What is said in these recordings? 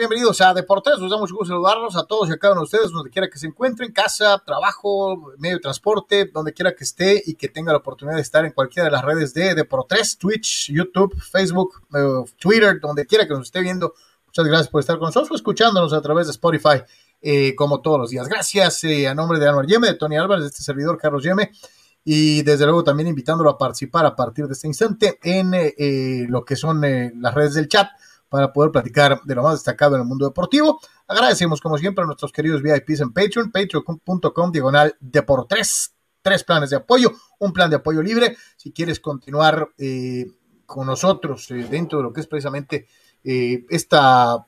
bienvenidos a Deportes. Nos da mucho gusto saludarlos a todos y a cada uno de ustedes, donde quiera que se encuentren, casa, trabajo, medio de transporte, donde quiera que esté y que tenga la oportunidad de estar en cualquiera de las redes de Deportes, Twitch, YouTube, Facebook, eh, Twitter, donde quiera que nos esté viendo. Muchas gracias por estar con nosotros, escuchándonos a través de Spotify, eh, como todos los días. Gracias eh, a nombre de Anuar Yeme, de Tony Álvarez, de este servidor Carlos Yeme y desde luego también invitándolo a participar a partir de este instante en lo que son las redes del chat para poder platicar de lo más destacado en el mundo deportivo. Agradecemos como siempre a nuestros queridos VIPs en Patreon, patreon.com diagonal de por tres, planes de apoyo, un plan de apoyo libre. Si quieres continuar eh, con nosotros eh, dentro de lo que es precisamente eh, esta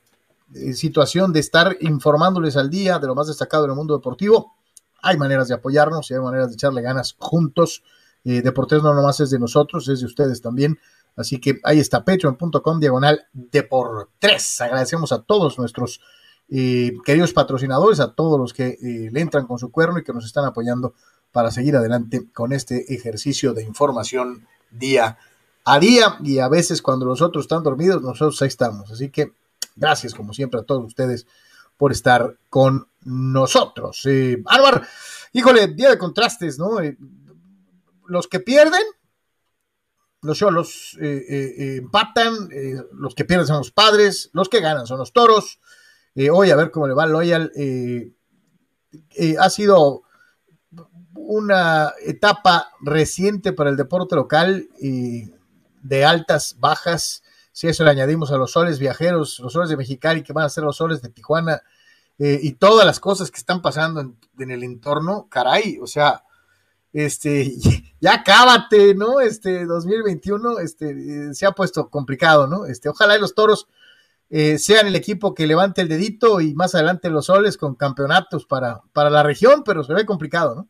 situación de estar informándoles al día de lo más destacado en el mundo deportivo, hay maneras de apoyarnos y hay maneras de echarle ganas juntos. Deportes no nomás es de nosotros, es de ustedes también. Así que ahí está, patreon.com diagonal de por tres. Agradecemos a todos nuestros eh, queridos patrocinadores, a todos los que eh, le entran con su cuerno y que nos están apoyando para seguir adelante con este ejercicio de información día a día. Y a veces cuando los otros están dormidos, nosotros ahí estamos. Así que gracias como siempre a todos ustedes por estar con nosotros. Eh, Álvaro, híjole, día de contrastes, ¿no? Eh, los que pierden los Cholos eh, eh, eh, empatan, los que pierden son los padres, los que ganan son los toros. hoy a ver cómo le va al Loyal. ha sido una etapa reciente para el deporte local de altas, bajas. Si eso le añadimos a los soles viajeros, los soles de Mexicali, que van a ser los soles de Tijuana, y todas las cosas que están pasando en el entorno, caray, o sea, este, ya cábate, ¿no? Este, 2021, este, eh, se ha puesto complicado, ¿no? Este, ojalá y los toros eh, sean el equipo que levante el dedito y más adelante los soles con campeonatos para, para la región, pero se ve complicado, ¿no?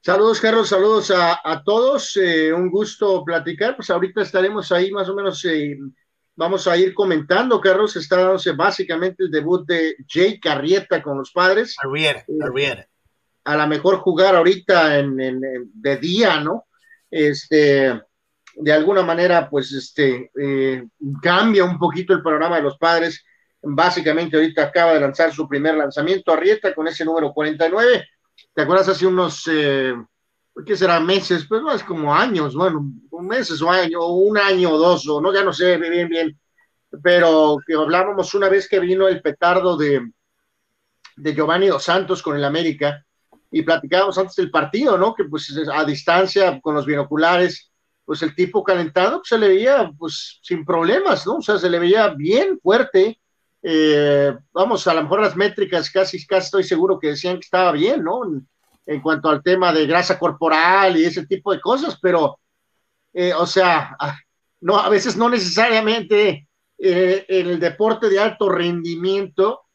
Saludos, Carlos, saludos a, todos, eh, un gusto platicar, pues ahorita estaremos ahí más o menos, vamos a ir comentando, Carlos, está dándose básicamente el debut de Jay Carrieta con los padres. Arrieta, Arrieta a lo mejor jugar ahorita en, de día, ¿no? Este, de alguna manera, pues, este, eh, cambia un poquito el programa de los padres. Básicamente, ahorita acaba de lanzar su primer lanzamiento, Arrieta, con ese número 49. ¿Te acuerdas hace unos, eh, qué será, meses? Pues no, es como años, bueno, meses o año, o un año o dos, o no, ya no sé bien, bien, pero que hablábamos una vez que vino el petardo de, de Giovanni Dos Santos con el América, y platicábamos antes del partido, ¿no? Que pues a distancia, con los binoculares, pues el tipo calentado pues, se le veía pues sin problemas, ¿no? O sea, se le veía bien fuerte. Eh, vamos, a lo mejor las métricas casi, casi estoy seguro que decían que estaba bien, ¿no? En, cuanto al tema de grasa corporal y ese tipo de cosas, pero, eh, o sea, ah, no, a veces no necesariamente eh, en el deporte de alto rendimiento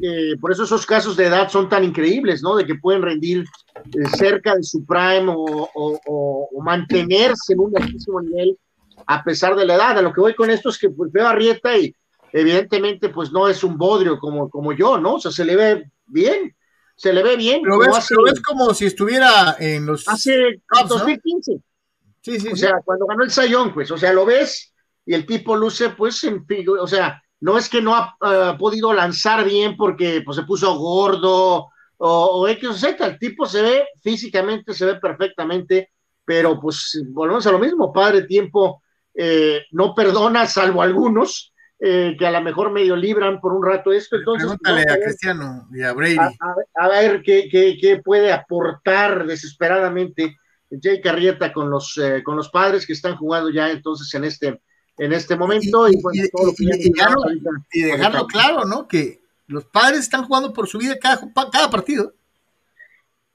eh, por eso esos casos de edad son tan increíbles, ¿no? De que pueden rendir eh, cerca de su prime o, mantenerse en un altísimo nivel a pesar de la edad. A lo que voy con esto es que pues, veo a Rieta y evidentemente pues no es un bodrio como, como yo, ¿no? O sea, se le ve bien, se le ve bien. Lo ves, como si estuviera en los... Hace 2015. Sí, sí, o sea, cuando ganó el Sayón, pues, o sea, lo ves y el tipo luce pues en o sea, no es que no ha eh, podido lanzar bien porque pues, se puso gordo o, X o Z, el tipo se ve físicamente, se ve perfectamente, pero pues volvemos a lo mismo, padre tiempo eh, no perdona, salvo algunos, eh, que a lo mejor medio libran por un rato esto. Entonces, Pregúntale a, Cristiano y a Brady. A, ver qué, qué, puede aportar desesperadamente Jay Carrieta con los, con los padres que están jugando ya entonces en este en este momento. Y, dejarlo, claro, ¿no? Que los padres están jugando por su vida cada, cada partido.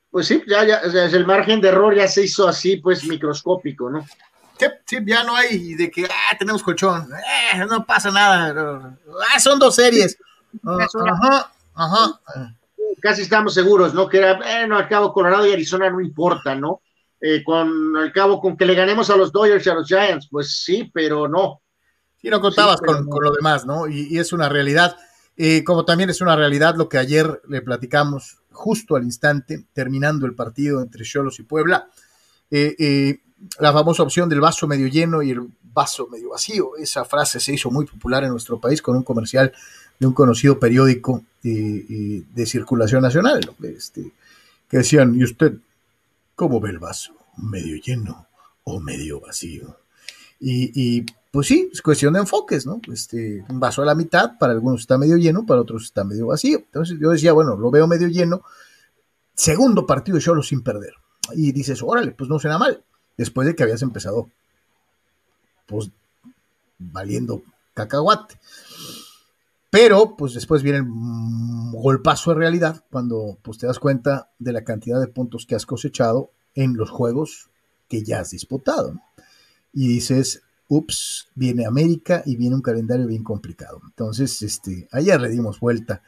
Pues sí, ya, ya, el margen de error ya se hizo así, pues microscópico, ¿no? Sí, ya no hay de que, ah, tenemos colchón, eh, no pasa nada, ah, son dos series. ajá, ajá. Casi estamos seguros, ¿no? Que era, bueno, al cabo Colorado y Arizona no importa, ¿no? Eh, con al cabo con que le ganemos a los Dodgers y a los Giants, pues sí, pero no. Sí, no contabas con, lo demás, ¿no? Y, es una realidad, eh, como también es una realidad lo que ayer le platicamos justo al instante, terminando el partido entre Cholos y Puebla, eh, la famosa opción del vaso medio lleno y el vaso medio vacío. Esa frase se hizo muy popular en nuestro país con un comercial de un conocido periódico eh, de circulación nacional, este, que decían, ¿y usted cómo ve el vaso? ¿Medio lleno o medio vacío? Y, pues sí, es cuestión de enfoques, ¿no? Este, un vaso a la mitad, para algunos está medio lleno, para otros está medio vacío. Entonces yo decía, bueno, lo veo medio lleno, segundo partido solo sin perder. Y dices, órale, pues no suena mal, después de que habías empezado, pues, valiendo cacahuate. Pero, pues después viene el golpazo de realidad cuando pues, te das cuenta de la cantidad de puntos que has cosechado en los juegos que ya has disputado. Y dices, ups, viene América y viene un calendario bien complicado. Entonces, este, ayer le dimos vuelta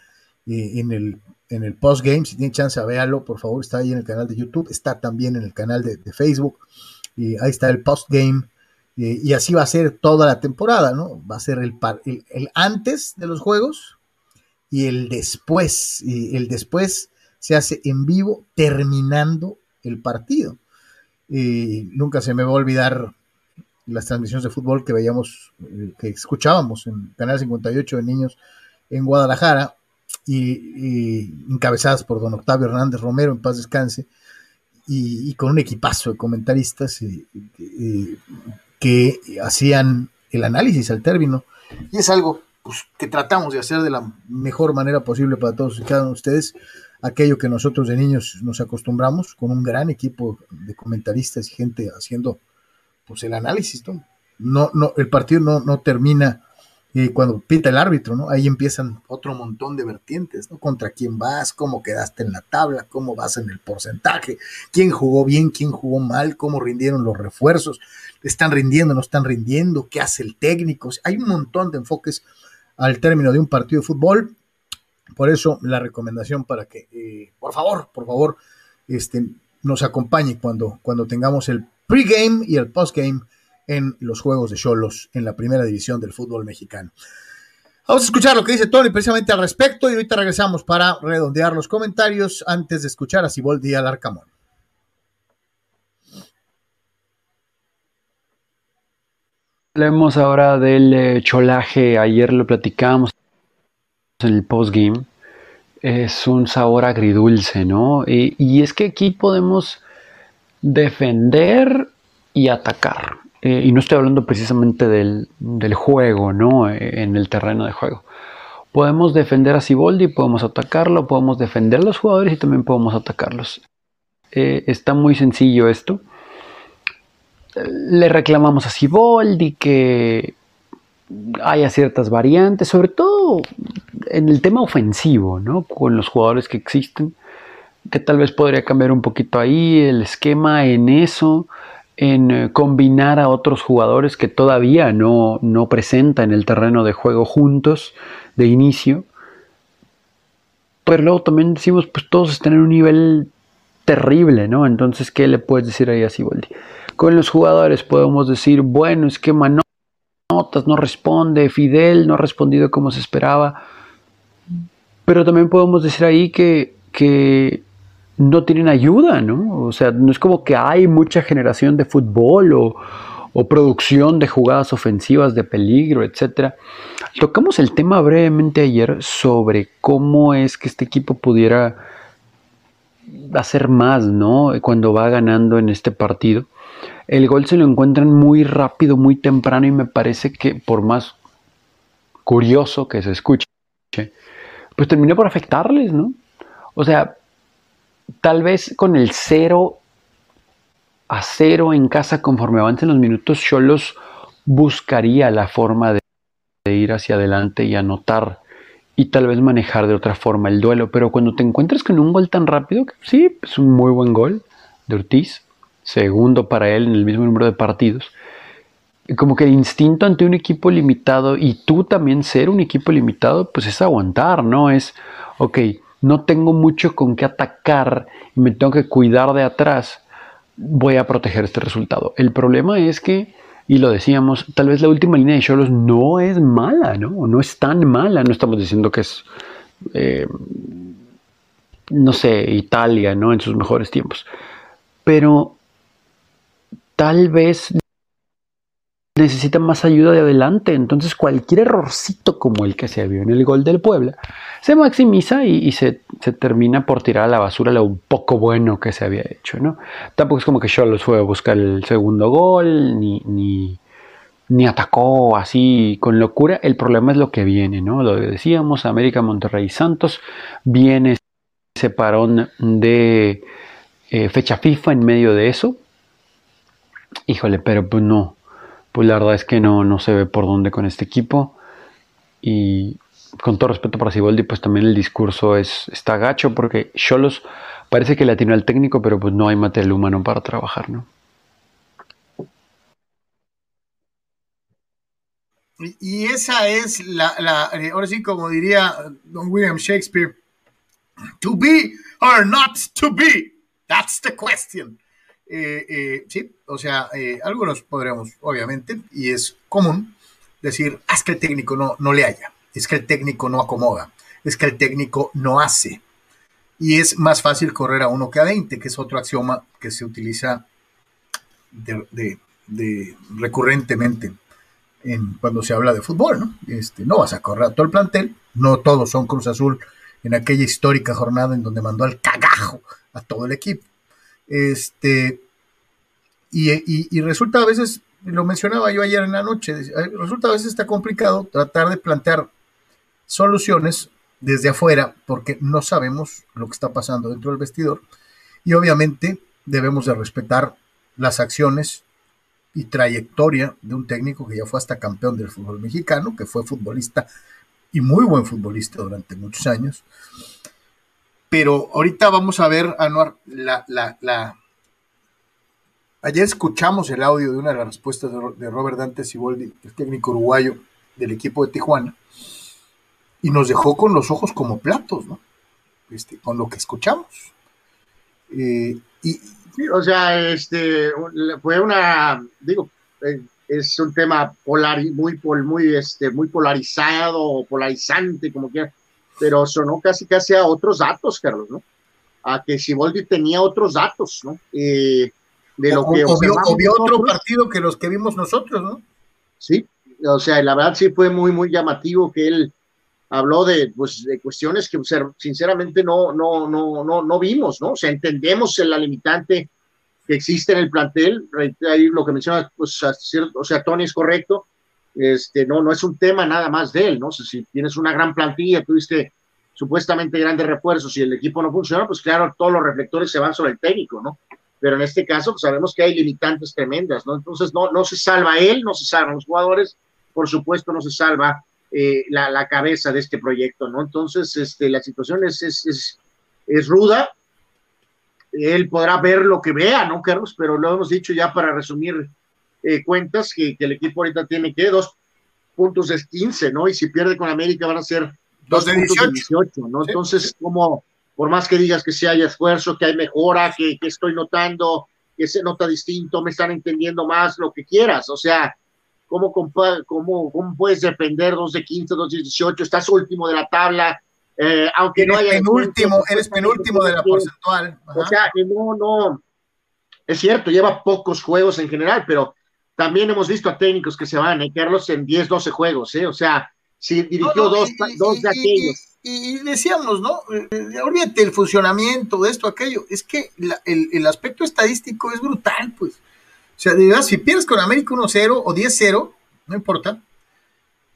eh, en el, en el postgame. Si tiene chance, véalo, por favor. Está ahí en el canal de YouTube, está también en el canal de, Facebook. Y ahí está el postgame eh, y así va a ser toda la temporada, ¿no? Va a ser el, el, antes de los juegos y el después. Y el después se hace en vivo terminando el partido. Y nunca se me va a olvidar las transmisiones de fútbol que veíamos, eh, que escuchábamos en Canal 58 de Niños en Guadalajara y, encabezadas por don Octavio Hernández Romero, en paz descanse, y, con un equipazo de comentaristas que hacían el análisis al término. Y es algo pues, que tratamos de hacer de la mejor manera posible para todos y cada uno de ustedes. Aquello que nosotros de niños nos acostumbramos, con un gran equipo de comentaristas y gente haciendo pues, el análisis. No, no, el partido no, no termina y cuando pita el árbitro, ¿no? Ahí empiezan otro montón de vertientes, ¿no? Contra quién vas, cómo quedaste en la tabla, cómo vas en el porcentaje, quién jugó bien, quién jugó mal, cómo rindieron los refuerzos, están rindiendo, no están rindiendo, qué hace el técnico. Hay un montón de enfoques al término de un partido de fútbol. Por eso la recomendación para que, eh, por favor, por favor, este, nos acompañe cuando, cuando tengamos el pregame y el postgame en los juegos de Cholos en la primera división del fútbol mexicano. Vamos a escuchar lo que dice Tony precisamente al respecto y ahorita regresamos para redondear los comentarios antes de escuchar a Siboldi al Arcamón. Hablemos ahora del eh, cholaje. Ayer lo platicamos en el postgame. Es un sabor agridulce, ¿no? y es que aquí podemos defender y atacar. Eh, y no estoy hablando precisamente del, juego, ¿no? Eh, en el terreno de juego. Podemos defender a Siboldi, podemos atacarlo, podemos defender a los jugadores y también podemos atacarlos. Está muy sencillo esto. Le reclamamos a Siboldi que haya ciertas variantes, sobre todo en el tema ofensivo, ¿no? Con los jugadores que existen, que tal vez podría cambiar un poquito ahí el esquema en eso en eh, combinar a otros jugadores que todavía no, no presenta en el terreno de juego juntos de inicio. Pero luego también decimos, pues todos están en un nivel terrible, ¿no? Entonces, ¿qué le puedes decir ahí a Siboldi? Con los jugadores podemos decir, bueno, es que Manotas no responde, Fidel no ha respondido como se esperaba. Pero también podemos decir ahí que, que no tienen ayuda, ¿no? O sea, no es como que hay mucha generación de fútbol o, producción de jugadas ofensivas de peligro, etc. Tocamos el tema brevemente ayer sobre cómo es que este equipo pudiera hacer más, ¿no? Cuando va ganando en este partido. El gol se lo encuentran muy rápido, muy temprano y me parece que por más curioso que se escuche, pues terminó por afectarles, ¿no? O sea, tal vez con el 0 a 0 en casa conforme avancen los minutos, Cholos buscaría la forma de, ir hacia adelante y anotar y tal vez manejar de otra forma el duelo. Pero cuando te encuentras con un gol tan rápido, sí, es un muy buen gol de Ortiz, segundo para él en el mismo número de partidos. Como que el instinto ante un equipo limitado y tú también ser un equipo limitado, pues es aguantar, ¿no? Es, ok, no tengo mucho con qué atacar y me tengo que cuidar de atrás, voy a proteger este resultado. El problema es que, y lo decíamos, tal vez la última línea de Cholos no es mala, ¿no? No es tan mala, no estamos diciendo que es, eh, no sé, Italia, ¿no? En sus mejores tiempos. Pero tal vez necesita más ayuda de adelante. Entonces cualquier errorcito como el que se vio en el gol del Puebla se maximiza y, se, termina por tirar a la basura lo poco bueno que se había hecho. ¿no? Tampoco es como que Cholos fue a buscar el segundo gol ni, ni, atacó así con locura. El problema es lo que viene, ¿no? Lo decíamos, América, Monterrey, Santos, viene ese parón de eh, fecha FIFA en medio de eso. Híjole, pero pues no, pues la verdad es que no, no se ve por dónde con este equipo. Y con todo respeto para Siboldi, pues también el discurso es, está gacho porque Cholos parece que le atinó al técnico, pero pues no hay material humano para trabajar, ¿no? Y esa es la, la, eh, ahora sí, como diría Don William Shakespeare, to be or not to be, that's the question. Eh, eh, sí, o sea, eh, algunos podremos, obviamente, y es común decir, ah, es que el técnico no, no le haya, es que el técnico no acomoda, es que el técnico no hace. Y es más fácil correr a uno que a 20, que es otro axioma que se utiliza recurrentemente en, cuando se habla de fútbol, ¿no? Este, no vas a correr a todo el plantel, no todos son Cruz Azul en aquella histórica jornada en donde mandó al cagajo a todo el equipo. Este, y, resulta a veces, lo mencionaba yo ayer en la noche, resulta a veces está complicado tratar de plantear soluciones desde afuera porque no sabemos lo que está pasando dentro del vestidor y obviamente debemos de respetar las acciones y trayectoria de un técnico que ya fue hasta campeón del fútbol mexicano, que fue futbolista y muy buen futbolista durante muchos años, pero ahorita vamos a ver, Anuar, la, la, la... Ayer escuchamos el audio de una de las respuestas de, Robert Dante Siboldi, el técnico uruguayo del equipo de Tijuana, y nos dejó con los ojos como platos, ¿no? Este, con lo que escuchamos. Eh, y, o sea, este, fue una, digo, eh, es un tema polar, muy, muy, este, muy polarizado, polarizante, como quiera pero sonó casi casi a otros datos, Carlos, ¿no? A que Siboldi tenía otros datos, ¿no? Eh, de lo que o, vio, otro partido que los que vimos nosotros, ¿no? Sí, o sea, la verdad sí fue muy, muy llamativo que él habló de, pues, de cuestiones que sinceramente no, no, no, no, no vimos, ¿no? O sea, entendemos la limitante que existe en el plantel, ahí lo que menciona, pues, o sea, Tony es correcto, este, no, no es un tema nada más de él, ¿no? si tienes una gran plantilla, tuviste supuestamente grandes refuerzos y el equipo no funciona, pues claro, todos los reflectores se van sobre el técnico, ¿no? Pero en este caso, pues sabemos que hay limitantes tremendas, ¿no? Entonces, no, no se salva él, no se salvan los jugadores, por supuesto, no se salva eh, la, cabeza de este proyecto, ¿no? Entonces, este, la situación es, es, es, ruda. Él podrá ver lo que vea, ¿no, Carlos? Pero lo hemos dicho ya para resumir eh, cuentas que, el equipo ahorita tiene que dos puntos es 15, ¿no? Y si pierde con América van a ser dos, de 18. ¿no? Entonces, como por más que digas que si hay esfuerzo, que hay mejora, que, estoy notando, que se nota distinto, me están entendiendo más, lo que quieras, o sea, ¿cómo, cómo, cómo puedes depender dos de 15, dos de 18? Estás último de la tabla, eh, aunque no haya... Penúltimo, eres penúltimo de la porcentual. O sea, no, no, es cierto, lleva pocos juegos en general, pero también hemos visto a técnicos que se van, a ¿eh? Carlos, en 10, 12 juegos, ¿eh? O sea, si dirigió dos, dos de aquellos. Y, decíamos, ¿no? Eh, olvídate el funcionamiento de esto, aquello. Es que el, aspecto estadístico es brutal, pues. O sea, de si pierdes con América 1-0 o 10-0, no importa,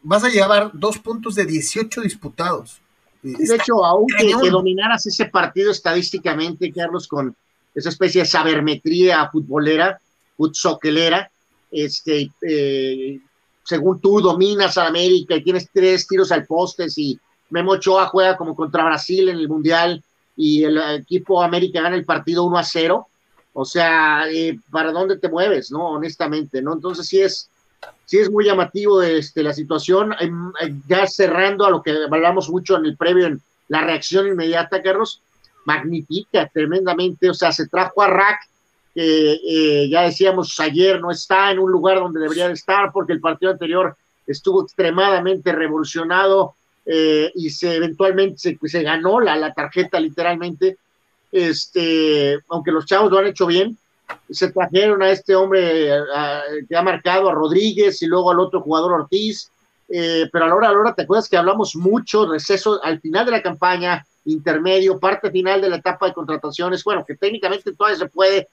vas a llevar dos puntos de 18 disputados. De hecho, aunque que, dominaras ese partido estadísticamente, Carlos, con esa especie de sabermetría futbolera, futsoquelera, este, eh, según tú dominas a América y tienes tres tiros al poste, y Memo Ochoa juega como contra Brasil en el Mundial y el equipo América gana el partido 1 a 0, o sea, eh, ¿para dónde te mueves, no? Honestamente, ¿no? Entonces sí es, sí es muy llamativo este, la situación, ya cerrando a lo que hablamos mucho en el previo, en la reacción inmediata, Carlos, magnifica tremendamente, o sea, se trajo a Rack que eh, ya decíamos ayer, no está en un lugar donde debería de estar porque el partido anterior estuvo extremadamente revolucionado eh, y se eventualmente se, ganó la, tarjeta literalmente, este, aunque los chavos lo han hecho bien, se trajeron a este hombre que ha marcado a Rodríguez y luego al otro jugador Ortiz, eh, pero a la hora, a la hora, ¿te acuerdas que hablamos mucho, receso al final de la campaña, intermedio, parte final de la etapa de contrataciones? Bueno, que técnicamente todavía se puede,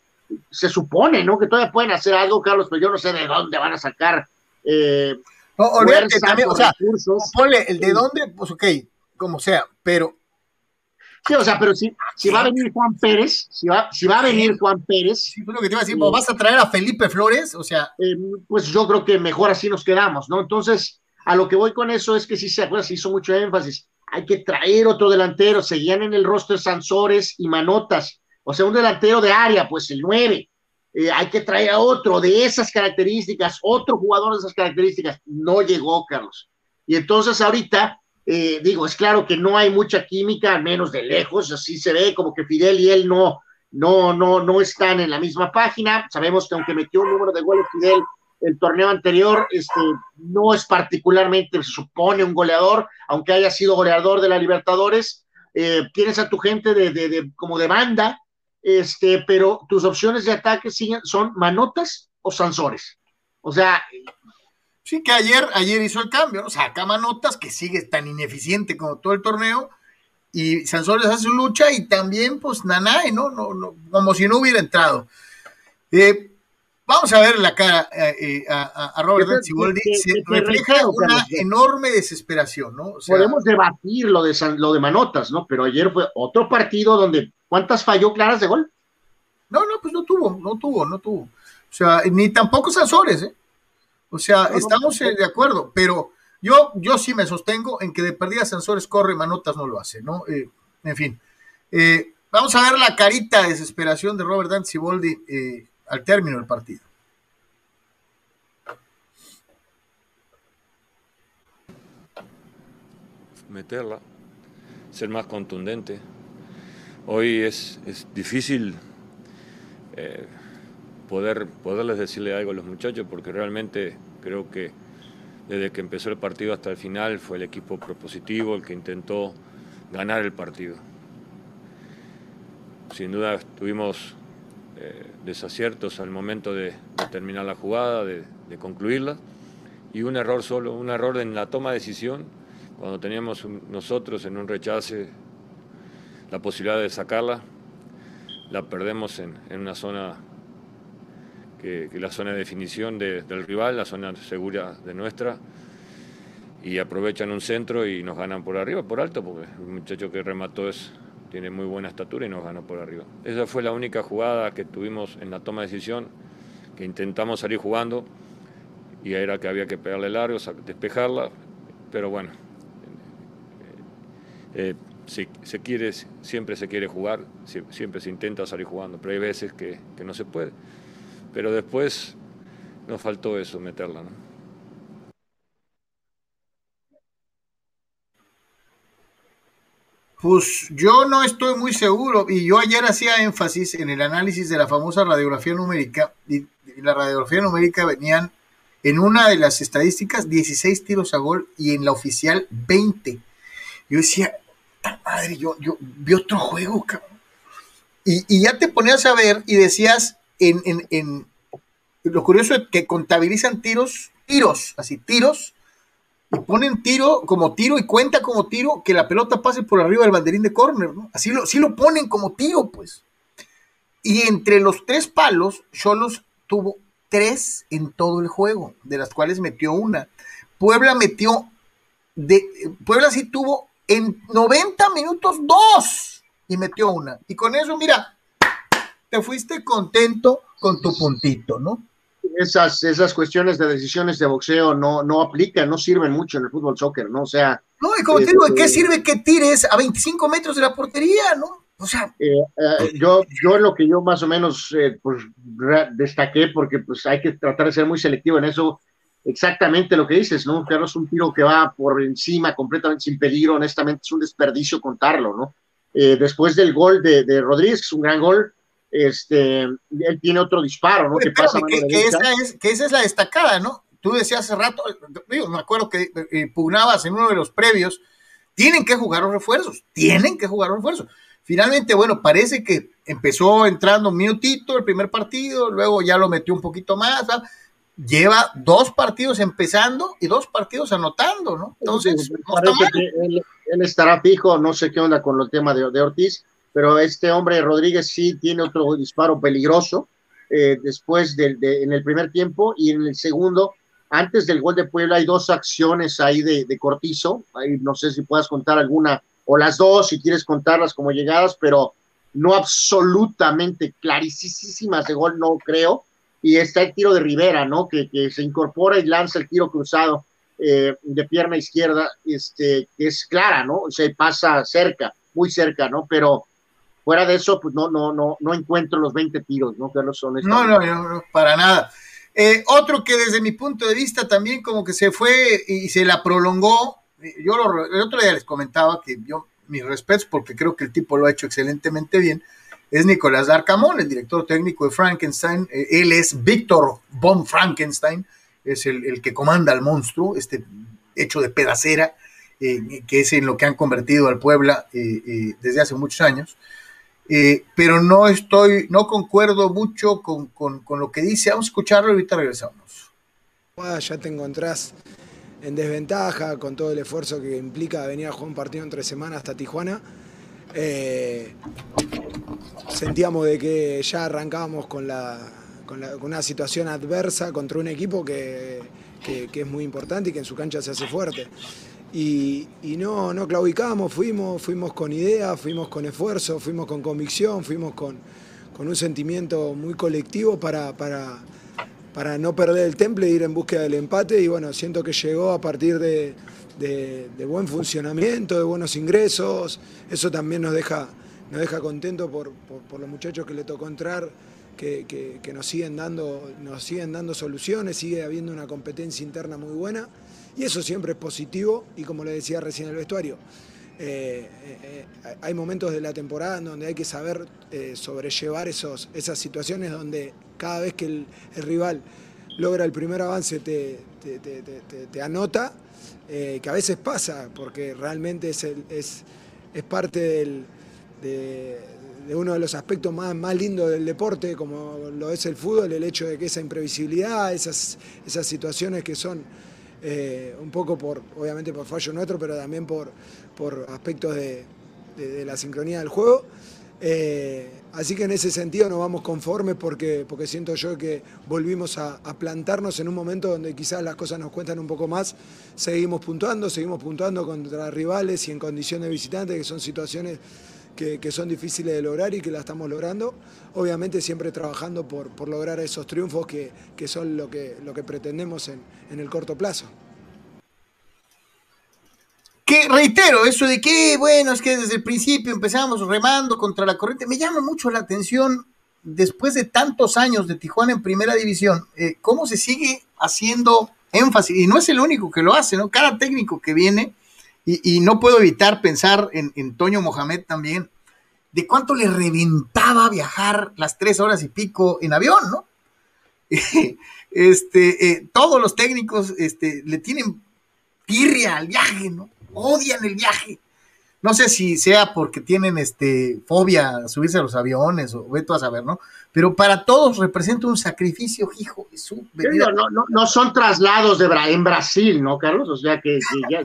se supone, ¿no? Que todavía pueden hacer algo, Carlos, pero yo no sé de dónde van a sacar. Eh, no, también, o sea, ponle el de dónde, pues ok, como sea, pero Sí, o sea, pero si, si va a venir Juan Pérez, si va, si va a venir Juan Pérez. Sí, lo que te iba a decir, ¿vas a traer a Felipe Flores? O sea. Eh, pues yo creo que mejor así nos quedamos, ¿no? Entonces, a lo que voy con eso es que si se acuerda, se hizo mucho énfasis. Hay que traer otro delantero. Seguían en el roster Sansores y Manotas. O sea, un delantero de área, pues el 9. Eh, hay que traer a otro de esas características, otro jugador de esas características. No llegó, Carlos. Y entonces ahorita eh, digo, es claro que no hay mucha química, al menos de lejos, así se ve como que Fidel y él no, no, no, no están en la misma página. Sabemos que aunque metió un número de goles Fidel el torneo anterior, este, no es particularmente, se supone, un goleador, aunque haya sido goleador de la Libertadores. Eh, tienes a tu gente de, de, como de banda, este, pero tus opciones de ataque siguen, son manotas o sansores. O sea, Sí, que ayer, ayer hizo el cambio, ¿no? Saca Manotas, que sigue tan ineficiente como todo el torneo, y Sansores hace su lucha, y también, pues, Nanae, ¿no? no, no como si no hubiera entrado. Eh, vamos a ver la cara eh, eh, a, Robert Ciboldi, se refleja una enorme desesperación, ¿no? Podemos debatir lo de, lo de Manotas, ¿no? Pero ayer fue otro partido donde, ¿cuántas falló claras de gol? No, no, pues no tuvo, no tuvo, no tuvo. O sea, ni tampoco Sansores, ¿eh? O sea, estamos de acuerdo, pero yo, yo sí me sostengo en que de perdida Sensores corre, Manotas no lo hace, ¿no? Eh, en fin. Eh, vamos a ver la carita de desesperación de Robert Dante Siboldi eh, al término del partido. Meterla, ser más contundente. Hoy es, es difícil poder, poderles decirle algo a los muchachos, porque realmente creo que desde que empezó el partido hasta el final fue el equipo propositivo el que intentó ganar el partido. Sin duda tuvimos eh, desaciertos al momento de, terminar la jugada, de, concluirla, y un error solo, un error en la toma de decisión, cuando teníamos nosotros en un rechace la posibilidad de sacarla, la perdemos en, en una zona que, la zona de definición del rival, la zona segura de nuestra, y aprovechan un centro y nos ganan por arriba, por alto, porque el muchacho que remató es, tiene muy buena estatura y nos ganó por arriba. Esa fue la única jugada que tuvimos en la toma de decisión, que intentamos salir jugando y era que había que pegarle largo, despejarla, pero bueno, eh, si se quiere, siempre se quiere jugar, siempre se intenta salir jugando, pero hay veces que, no se puede. Pero después nos faltó eso, meterla. Pues yo no estoy muy seguro y yo ayer hacía énfasis en el análisis de la famosa radiografía numérica y la radiografía numérica venían en una de las estadísticas 16 tiros a gol y en la oficial 20. Yo decía, madre, yo, yo vi otro juego, cabrón. Y, y ya te ponías a ver y decías, en, lo curioso es que contabilizan tiros, tiros, así, tiros, y ponen tiro como tiro y cuenta como tiro que la pelota pase por arriba del banderín de córner, ¿no? Así lo, lo ponen como tiro, pues. Y entre los tres palos, Cholos tuvo tres en todo el juego, de las cuales metió una. Puebla metió, de, Puebla sí tuvo en 90 minutos dos y metió una. Y con eso, mira, te fuiste contento con tu puntito, ¿no? Esas, esas cuestiones de decisiones de boxeo no, no aplican, no sirven mucho en el fútbol soccer, ¿no? O sea. No, y como te digo, ¿de qué este, sirve que tires a 25 metros de la portería, no? O sea. Eh, eh, yo, yo lo que yo más o menos eh, pues, destaqué, porque pues hay que tratar de ser muy selectivo en eso, exactamente lo que dices, ¿no? Claro, es un tiro que va por encima, completamente sin peligro, honestamente es un desperdicio contarlo, ¿no? después del gol de, de Rodríguez, que es un gran gol, este, él tiene otro disparo, ¿no? que, pasa que, esa es, que esa es la destacada, ¿no? Tú decías hace rato, me acuerdo que eh, pugnabas en uno de los previos, tienen que jugar los refuerzos, tienen que jugar los refuerzos. Finalmente, bueno, parece que empezó entrando un minutito el primer partido, luego ya lo metió un poquito más, lleva dos partidos empezando y dos partidos anotando, ¿no? Entonces, que él, estará fijo, no sé qué onda con el tema de, de, Ortiz, pero este hombre Rodríguez sí tiene otro disparo peligroso eh, después del de, en el primer tiempo y en el segundo, antes del gol de Puebla, hay dos acciones ahí de, Cortizo, ahí no sé si puedas contar alguna o las dos, si quieres contarlas como llegadas, pero no absolutamente clarísimas de gol, no creo. Y está el tiro de Rivera, ¿no? Que, que se incorpora y lanza el tiro cruzado eh, de pierna izquierda, este, que es clara, ¿no? O sea, pasa cerca, muy cerca, ¿no? Pero fuera de eso, pues no, no, no, no encuentro los 20 tiros, ¿no? Que no son no, no, no, para nada. Eh, otro que desde mi punto de vista también como que se fue y se la prolongó, yo lo, el otro día les comentaba que yo mis respetos porque creo que el tipo lo ha hecho excelentemente bien, es Nicolás Darcamón, el director técnico de Frankenstein. Eh, él es Víctor von Frankenstein, es el, que comanda al monstruo, este hecho de pedacera, eh, que es en lo que han convertido al Puebla eh, desde hace muchos años. Pero no estoy, no concuerdo mucho con, con, con, lo que dice. Vamos a escucharlo y ahorita regresamos. Ya te encontrás en desventaja con todo el esfuerzo que implica venir a jugar un partido en tres semanas hasta Tijuana. Eh, sentíamos de que ya arrancábamos con, la, con, una situación adversa contra un equipo que, es muy importante y que en su cancha se hace fuerte. Y, no, no claudicamos, fuimos, fuimos con ideas, fuimos con esfuerzo, fuimos con convicción, fuimos con, con un sentimiento muy colectivo para, para para no perder el temple e ir en búsqueda del empate. Y bueno, siento que llegó a partir de, buen funcionamiento, de buenos ingresos, eso también nos deja, nos deja contento por, los muchachos que le tocó entrar, que, nos, siguen dando, nos siguen dando soluciones, sigue habiendo una competencia interna muy buena y eso siempre es positivo y como le decía recién el vestuario, eh, eh, eh, hay momentos de la temporada donde hay que saber sobrellevar esos, esas situaciones donde cada vez que el, rival logra el primer avance te, te, anota, que a veces pasa, porque realmente es, es, es parte de, uno de los aspectos más, más lindos del deporte, como lo es el fútbol, el hecho de que esa imprevisibilidad, esas, esas situaciones que son eh, un poco por, obviamente por fallo nuestro, pero también por, por aspectos de, la sincronía del juego. Eh, así que en ese sentido nos vamos conformes porque, porque siento yo que volvimos a, plantarnos en un momento donde quizás las cosas nos cuentan un poco más. Seguimos puntuando, seguimos puntuando contra rivales y en condición de visitante, que son situaciones que, son difíciles de lograr y que la estamos logrando. Obviamente siempre trabajando por, por lograr esos triunfos que, que, son lo que, lo que pretendemos en, en el corto plazo. Que reitero, eso de que, bueno, es que desde el principio empezamos remando contra la corriente, me llama mucho la atención, después de tantos años de Tijuana en primera división, eh, cómo se sigue haciendo énfasis, y no es el único que lo hace, ¿no? Cada técnico que viene y, no puedo evitar pensar en, Toño Mohamed también, de cuánto le reventaba viajar las tres horas y pico en avión, ¿no? este, eh, todos los técnicos este, le tienen tirria al viaje, ¿no? Odian el viaje. No sé si sea porque tienen este, fobia a subirse a los aviones o veto a saber, ¿no? Pero para todos representa un sacrificio, hijo de su no, no, no, son traslados de en Brasil, ¿no, Carlos? O sea que, ya,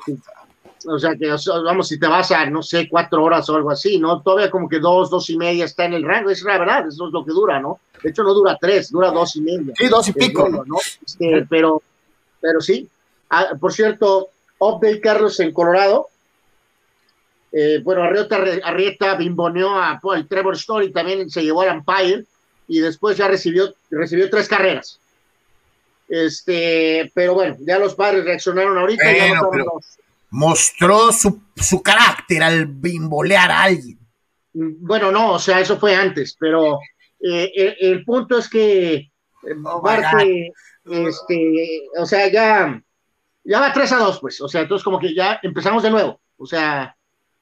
o sea que, vamos, si te vas a, no sé, cuatro horas o algo así, ¿no? Todavía como que dos, dos y media está en el rango, es la verdad, eso es lo que dura, ¿no? De hecho, no dura tres, dura dos y media. Sí, dos y pico. ¿no? Este, pero, pero sí. Ah, por cierto, update Carlos en Colorado. Eh, bueno, Arrieta, Arrieta bimboneó a el Trevor Story, también se llevó al Empire y después ya recibió, recibió tres carreras. Este, pero bueno, ya los padres reaccionaron ahorita. ya no mostró su, su carácter al bimbolear a alguien. Bueno, no, o sea, eso fue antes, pero eh, el, punto es que eh, oh este, o sea, ya, ya va 3 a 2, pues, o sea, entonces como que ya empezamos de nuevo, o sea,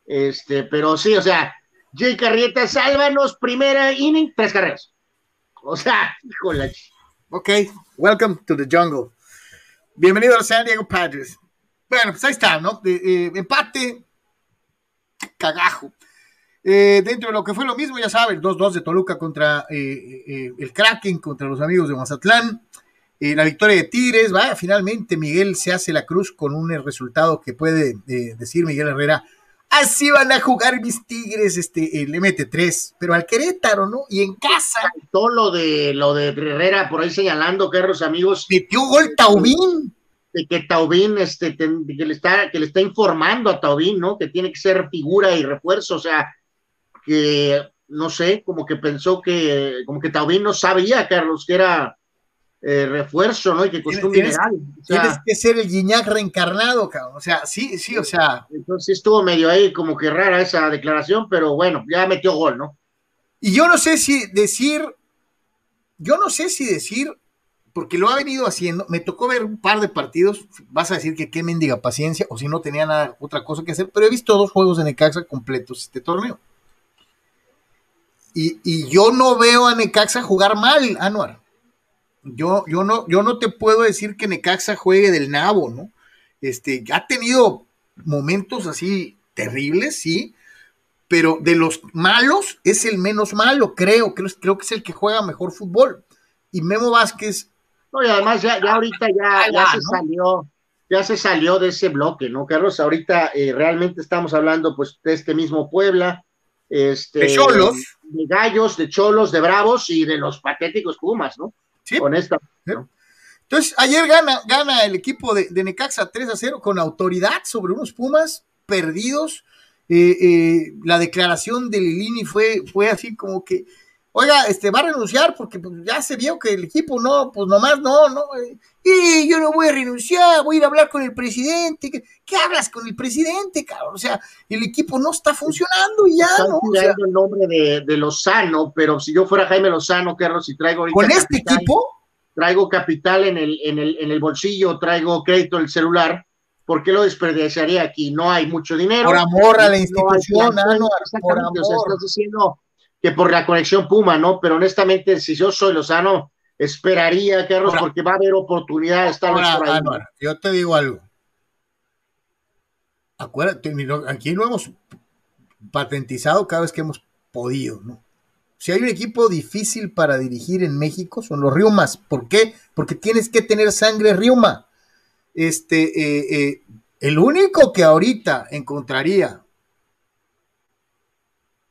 este, pero sí, o sea, Jay Carrieta, sálvanos, primera inning, tres carreras. O sea, híjole. Ok, welcome to the jungle. Bienvenido a San Diego Padres. Bueno, pues ahí está, ¿no? empate, cagajo. Eh, dentro de lo que fue lo mismo, ya saben, 2-2 de Toluca contra eh, eh, el Kraken, contra los amigos de Mazatlán. la victoria de Tigres, va, finalmente Miguel se hace la cruz con un resultado que puede decir Miguel Herrera. Así van a jugar mis Tigres, este, mete tres, pero al Querétaro, ¿no? Y en casa. Todo lo de lo de Herrera por ahí señalando, Carlos, amigos. Metió gol Taubín de que Taubín, este, que, le está, que le está informando a Taubín, ¿no? Que tiene que ser figura y refuerzo, o sea, que no sé, como que pensó que, como que Taubín no sabía, Carlos, que era eh, refuerzo, ¿no? Y que costó un tienes, tienes que ser el Guiñac reencarnado, cabrón. O sea, sí, sí, o sea. Entonces estuvo medio ahí como que rara esa declaración, pero bueno, ya metió gol, ¿no? Y yo no sé si decir, yo no sé si decir porque lo ha venido haciendo. Me tocó ver un par de partidos. Vas a decir que qué mendiga paciencia, o si no tenía nada, otra cosa que hacer, pero he visto dos juegos de Necaxa completos este torneo. Y, yo no veo a Necaxa jugar mal, Anuar. Yo, yo, no, yo no te puedo decir que Necaxa juegue del nabo, ¿no? Este, ha tenido momentos así terribles, sí, pero de los malos es el menos malo, creo, creo, creo que es el que juega mejor fútbol. Y Memo Vázquez no, y además ya, ya ahorita ya, ya se salió, ya se salió de ese bloque, ¿no, Carlos? Ahorita eh, realmente estamos hablando pues de este mismo Puebla, este, de Cholos, de Gallos, de Cholos, de Bravos y de los patéticos Pumas, ¿no? Sí. Con esta. Entonces, ayer gana, gana el equipo de, Necaxa 3 a 0 con autoridad sobre unos Pumas perdidos. Eh, eh, la declaración de Lilini fue, fue así como que oiga, este, va a renunciar porque pues, ya se vio que el equipo no, pues nomás no, no, y yo no voy a renunciar, voy a ir a hablar con el presidente. ¿Qué, hablas con el presidente, cabrón? O sea, el equipo no está funcionando y ya, ¿no? el nombre de, Lozano, pero si yo fuera Jaime Lozano, Carlos, si traigo ¿Con este equipo? Traigo capital en el, en el, en el bolsillo, traigo crédito en el celular, ¿por qué lo desperdiciaría aquí? No hay mucho dinero. Por amor a la institución, no, no, por amor. O sea, estás diciendo que por la conexión Puma, ¿no? Pero honestamente, si yo soy Lozano, esperaría, Carlos, porque va a haber oportunidad de estar yo te digo algo. Acuérdate, aquí lo hemos patentizado cada vez que hemos podido, ¿no? Si hay un equipo difícil para dirigir en México, son los Riumas. ¿Por qué? Porque tienes que tener sangre Riuma. Este, eh, eh, el único que ahorita encontraría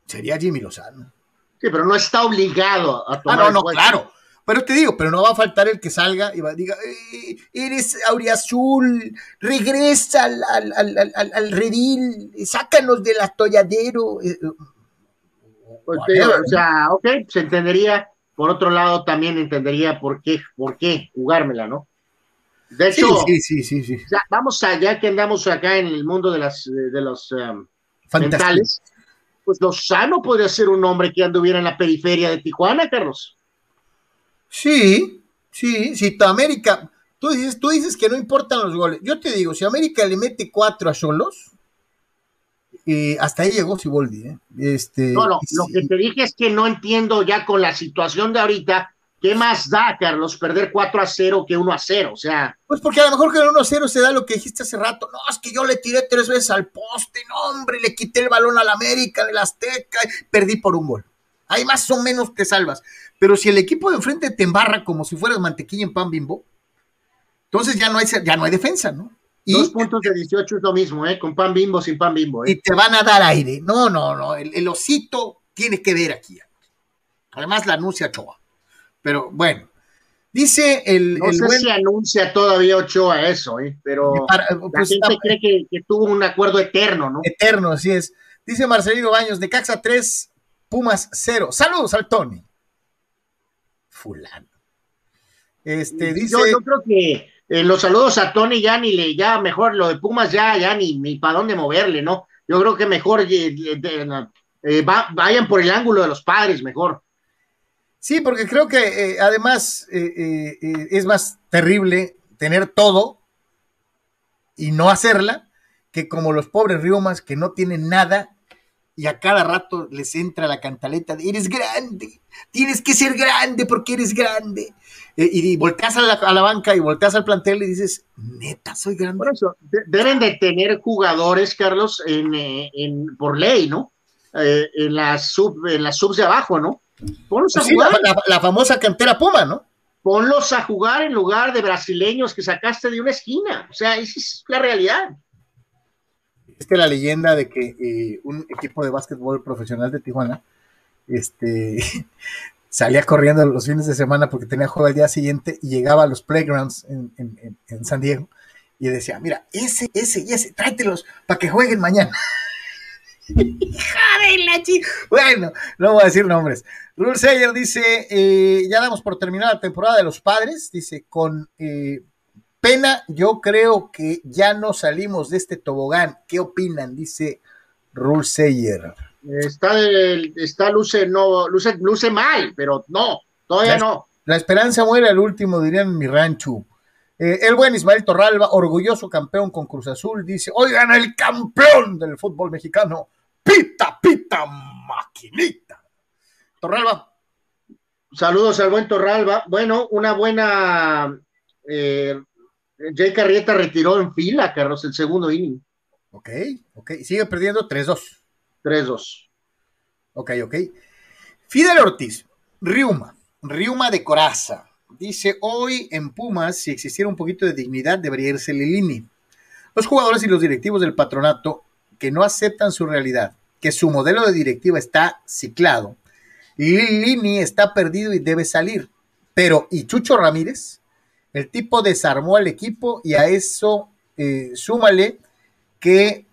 sería Jimmy Lozano. Sí, pero no está obligado a tomar. Ah, no, no, claro. Pero te digo, pero no va a faltar el que salga y va a diga, eh, eres auriazul, regresa al, al, al, al, redil, sácanos del atolladero. Eh, eh, pues o sea, ok, se entendería. Por otro lado, también entendería por qué, por qué jugármela, ¿no? De hecho, sí, sí, sí, sí, vamos allá que andamos acá en el mundo de las de los um, mentales pues Lozano podría ser un hombre que anduviera en la periferia de Tijuana, Carlos. Sí, sí, si tu América, tú dices, tú dices que no importan los goles. Yo te digo, si América le mete cuatro a Solos, eh, hasta ahí llegó Siboldi. ¿eh? Este, no, no, lo que te dije es que no entiendo ya con la situación de ahorita ¿Qué más da, Carlos, perder 4 a 0 que 1 a 0? O sea. Pues porque a lo mejor que el 1 a 0 se da lo que dijiste hace rato. No, es que yo le tiré tres veces al poste, no, hombre, le quité el balón al América, al Azteca, perdí por un gol. Ahí más o menos te salvas. Pero si el equipo de enfrente te embarra como si fueras mantequilla en pan bimbo, entonces ya no hay, ya no hay defensa, ¿no? Y, Dos puntos de 18 es lo mismo, ¿eh? Con pan bimbo, sin pan bimbo. ¿eh? Y te van a dar aire. No, no, no. El, el osito tiene que ver aquí. Además, la anuncia Choa. Pero bueno, Dice el. No sé si anuncia todavía Ochoa eso, ¿eh? pero la pues, gente cree que, tuvo un acuerdo eterno, ¿no? Eterno, así es. Dice Marcelino Baños, de Caxa 3, Pumas 0. Saludos al Tony. Fulano. Este, dice. Yo, creo que eh, los saludos a Tony ya ni le, ya mejor lo de Pumas ya, ya ni, ni para dónde moverle, ¿no? Yo creo que mejor eh, eh, vayan por el ángulo de los padres, mejor. Sí, porque creo que eh, además eh, eh, es más terrible tener todo y no hacerla que como los pobres riomas que no tienen nada y a cada rato les entra la cantaleta de eres grande, tienes que ser grande porque eres grande. y, volteas a la, banca y volteas al plantel y dices, neta, soy grande. Deben de tener jugadores, Carlos, en, por ley, ¿no? en las sub, en las subs de abajo, ¿no? Ponlos a jugar. La, famosa cantera Puma, ¿no? Ponlos a jugar en lugar de brasileños que sacaste de una esquina. O sea, esa es la realidad. Es que la leyenda de que eh, un equipo de básquetbol profesional de Tijuana este, salía corriendo los fines de semana porque tenía juego el día siguiente y llegaba a los playgrounds en, en San Diego y decía, mira, ese, ese y ese, tráetelos para que jueguen mañana. bueno, no voy a decir nombres. Rule Sayer dice, eh, ya damos por terminada la temporada de los padres, dice, con eh, pena, yo creo que ya no salimos de este tobogán. ¿Qué opinan? Dice Rule Sayer. Está, está luce, no, luce, luce mal, pero no, todavía no. La esperanza muere al último, dirían en mi rancho. Eh, el buen Ismael Torralba, orgulloso campeón con Cruz Azul, dice, oigan, el campeón del fútbol mexicano, pita, pita, maquinita. Torralba. Saludos al buen Torralba. Bueno, una buena... Eh, Jay Carrieta retiró en fila, Carlos, el segundo inning. Ok, ok. Sigue perdiendo 3-2. 3-2. Ok, ok. Fidel Ortiz, Riuma, Riuma de Coraza. Dice, hoy en Pumas, si existiera un poquito de dignidad, debería irse Lilini. Los jugadores y los directivos del patronato que no aceptan su realidad, que su modelo de directiva está ciclado, Lilini está perdido y debe salir. Pero, ¿y Chucho Ramírez? El tipo desarmó al equipo y a eso eh, súmale que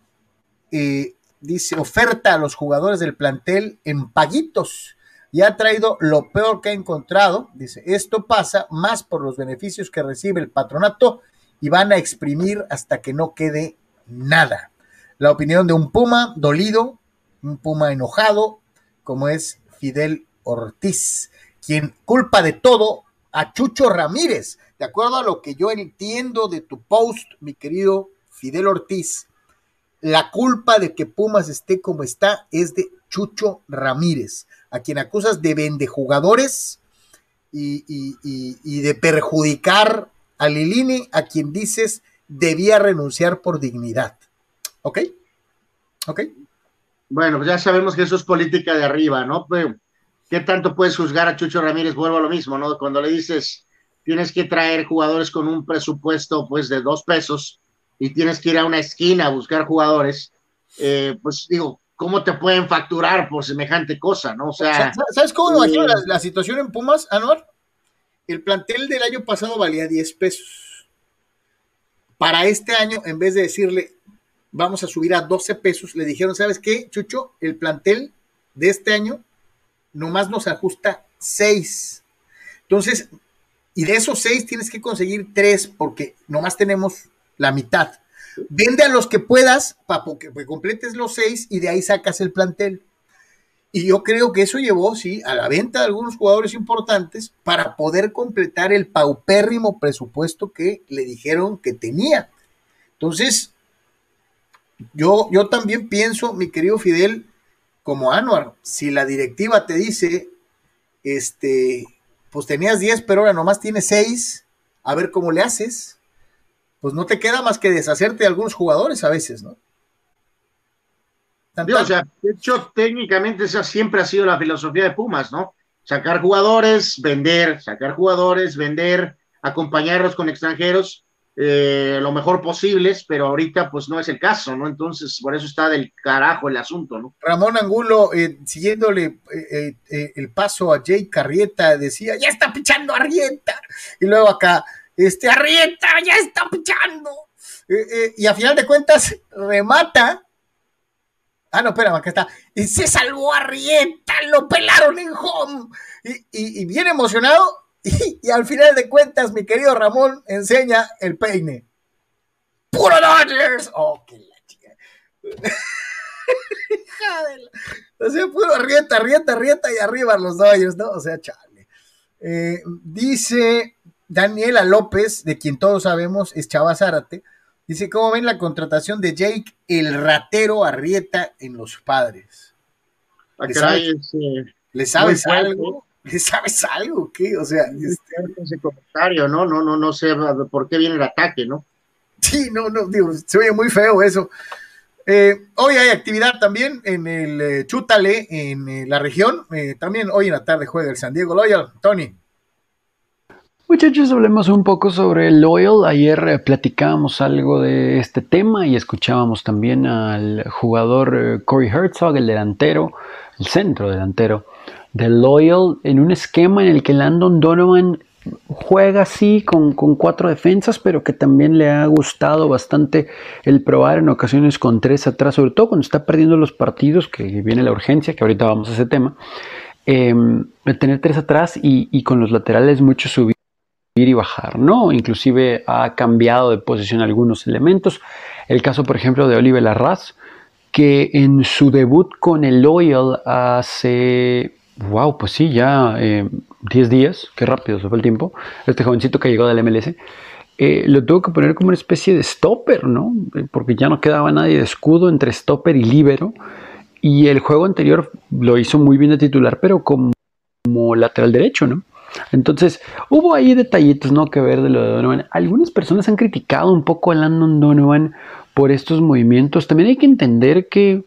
eh, dice oferta a los jugadores del plantel en paguitos y ha traído lo peor que ha encontrado. Dice, esto pasa más por los beneficios que recibe el patronato y van a exprimir hasta que no quede nada. La opinión de un Puma dolido, un Puma enojado, como es Fidel Ortiz, quien culpa de todo a Chucho Ramírez. De acuerdo a lo que yo entiendo de tu post, mi querido Fidel Ortiz, la culpa de que Pumas esté como está es de Chucho Ramírez a quien acusas de vende jugadores y, de perjudicar a Lilini, a quien dices debía renunciar por dignidad. ¿Ok? ¿Ok? Bueno, pues ya sabemos que eso es política de arriba, ¿no? ¿Qué tanto puedes juzgar a Chucho Ramírez? Vuelvo a lo mismo, ¿no? Cuando le dices tienes que traer jugadores con un presupuesto pues de dos pesos y tienes que ir a una esquina a buscar jugadores, eh, pues digo, ¿cómo te pueden facturar por semejante cosa, no? O sea, ¿sabes cómo me imagino la, situación en Pumas, Anuar? El plantel del año pasado valía 10 pesos. Para este año, en vez de decirle, vamos a subir a 12 pesos, le dijeron, ¿sabes qué, Chucho? El plantel de este año nomás nos ajusta 6. Entonces, y de esos 6 tienes que conseguir 3 porque nomás tenemos la mitad. Vende a los que puedas para que completes los seis y de ahí sacas el plantel. Y yo creo que eso llevó, sí, a la venta de algunos jugadores importantes para poder completar el paupérrimo presupuesto que le dijeron que tenía. Entonces, yo, yo también pienso, mi querido Fidel, como Anuar, si la directiva te dice, este, pues tenías 10, pero ahora nomás tienes 6, a ver cómo le haces pues no te queda más que deshacerte de algunos jugadores a veces, ¿no? o sea, de hecho, técnicamente esa siempre ha sido la filosofía de Pumas, ¿no? Sacar jugadores, vender, sacar jugadores, vender, acompañarlos con extranjeros eh, lo mejor posibles, pero ahorita pues no es el caso, ¿no? Entonces, por eso está del carajo el asunto, ¿no? Ramón Angulo, eh, siguiéndole eh, el paso a Jay Carrieta, decía, ya está pichando Arrieta. Y luego acá, este Arrieta ya está pichando. Y a final de cuentas remata. Ah, no, espérame, acá está. Y se salvó Arrieta, lo pelaron en home. Y, bien emocionado. Y, al final de cuentas, mi querido Ramón enseña el peine. ¡Puro Dodgers! ¡Oh, qué la chica! o sea, puro Arrieta, Arrieta, Arrieta y arriba los Dodgers, ¿no? O sea, chale. Eh, dice Daniela López, de quien todos sabemos es Chava Zárate, dice, ¿cómo ven la contratación de Jake, el ratero Arrieta en los padres? Ah, ¿Le sabes, ¿Le sabes algo? ¿Le sabes algo? ¿Qué? O sea, este... ese comentario, ¿no? No, no, no sé por qué viene el ataque, ¿no? Sí, no, no, digo, se oye muy feo eso. Eh, hoy hay actividad también en el eh, Chútale, en eh, la región. también hoy en la tarde juega el San Diego Loyal. Tony. Muchachos, hablemos un poco sobre el Loyal. Ayer platicábamos algo de este tema y escuchábamos también al jugador Corey Herzog, el delantero, el centro delantero del Loyal, en un esquema en el que Landon Donovan juega así con, cuatro defensas, pero que también le ha gustado bastante el probar en ocasiones con tres atrás, sobre todo cuando está perdiendo los partidos, que viene la urgencia, que ahorita vamos a ese tema, eh, tener tres atrás y, con los laterales mucho subir y bajar, ¿no? Inclusive ha cambiado de posición algunos elementos. El caso, por ejemplo, de Oliver Larraz, que en su debut con el Loyal hace wow, pues sí, ya 10 eh, días, qué rápido se fue el tiempo, este jovencito que llegó del MLS, eh, lo tuvo que poner como una especie de stopper, ¿no? Eh, porque ya no quedaba nadie de escudo entre stopper y libero. Y el juego anterior lo hizo muy bien de titular, pero como, lateral derecho, ¿no? Entonces, hubo ahí detallitos, ¿no? Que ver de lo de Donovan. Algunas personas han criticado un poco a Landon Donovan por estos movimientos. También hay que entender que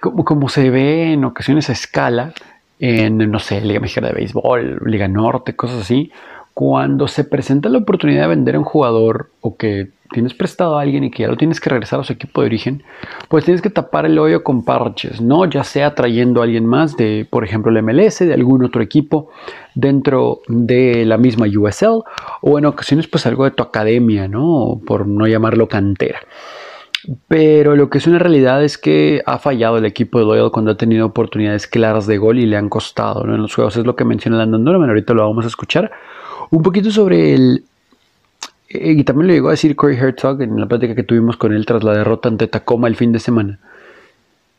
como, se ve en ocasiones a escala, en, no sé, Liga Mexicana de Béisbol, Liga Norte, cosas así, cuando se presenta la oportunidad de vender a un jugador o que tienes prestado a alguien y que ya lo tienes que regresar a su equipo de origen, pues tienes que tapar el hoyo con parches, ¿no? Ya sea trayendo a alguien más de, por ejemplo, el MLS, de algún otro equipo dentro de la misma USL, o en ocasiones pues algo de tu academia, ¿no? Por no llamarlo cantera. Pero lo que es una realidad es que ha fallado el equipo de Loyal cuando ha tenido oportunidades claras de gol y le han costado en los juegos. Es lo que menciona Landon Donovan. Ahorita lo vamos a escuchar. Un poquito sobre el. Eh, y también lo llegó a decir Corey Herzog en la plática que tuvimos con él tras la derrota ante Tacoma el fin de semana.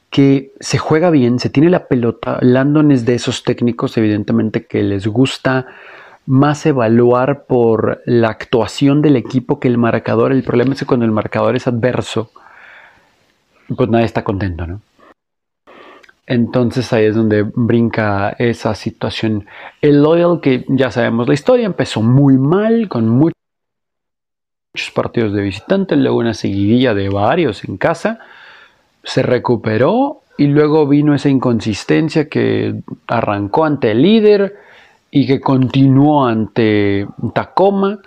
Que se juega bien, se tiene la pelota. Landon es de esos técnicos, evidentemente, que les gusta más evaluar por la actuación del equipo que el marcador. El problema es que cuando el marcador es adverso, pues nadie está contento, ¿no? Entonces ahí es donde brinca esa situación. El Loyal, que ya sabemos la historia, empezó muy mal, con muchos partidos de visitante, luego una seguidilla de varios en casa, se recuperó y luego vino esa inconsistencia que arrancó ante el líder, y que continuó ante Tacoma.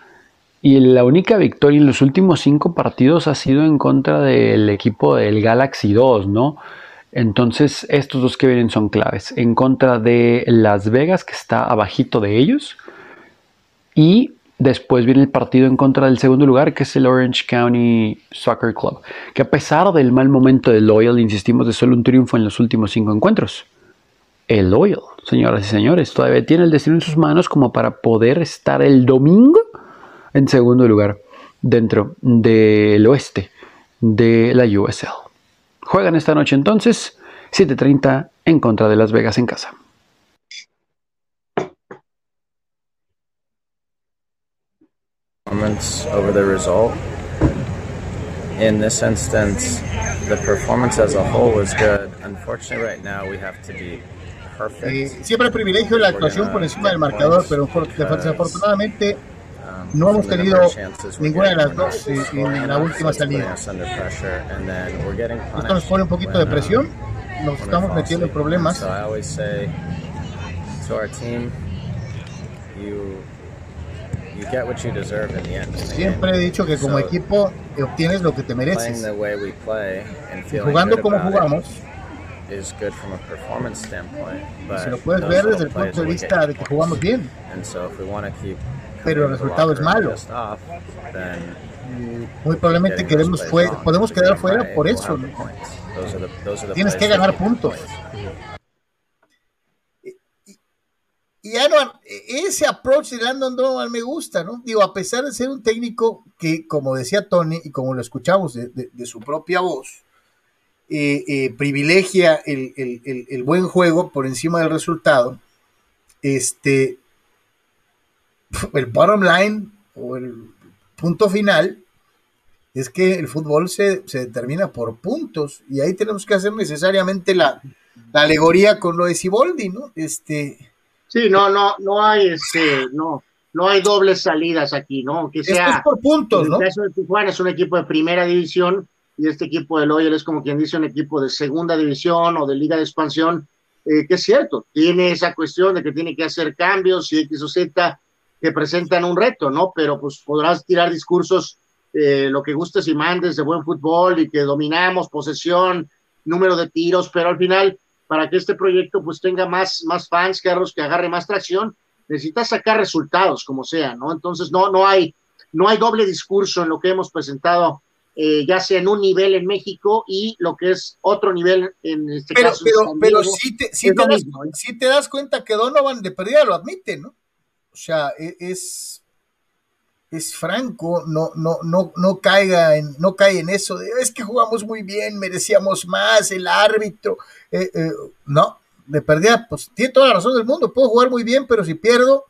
Y la única victoria en los últimos cinco partidos ha sido en contra del equipo del Galaxy 2, ¿no? Entonces, estos dos que vienen son claves. En contra de Las Vegas, que está abajito de ellos. Y después viene el partido en contra del segundo lugar, que es el Orange County Soccer Club. Que a pesar del mal momento de Loyal, insistimos de solo un triunfo en los últimos cinco encuentros el Loyal, señoras y señores. Todavía tiene el destino en sus manos como para poder estar el domingo en segundo lugar dentro del oeste de la USL. Juegan esta noche entonces 7:30 en contra de Las Vegas en casa. over the result. Performance as a whole was good. Unfortunately, right now we have eh, siempre el privilegio de la actuación por encima del marcador, pero desafortunadamente no hemos tenido ninguna de las dos eh, en la última salida. Esto nos pone un poquito de presión, nos estamos metiendo en problemas. Siempre he dicho que como equipo obtienes lo que te mereces. Y jugando como jugamos, is good from a performance standpoint. se lo puedes ver desde el punto de vista de que jugamos bien. And so if we want to keep pero el resultado es malo. Muy probablemente queremos fue, podemos quedar fuera por eso. ¿no? Tienes que ganar puntos. Y ya no, ese approach de Landon Donovan me gusta, ¿no? Digo, a pesar de ser un técnico que, como decía Tony, y como lo escuchamos de, de su propia voz, eh, eh, privilegia el, buen juego por encima del resultado, este, el bottom line o el punto final es que el fútbol se, determina por puntos y ahí tenemos que hacer necesariamente la, alegoría con lo de Siboldi, ¿no? Este, sí, no, no, no hay este, no, no hay dobles salidas aquí, ¿no? Que sea, por puntos, ¿no? El caso de Tijuana es un equipo de primera división y este equipo de Loyal es como quien dice un equipo de segunda división o de liga de expansión, eh, que es cierto, tiene esa cuestión de que tiene que hacer cambios y X o Z que presentan un reto, ¿no? Pero pues podrás tirar discursos, eh, lo que gustes y mandes de buen fútbol y que dominamos posesión, número de tiros, pero al final, para que este proyecto pues tenga más, más fans, Carlos, que agarre más tracción, necesitas sacar resultados, como sea, ¿no? Entonces no, no hay, no hay doble discurso en lo que hemos presentado eh, ya sea en un nivel en México y lo que es otro nivel en este pero, caso. Pero, pero sí, te, sí te, das, ¿eh? te, das, cuenta que Donovan de perdida lo admite, ¿no? O sea, e, es, es franco, no, no, no, no caiga en, no cae en eso de es que jugamos muy bien, merecíamos más, el árbitro, eh, eh, no, de perdida, pues tiene toda la razón del mundo, puedo jugar muy bien, pero si pierdo,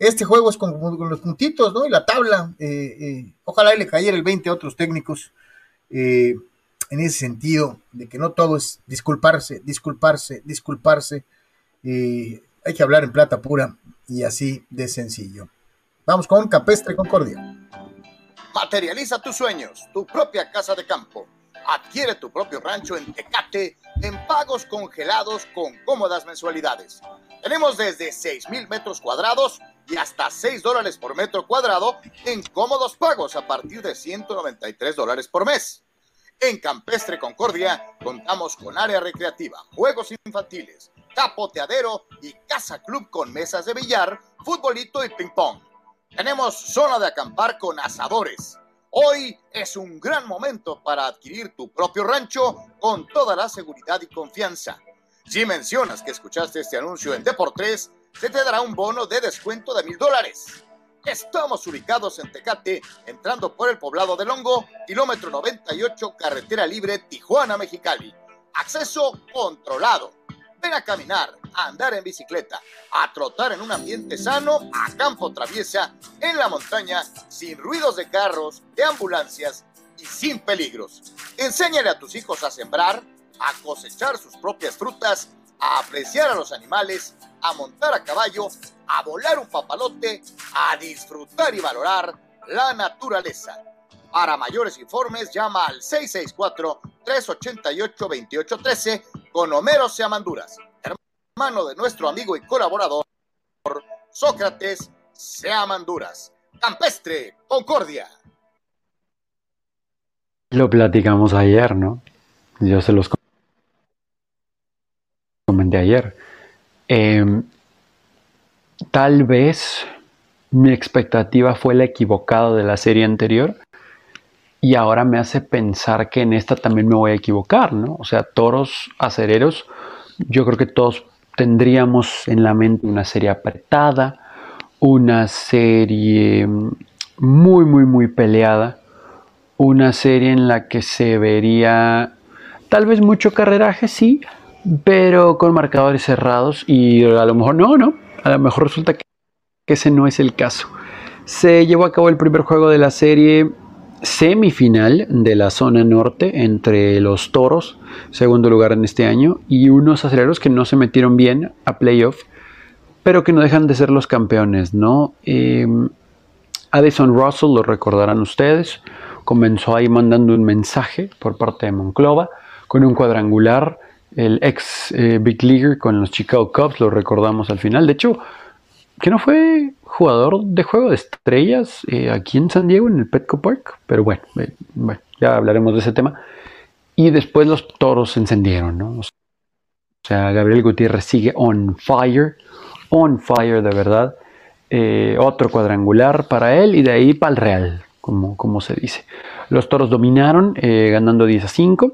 este juego es con, los puntitos, ¿no? Y la tabla. Eh, eh, ojalá le cayera el 20 a otros técnicos eh, en ese sentido, de que no todo es disculparse, disculparse, disculparse. hay que hablar en plata pura y así de sencillo. Vamos con Capestre Concordia. Materializa tus sueños, tu propia casa de campo. Adquiere tu propio rancho en Tecate en pagos congelados con cómodas mensualidades. Tenemos desde 6 mil metros cuadrados y hasta 6 dólares por metro cuadrado en cómodos pagos a partir de 193 dólares por mes. En Campestre Concordia contamos con área recreativa, juegos infantiles, tapoteadero y casa club con mesas de billar, futbolito y ping pong. Tenemos zona de acampar con asadores. Hoy es un gran momento para adquirir tu propio rancho con toda la seguridad y confianza. Si mencionas que escuchaste este anuncio en Deportes, se te dará un bono de descuento de mil dólares. Estamos ubicados en Tecate, entrando por el poblado de Longo, kilómetro 98, carretera libre Tijuana-Mexicali. Acceso controlado. Ven a caminar, a andar en bicicleta, a trotar en un ambiente sano, a campo traviesa, en la montaña, sin ruidos de carros, de ambulancias y sin peligros. Enséñale a tus hijos a sembrar, a cosechar sus propias frutas, a apreciar a los animales a montar a caballo, a volar un papalote, a disfrutar y valorar la naturaleza. Para mayores informes, llama al 664-388-2813 con Homero Seamanduras, hermano de nuestro amigo y colaborador Sócrates Seamanduras. Campestre, Concordia. Lo platicamos ayer, ¿no? Yo se los comenté ayer Em, tal vez mi expectativa fue la equivocada de la serie anterior y ahora me hace pensar que en esta también me voy a equivocar, ¿no? O sea, toros acereros, yo creo que todos tendríamos en la mente una serie apretada, una serie muy, muy, muy peleada, una serie en la que se vería tal vez mucho carreraje, sí, pero con marcadores cerrados y a lo mejor no, no, a lo mejor resulta que ese no es el caso. Se llevó a cabo el primer juego de la serie semifinal de la zona norte entre los toros, segundo lugar en este año, y unos aceleros que no se metieron bien a playoff, pero que no dejan de ser los campeones, ¿no? Em, Addison Russell, lo recordarán ustedes, comenzó ahí mandando un mensaje por parte de Monclova con un cuadrangular el ex eh, Big Leaguer con los Chicago Cubs, lo recordamos al final. De hecho, que no fue jugador de juego de estrellas eh, aquí en San Diego, en el Petco Park, pero bueno, eh, bueno, ya hablaremos de ese tema. Y después los toros se encendieron, ¿no? O sea, Gabriel Gutiérrez sigue on fire, on fire de verdad. otro cuadrangular para él y de ahí para el Real, como, como se dice. Los toros dominaron, ganando 10 a 5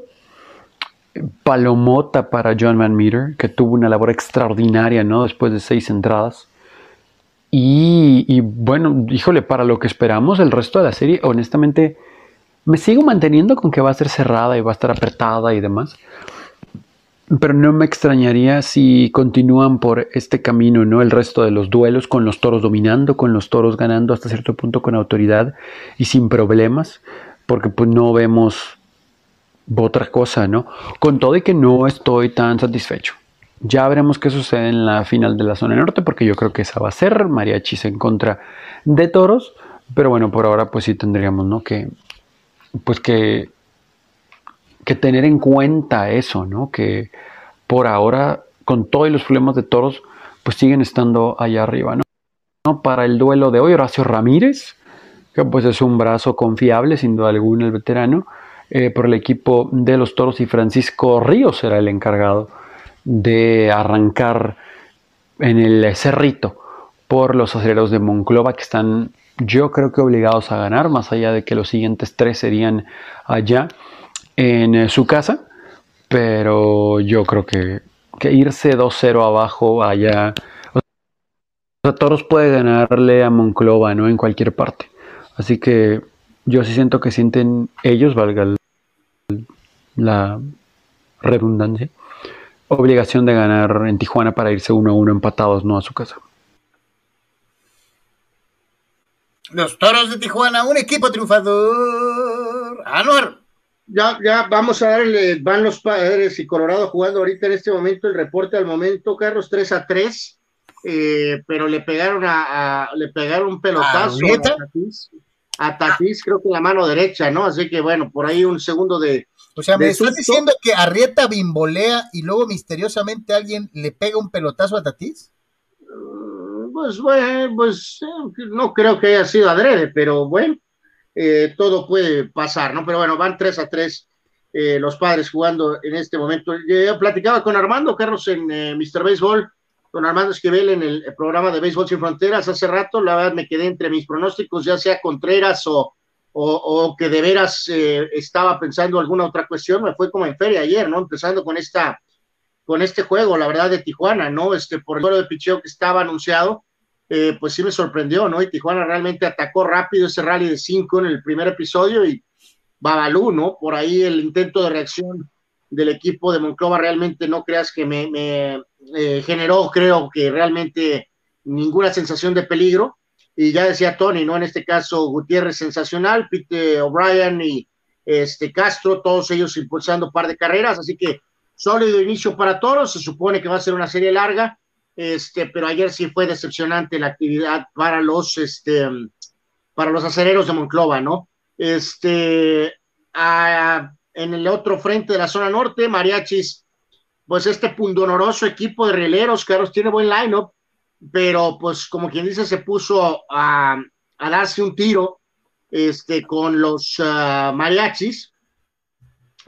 palomota para John Van Meter, que tuvo una labor extraordinaria, ¿no? Después de seis entradas. Y, bueno, híjole, para lo que esperamos, el resto de la serie, honestamente, me sigo manteniendo con que va a ser cerrada y va a estar apretada y demás. Pero no me extrañaría si continúan por este camino, ¿no? El resto de los duelos con los toros dominando, con los toros ganando hasta cierto punto con autoridad y sin problemas, porque pues no vemos otra cosa, ¿no? Con todo y que no estoy tan satisfecho. Ya veremos qué sucede en la final de la zona norte, porque yo creo que esa va a ser mariachis en contra de toros. Pero bueno, por ahora pues sí tendríamos, ¿no? Que, pues que que tener en cuenta eso, ¿no? Que por ahora, con todos los problemas de toros, pues siguen estando allá arriba, ¿no? Para el duelo de hoy, Horacio Ramírez, que pues es un brazo confiable, sin duda alguna, el veterano, eh, por el equipo de los toros y Francisco Ríos será el encargado de arrancar en el cerrito por los aceleros de Monclova que están yo creo que obligados a ganar, más allá de que los siguientes tres serían allá en eh, su casa, pero yo creo que, irse 2-0 abajo allá, o Toros puede ganarle a Monclova, ¿no? En cualquier parte. Así que yo sí siento que sienten ellos, valga la redundancia, obligación de ganar en Tijuana para irse 1-1 empatados, no a su casa. Los Toros de Tijuana, un equipo triunfador. Anuar. Ya, ya vamos a darle, van los padres y Colorado jugando ahorita en este momento el reporte al momento, Carlos, 3 a 3, eh, pero le pegaron a, le pegaron un pelotazo a Tatís, creo que la mano derecha, ¿no? Así que bueno, por ahí un segundo de. O sea, me estás diciendo que Arrieta bimbolea y luego misteriosamente alguien le pega un pelotazo a Tatís? pues bueno, pues eh, no creo que haya sido adrede, pero bueno, eh, todo puede pasar, ¿no? Pero bueno, van 3 a 3 eh, los padres jugando en este momento. Yo platicaba con Armando Carlos en Mr. Baseball, con Armando Esquivel en el programa de Béisbol Sin Fronteras hace rato, la verdad me quedé entre mis pronósticos, ya sea Contreras o, o, que de veras estaba pensando alguna otra cuestión, me fue como en feria ayer, ¿no? Empezando con esta con este juego, la verdad, de Tijuana, ¿no? Este, por el número de picheo que estaba anunciado, eh, pues sí me sorprendió, ¿no? Y Tijuana realmente atacó rápido ese rally de cinco en el primer episodio y Babalú, ¿no? Por ahí el intento de reacción del equipo de Monclova realmente no creas que me, eh, generó, creo que realmente ninguna sensación de peligro. Y ya decía Tony, ¿no? En este caso, Gutiérrez sensacional, Pete O'Brien y este Castro, todos ellos impulsando un par de carreras, así que sólido inicio para todos, se supone que va a ser una serie larga, este, pero ayer sí fue decepcionante la actividad para los, este, para los acereros de Monclova, ¿no? Este, en el otro frente de la zona norte, Mariachis, pues este pundonoroso equipo de rieleros, Carlos tiene buen line-up, pero pues como quien dice, se puso a, darse un tiro este, con los ah, mariachis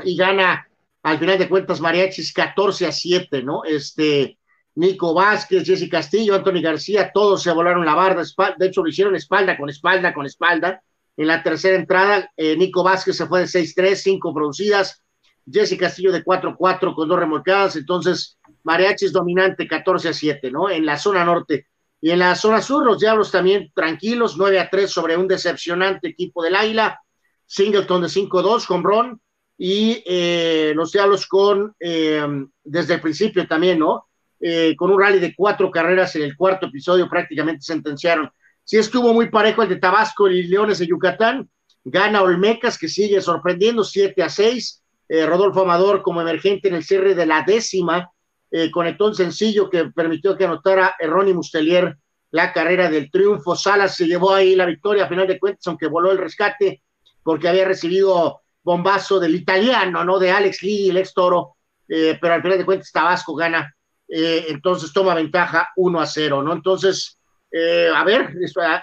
y gana al final de cuentas mariachis 14 a 7, ¿no? Este, Nico Vázquez, Jesse Castillo, Anthony García, todos se volaron la barda, de hecho lo hicieron espalda con espalda con espalda. En la tercera entrada, eh, Nico Vázquez se fue de 6-3, 5 producidas, Jesse Castillo de 4-4 con dos remolcadas, entonces Mariachis dominante 14 a 7, ¿no? En la zona norte. Y en la zona sur, los Diablos también tranquilos, 9 a 3 sobre un decepcionante equipo del Águila, Singleton de 5-2 con Ron, y eh, los Diablos con, eh, desde el principio también, ¿no? Eh, con un rally de cuatro carreras en el cuarto episodio, prácticamente sentenciaron. Sí estuvo muy parejo el de Tabasco y Leones de Yucatán. Gana Olmecas, que sigue sorprendiendo, 7 a 6. Eh, Rodolfo Amador como emergente en el cierre de la décima, eh, conectó un sencillo que permitió que anotara Ronnie Mustelier la carrera del triunfo. Salas se llevó ahí la victoria a final de cuentas, aunque voló el rescate, porque había recibido bombazo del italiano, ¿no? De Alex Lee, el ex toro, pero al final de cuentas Tabasco gana eh, entonces toma ventaja 1 a 0, ¿no? Entonces, eh, a ver,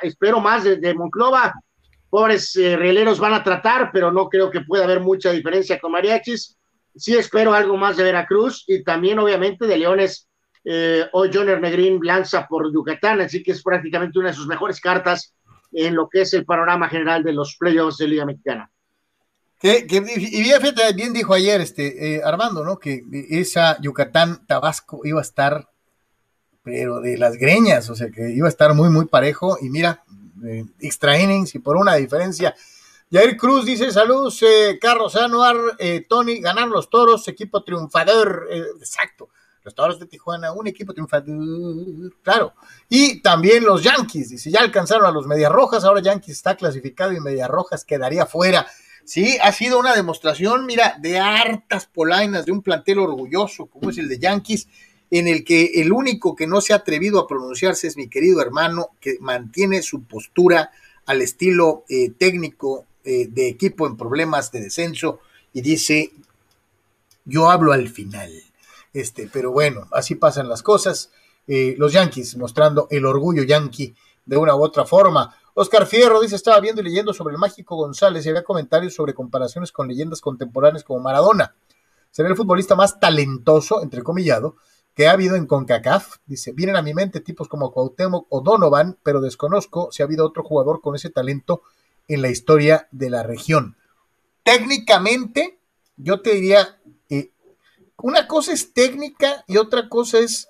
espero más de, Monclova. Pobres eh, rieleros van a tratar, pero no creo que pueda haber mucha diferencia con Mariachis. Sí espero algo más de Veracruz y también, obviamente, de Leones. hoy John Negrín lanza por Yucatán, así que es prácticamente una de sus mejores cartas en lo que es el panorama general de los playoffs de Liga Mexicana y bien, bien dijo ayer este eh, Armando, ¿no? Que esa Yucatán Tabasco iba a estar, pero de las greñas, o sea que iba a estar muy, muy parejo. Y mira, eh, extra innings y por una diferencia. Jair Cruz dice: Saludos, eh, Carlos Anuar, eh, Tony, ganar los toros, equipo triunfador. exacto, los toros de Tijuana, un equipo triunfador, claro. Y también los Yankees, dice: Ya alcanzaron a los Medias Rojas, ahora Yankees está clasificado y Medias Rojas quedaría fuera. Sí, ha sido una demostración, mira, de hartas polainas, de un plantel orgulloso como es el de Yankees, en el que el único que no se ha atrevido a pronunciarse es mi querido hermano, que mantiene su postura al estilo eh, técnico de equipo en problemas de descenso y dice, Yo hablo al final. Este, pero bueno, así pasan las cosas. Eh, los Yankees mostrando el orgullo yankee de una u otra forma. Oscar Fierro dice, estaba viendo y leyendo sobre el mágico González y había comentarios sobre comparaciones con leyendas contemporáneas como Maradona. Será el futbolista más talentoso, entre comillado, que ha habido en CONCACAF. Dice, vienen a mi mente tipos como Cuauhtémoc o Donovan, pero desconozco si ha habido otro jugador con ese talento en la historia de la región. Técnicamente, yo te diría, eh, una cosa es técnica y otra cosa es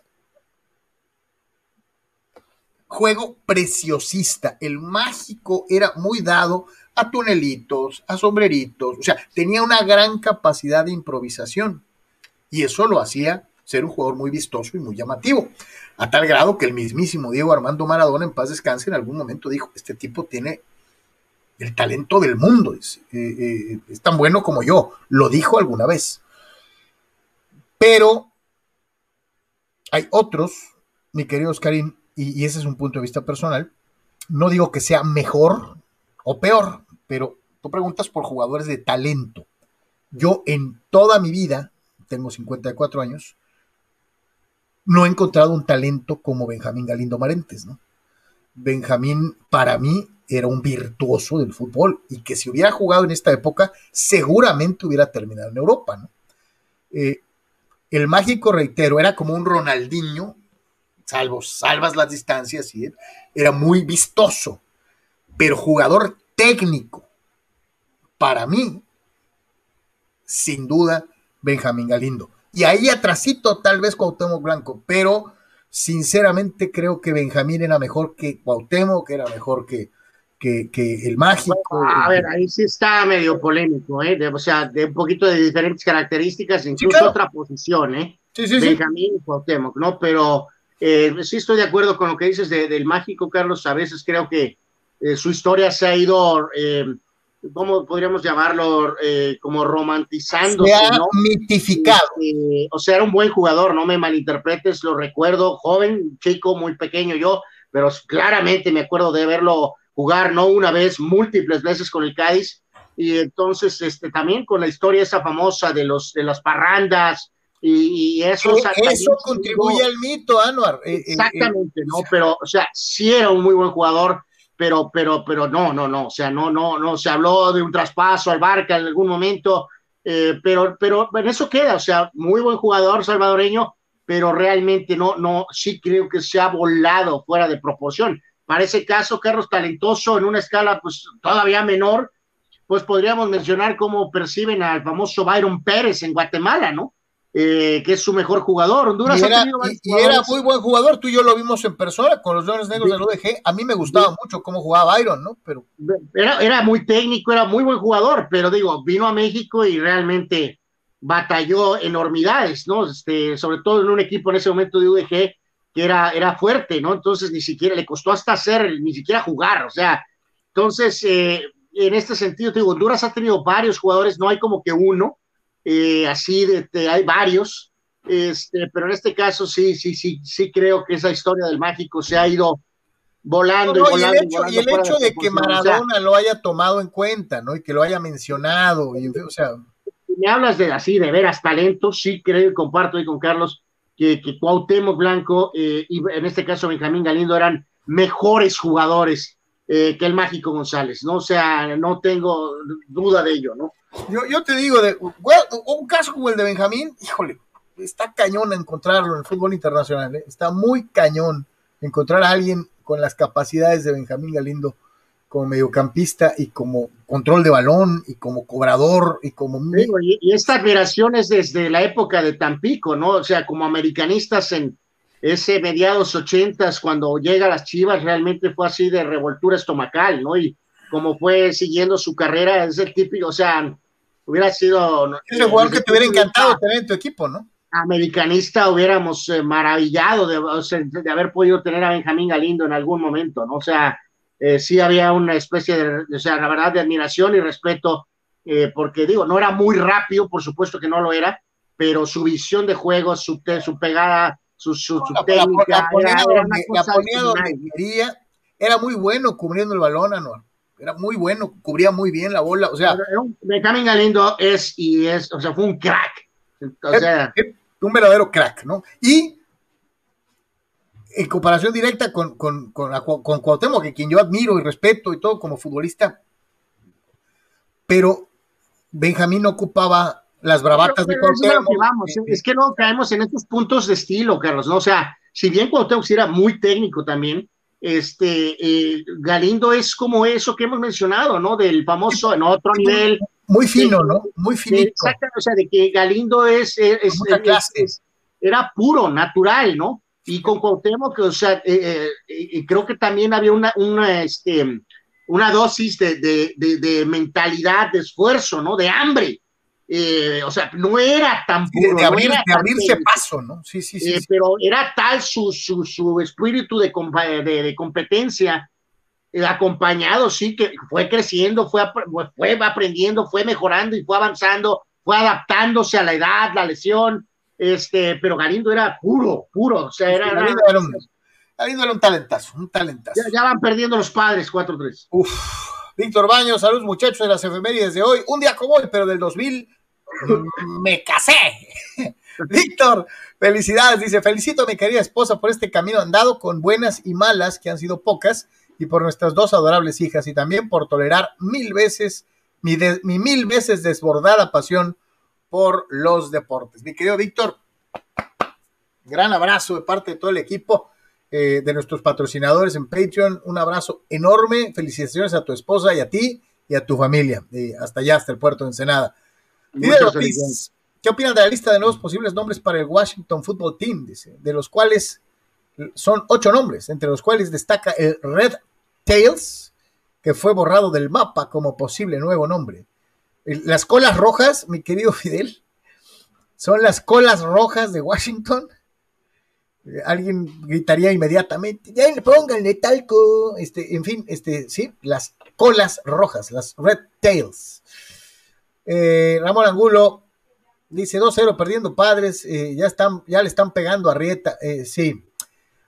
juego preciosista. El mágico era muy dado a tunelitos, a sombreritos, o sea, tenía una gran capacidad de improvisación y eso lo hacía ser un jugador muy vistoso y muy llamativo, a tal grado que el mismísimo Diego Armando Maradona, en paz descanse, en algún momento dijo, este tipo tiene el talento del mundo, es, eh, eh, es tan bueno como yo, lo dijo alguna vez. Pero hay otros, mi querido Oscarín, y, ese es un punto de vista personal, no digo que sea mejor o peor, pero tú preguntas por jugadores de talento. Yo en toda mi vida, tengo 54 años, no he encontrado un talento como Benjamín Galindo Marentes, ¿no? Benjamín para mí era un virtuoso del fútbol y que si hubiera jugado en esta época seguramente hubiera terminado en Europa. Eh, el mágico, reitero, era como un Ronaldinho salvo salvas las distancias, y era muy vistoso, pero jugador técnico, para mí, sin duda, Benjamín Galindo. Y ahí atrasito tal vez Cuauhtémoc Blanco, pero sinceramente creo que Benjamín era mejor que Cuauhtémoc, que era mejor que, que, el mágico. a ver, ahí sí está medio polémico, ¿eh? o sea, de un poquito de diferentes características, incluso otra posición, ¿eh? Sí, sí, Benjamín y Cuauhtémoc, ¿no? Pero eh, sí estoy de acuerdo con lo que dices del mágico, Carlos. A veces creo que eh, su historia se ha ido, eh, ¿cómo podríamos llamarlo? Eh, como romantizando. Se ha mitificado. o sea, era un buen jugador, no me malinterpretes, lo recuerdo, joven, chico, muy pequeño yo, pero claramente me acuerdo de verlo jugar no una vez, múltiples veces con el Cádiz. Y entonces, este, también con la historia esa famosa de los de las parrandas, y, eso, eso contribuye al mito, Anuar. Eh, eh, Exactamente, ¿no? Pero, o sea, sí era un muy buen jugador, pero, pero, pero no, no, no, o sea, no, no, no, se habló de un traspaso al Barca en algún momento, eh, pero, pero en eso queda, o sea, muy buen jugador salvadoreño, pero realmente no, no, sí creo que se ha volado fuera de proporción. Para ese caso, Carlos Talentoso en una escala pues todavía menor, pues podríamos mencionar cómo perciben al famoso Byron Pérez en Guatemala, ¿no? Eh, que es su mejor jugador. Honduras y, era, y, era, muy buen jugador, tú y yo lo vimos en persona con los Leones Negros del UDG. A mí me gustaba mucho cómo jugaba Byron, ¿no? Pero era, era muy técnico, era muy buen jugador, pero digo, vino a México y realmente batalló enormidades, ¿no? Este, sobre todo en un equipo en ese momento de UDG que era, era fuerte, ¿no? Entonces ni siquiera le costó hasta hacer, ni siquiera jugar, o sea, entonces, eh, en este sentido, te digo, Honduras ha tenido varios jugadores, no hay como que uno, eh, así de, hay varios, este, pero en este caso sí, sí, sí, sí creo que esa historia del mágico se ha ido volando y volando. Y el hecho, de que Maradona lo haya tomado en cuenta, ¿no? Y que lo haya mencionado, y, o sea. Me hablas de así, de veras talento, sí creo y comparto ahí con Carlos que, que Blanco eh, y en este caso Benjamín Galindo eran mejores jugadores eh, que el Mágico González, ¿no? O sea, no tengo duda de ello, ¿no? Yo, te digo, de, un caso como el de Benjamín, híjole, está cañón encontrarlo en el fútbol internacional, ¿eh? está muy cañón encontrar a alguien con las capacidades de Benjamín Galindo como mediocampista y como control de balón y como cobrador y como... y, esta admiración es desde la época de Tampico, ¿no? O sea, como americanistas en ese mediados ochentas, cuando llega a las Chivas, realmente fue así de revoltura estomacal, ¿no? Y como fue siguiendo su carrera, es el típico, o sea, hubiera sido. Ese jugador que te hubiera encantado tener en tu equipo, ¿no? Americanista, hubiéramos eh, maravillado de, haber podido tener a Benjamín Galindo en algún momento, ¿no? O sea, eh, sí había una especie de, o sea, la verdad, de admiración y respeto, eh, porque digo, no era muy rápido, por supuesto que no lo era, pero su visión de juego, su, su pegada, su, su, técnica, era, muy bueno cubriendo el balón, Anuar era muy bueno, cubría muy bien la bola, o sea. Benjamín Galindo es y es, o sea, fue un crack, O sea, un verdadero crack, ¿no? Y en comparación directa con, con, con, con Cuauhtémoc, que quien yo admiro y respeto y todo como futbolista, pero Benjamín no ocupaba las bravatas de Cuauhtémoc. Es que no caemos en estos puntos de estilo, Carlos, ¿no? O sea, si bien Cuauhtémoc era muy técnico también, este, eh, Galindo es como eso que hemos mencionado, ¿no? Del famoso, en otro nivel. Muy fino, ¿no? Muy finito. Exacto, o sea, de que Galindo es, es, era puro, natural, ¿no? Y con Cuauhtémoc, o sea, eh, eh, creo que también había una, una, este, una dosis de, de, de, mentalidad, de esfuerzo, ¿no? De hambre. Eh, o sea, no era tan puro. De, abrirse paso, ¿no? Sí, sí, sí, Pero era tal su, su, su espíritu de, de, competencia, acompañado, sí, que fue creciendo, fue, fue aprendiendo, fue mejorando y fue avanzando, fue adaptándose a la edad, la lesión, este, pero Galindo era puro, puro, o sea, era... Galindo era, un, era un talentazo, un talentazo. Ya, van perdiendo los padres, 4-3. Uf, Víctor Baños, saludos muchachos de las efemérides de hoy, un día como hoy, pero del 2000, me casé. Víctor, felicidades, dice, felicito a mi querida esposa por este camino andado con buenas y malas, que han sido pocas, y por nuestras dos adorables hijas, y también por tolerar mil veces mi, mi mil veces desbordada pasión por los deportes. Mi querido Víctor, gran abrazo de parte de todo el equipo, eh, de nuestros patrocinadores en Patreon, un abrazo enorme, felicitaciones a tu esposa y a ti y a tu familia, hasta allá, hasta el puerto de Ensenada. ¿Qué opinan de la lista de nuevos posibles nombres para el Washington Football Team? Dice, de los cuales son ocho nombres, entre los cuales destaca el Red Tails, que fue borrado del mapa como posible nuevo nombre. Las colas rojas, mi querido Fidel, son las colas rojas de Washington. Eh, alguien gritaría inmediatamente, ya pónganle talco, este, en fin, este, sí, las colas rojas, las red tails. Eh, Ramón Angulo dice 2-0 perdiendo padres, eh, ya están, ya le están pegando a Rieta, sí.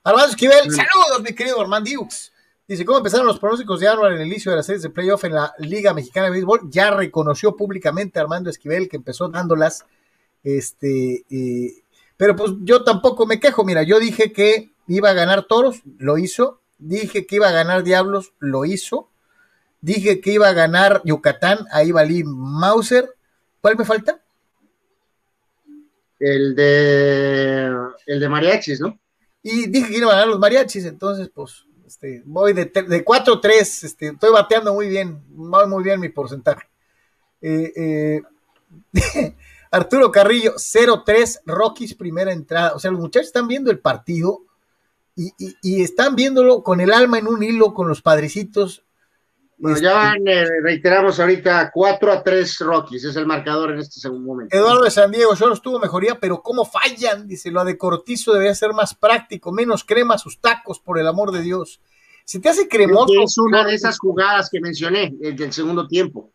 Armando Esquivel, saludos, mi querido Armand Dukes. Dice, ¿cómo empezaron los pronósticos de Álvaro en el inicio de las series de playoff en la Liga Mexicana de Béisbol? Ya reconoció públicamente Armando Esquivel que empezó dándolas. Este, pero pues yo tampoco me quejo. Mira, yo dije que iba a ganar Toros, lo hizo. Dije que iba a ganar Diablos, lo hizo. Dije que iba a ganar Yucatán, ahí valí Mauser. ¿Cuál me falta? El de el de mariachis, ¿no? Y dije que iba a ganar los mariachis, entonces pues este, voy de, de 4-3, este, estoy bateando muy bien, muy bien mi porcentaje. Eh, eh, Arturo Carrillo, 0-3, Rockies primera entrada. O sea, los muchachos están viendo el partido y, están viéndolo con el alma en un hilo, con los padrecitos. Bueno, ya van, eh, reiteramos ahorita 4 a 3 Rockies, es el marcador en este segundo momento. Eduardo de San Diego, yo no estuvo mejoría, pero ¿cómo fallan? Dice, lo de Cortizo debería ser más práctico, menos crema sus tacos, por el amor de Dios. Si te hace cremoso. Es una de esas jugadas que mencioné, el del segundo tiempo.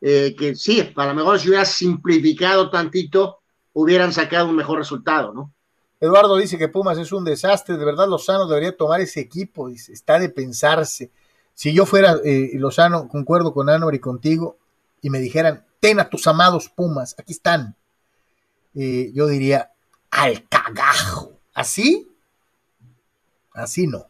Eh, que sí, a lo mejor si hubiera simplificado tantito, hubieran sacado un mejor resultado, ¿no? Eduardo dice que Pumas es un desastre, de verdad Lozano debería tomar ese equipo, dice, está de pensarse si yo fuera eh, Lozano, concuerdo con Anor y contigo, y me dijeran, ten a tus amados Pumas, aquí están, eh, yo diría, al cagajo. ¿Así? Así no.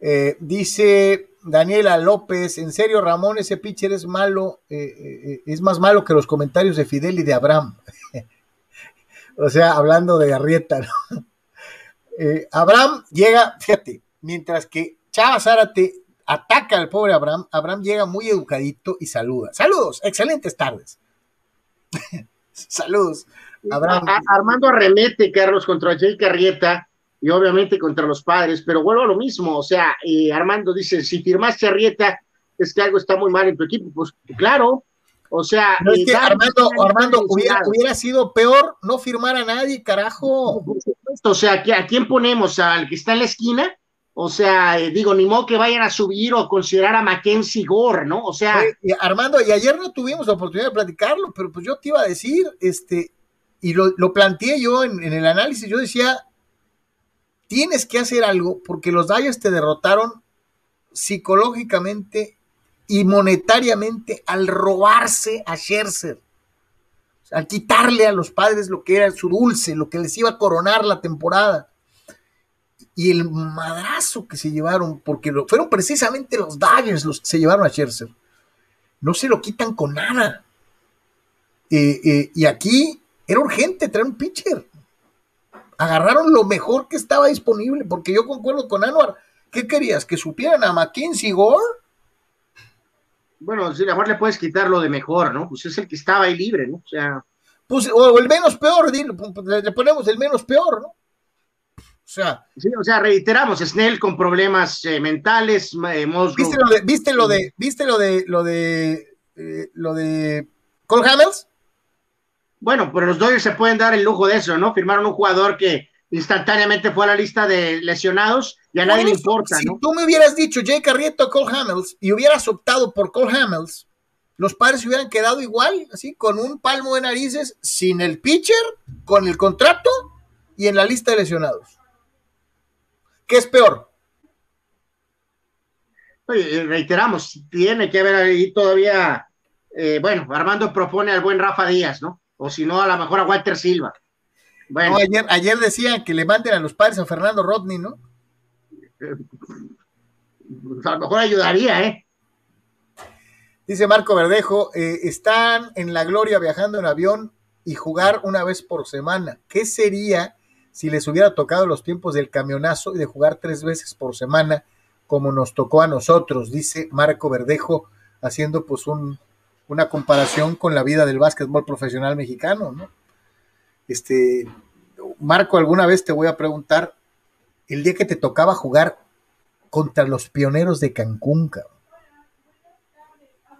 Eh, dice Daniela López, en serio, Ramón, ese pitcher es malo, es más malo que los comentarios de Fidel y de Abraham. o sea, hablando de Arrieta, ¿no? Abraham llega, fíjate, mientras que Chava Zárate ataca al pobre Abraham. Abraham llega muy educadito y saluda. Saludos, excelentes tardes. Saludos. Abraham. Armando arremete, Carlos, contra Jay Carrieta y obviamente contra los padres, pero vuelvo a lo mismo. O sea, eh, Armando dice: si firmaste a Arrieta, es que algo está muy mal en tu equipo. Pues claro, o sea. Eh, Armando, Armando hubiera, sido peor no firmar a nadie, carajo. O sea, ¿a quién ponemos? ¿Al que está en la esquina? O sea, eh, digo, ni modo que vayan a subir o considerar a Mackenzie Gore, ¿no? O sea. Armando, y ayer no tuvimos la oportunidad de platicarlo, pero pues yo te iba a decir, este, y lo, planteé yo en, el análisis, yo decía, tienes que hacer algo porque los Dodgers te derrotaron psicológicamente y monetariamente al robarse a Scherzer. al quitarle a los padres lo que era su dulce, lo que les iba a coronar la temporada. Y el madrazo que se llevaron, porque lo, fueron precisamente los Dodgers los que se llevaron a Scherzer. No se lo quitan con nada. Eh, eh, y aquí era urgente traer un pitcher. Agarraron lo mejor que estaba disponible, porque yo concuerdo con Anuar. ¿Qué querías? ¿Que supieran a McKinsey Gore? Bueno, si mejor le puedes quitar lo de mejor, ¿no? Pues es el que estaba ahí libre, ¿no? O sea. Pues, o el menos peor, le ponemos el menos peor, ¿no? O sea. Sí, o sea, reiteramos, Snell con problemas eh, mentales, eh, ¿Viste lo de, viste lo de, viste lo de, lo de, eh, lo de Cole Hamels? Bueno, pero los Dodgers se pueden dar el lujo de eso, ¿no? Firmaron un jugador que instantáneamente fue a la lista de lesionados y a nadie le importa, si tú me hubieras dicho Jake Arrieta o Cole Hamels y hubieras optado por Cole Hamels, los padres hubieran quedado igual, así, con un palmo de narices, sin el pitcher, con el contrato y en la lista de lesionados. ¿Qué es peor? Oye, reiteramos, tiene que haber ahí todavía, eh, bueno, Armando propone al buen Rafa Díaz, ¿no? O si no, a lo mejor a Walter Silva. Bueno. ayer, ayer decían que le manden a los padres a Fernando Rodney, ¿no? a lo mejor ayudaría, ¿eh? Dice Marco Verdejo, eh, están en la gloria viajando en avión y jugar una vez por semana. ¿Qué sería si les hubiera tocado los tiempos del camionazo y de jugar tres veces por semana como nos tocó a nosotros? Dice Marco Verdejo, haciendo pues un, una comparación con la vida del básquetbol profesional mexicano, ¿no? Este, Marco, alguna vez te voy a preguntar, el día que te tocaba jugar contra los pioneros de Cancún,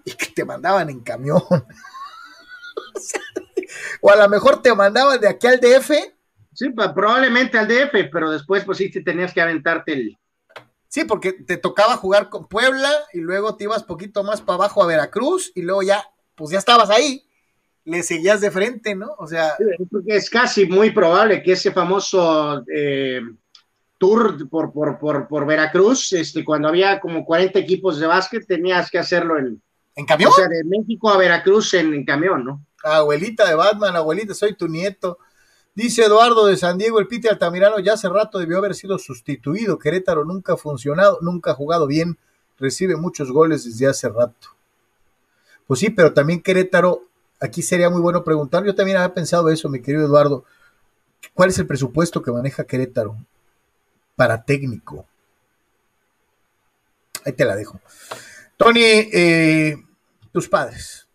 y que te mandaban en camión. o a lo mejor te mandaban de aquí al DF. Sí, probablemente al DF, pero después pues sí te tenías que aventarte el... Sí, porque te tocaba jugar con Puebla y luego te ibas poquito más para abajo a Veracruz y luego ya, pues ya estabas ahí, le seguías de frente, ¿no? O sea... es casi muy probable que ese famoso eh, tour por, por, por, por, Veracruz, este, cuando había como 40 equipos de básquet, tenías que hacerlo en... ¿En camión? O sea, de México a Veracruz en, en camión, ¿no? Abuelita de Batman, abuelita, soy tu nieto. Dice Eduardo de San Diego, el Pite Altamirano ya hace rato debió haber sido sustituido. Querétaro nunca ha funcionado, nunca ha jugado bien, recibe muchos goles desde hace rato. Pues sí, pero también Querétaro, aquí sería muy bueno preguntar, yo también había pensado eso, mi querido Eduardo, ¿cuál es el presupuesto que maneja Querétaro para técnico? Ahí te la dejo. Tony, eh, tus padres.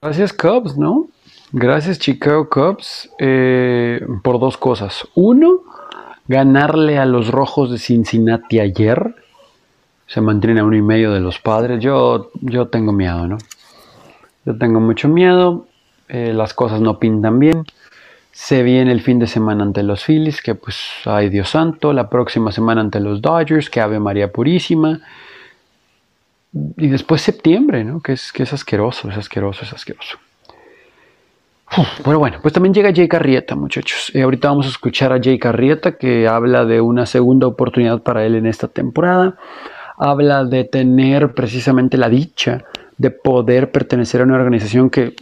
Gracias Cubs, ¿no? Gracias Chicago Cubs eh, por dos cosas. Uno, ganarle a los Rojos de Cincinnati ayer. Se mantiene a uno y medio de los padres. Yo, yo tengo miedo, ¿no? Yo tengo mucho miedo. Eh, las cosas no pintan bien. Se viene el fin de semana ante los Phillies, que pues, ay Dios santo. La próxima semana ante los Dodgers, que Ave María Purísima. Y después septiembre, ¿no? Que es, que es asqueroso, es asqueroso, es asqueroso. Bueno, bueno, pues también llega Jay Carrieta, muchachos. Eh, ahorita vamos a escuchar a Jay Carrieta que habla de una segunda oportunidad para él en esta temporada. Habla de tener precisamente la dicha de poder pertenecer a una organización que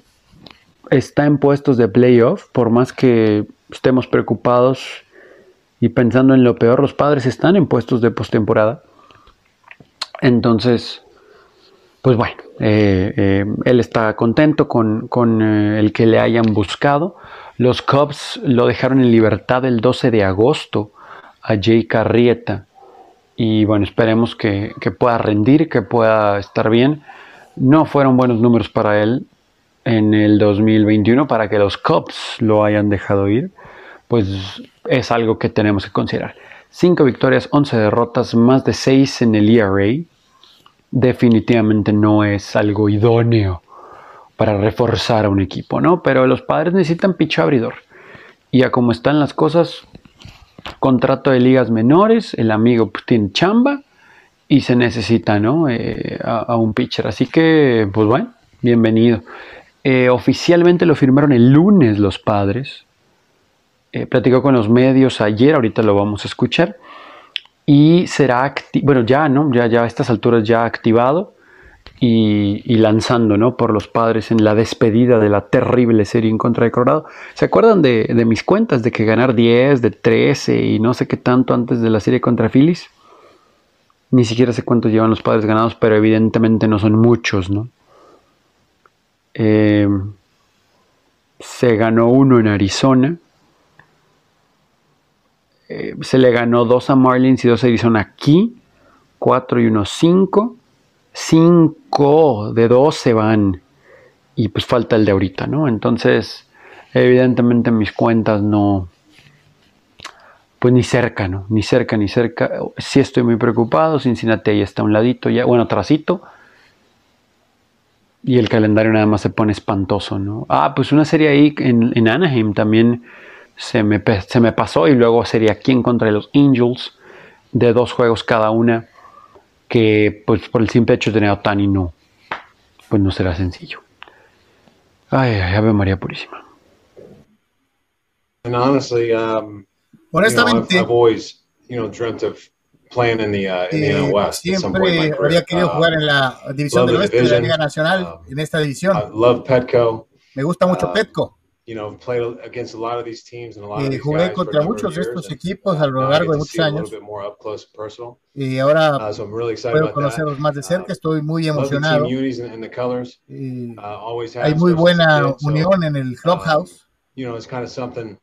está en puestos de playoff, por más que estemos preocupados y pensando en lo peor, los padres están en puestos de postemporada. Entonces, pues bueno, eh, eh, él está contento con, eh, el que le hayan buscado. Los Cubs lo dejaron en libertad el 12 de agosto a Jay Carrieta. Y bueno, esperemos que, pueda rendir, que pueda estar bien. No fueron buenos números para él en el 2021 para que los Cubs lo hayan dejado ir. Pues es algo que tenemos que considerar. 5 victorias, 11 derrotas, más de 6 en el ERA definitivamente no es algo idóneo para reforzar a un equipo, ¿no? Pero los padres necesitan picho abridor. Y como están las cosas, contrato de ligas menores, el amigo pues, tiene chamba y se necesita, ¿no? Eh, a, un pitcher. Así que, pues bueno, bienvenido. Eh, oficialmente lo firmaron el lunes los padres. Eh, platicó con los medios ayer, ahorita lo vamos a escuchar y será, bueno, ya, ¿no? Ya, ya a estas alturas ya activado. y, lanzando ¿no? por los padres en la despedida de la terrible serie en contra de Colorado. ¿Se acuerdan de, mis cuentas de que ganar 10, de 13 y no sé qué tanto antes de la serie contra Phillies? Ni siquiera sé cuántos llevan los padres ganados, pero evidentemente no son muchos, ¿no? Eh, se ganó uno en Arizona. Eh, se le ganó dos a Marlins y dos a Arizona aquí. Cuatro y uno cinco. 5 de 2 se van y pues falta el de ahorita, ¿no? Entonces, evidentemente mis cuentas no, pues ni cerca, ¿no? Ni cerca, ni cerca. Sí estoy muy preocupado, Cincinnati ahí está a un ladito, ya, bueno, trasito. Y el calendario nada más se pone espantoso, ¿no? Ah, pues una serie ahí en, en Anaheim también se me, se me pasó y luego sería aquí en contra los Angels de dos juegos cada una que pues por el simple hecho de tener a Otani no, pues no será sencillo. Ay, ay, Ave María Purísima. And honestly, um, Honestamente, you know, I've, I've always, you know, dreamt of playing in the, uh, in the West. Siempre había querido uh, jugar en la división del oeste de la Liga Nacional, um, en esta división. I love Petco. Me gusta mucho uh, Petco. You know, played against a lot of these teams and a lot of these jugué contra muchos de estos equipos a lo largo de muchos años. Y ahora uh, so really puedo conocerlos that. más de cerca. Uh, Estoy muy emocionado. And, and colors. Y uh, hay muy buena unión so, en el clubhouse. you know, it's kind of something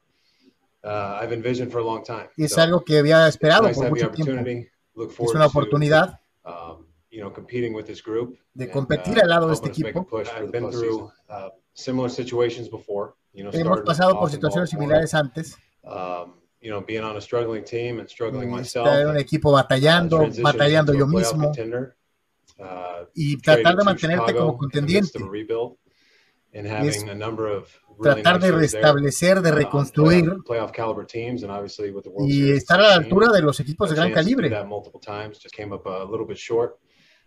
uh, I've envisioned for a long time. Y es so, algo que había esperado nice por mucho tiempo. Es una oportunidad. To, um, you know, competing with this group de competir and, al lado de este equipo. I've been through uh, similar situations before. Hemos pasado por situaciones similares antes. Um, you know, being on a struggling team and struggling myself. Estar en un equipo batallando, uh, batallando yo mismo. Uh, y tratar de mantenerte como contendiente. Es tratar de restablecer, de uh, reconstruir y estar a la altura de los equipos de gran calibre.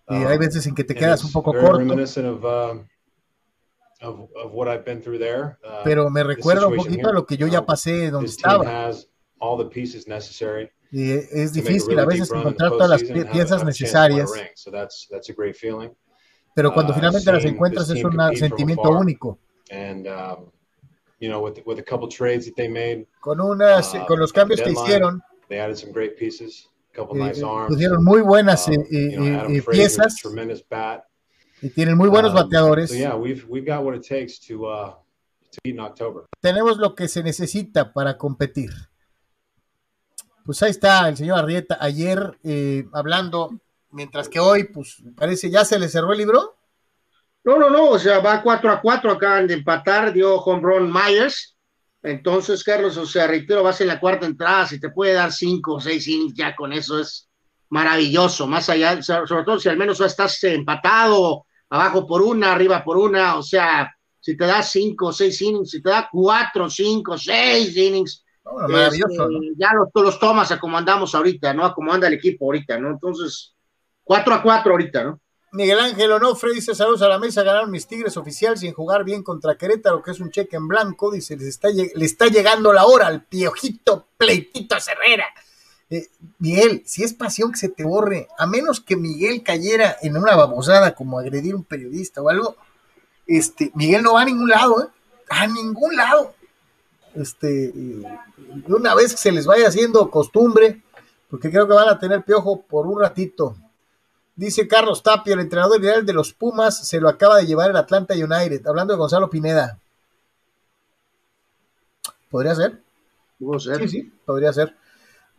Y hay veces en que te quedas un poco corto. Pero me recuerda un poquito a lo que yo ya pasé donde estaba. Y es difícil a veces encontrar todas las piezas necesarias. Pero cuando uh, finalmente las encuentras es un sentimiento único. Um, con, unas, uh, con los cambios que hicieron, pusieron muy buenas um, eh, piezas y tienen muy buenos um, bateadores. Tenemos lo que se necesita para competir. Pues ahí está el señor Arrieta ayer eh, hablando, mientras que hoy, pues parece ya se le cerró el libro. No, no, no, o sea, va 4 a 4, acaban de empatar, dio home run Myers. Entonces, Carlos, o sea, reitero, vas en la cuarta entrada, si te puede dar 5 o 6 innings ya con eso es maravilloso, más allá, sobre todo si al menos estás empatado abajo por una, arriba por una, o sea, si te da cinco o seis innings, si te da cuatro, cinco, seis innings, este, ya los, los tomas a como andamos ahorita, ¿no? A como anda el equipo ahorita, ¿no? Entonces, cuatro a cuatro ahorita, ¿no? Miguel Ángel Onofre dice saludos a la mesa, ganaron mis Tigres oficial sin jugar bien contra Querétaro, que es un cheque en blanco, dice, les está, le está llegando la hora al piojito pleitito Herrera. Eh, Miguel, si es pasión que se te borre, a menos que Miguel cayera en una babosada como agredir a un periodista o algo, este, Miguel no va a ningún lado, ¿eh? a ningún lado. Este, una vez que se les vaya haciendo costumbre, porque creo que van a tener piojo por un ratito. Dice Carlos Tapia, el entrenador ideal de los Pumas, se lo acaba de llevar el Atlanta United, hablando de Gonzalo Pineda. ¿Podría ser? ser? Sí, sí, podría ser.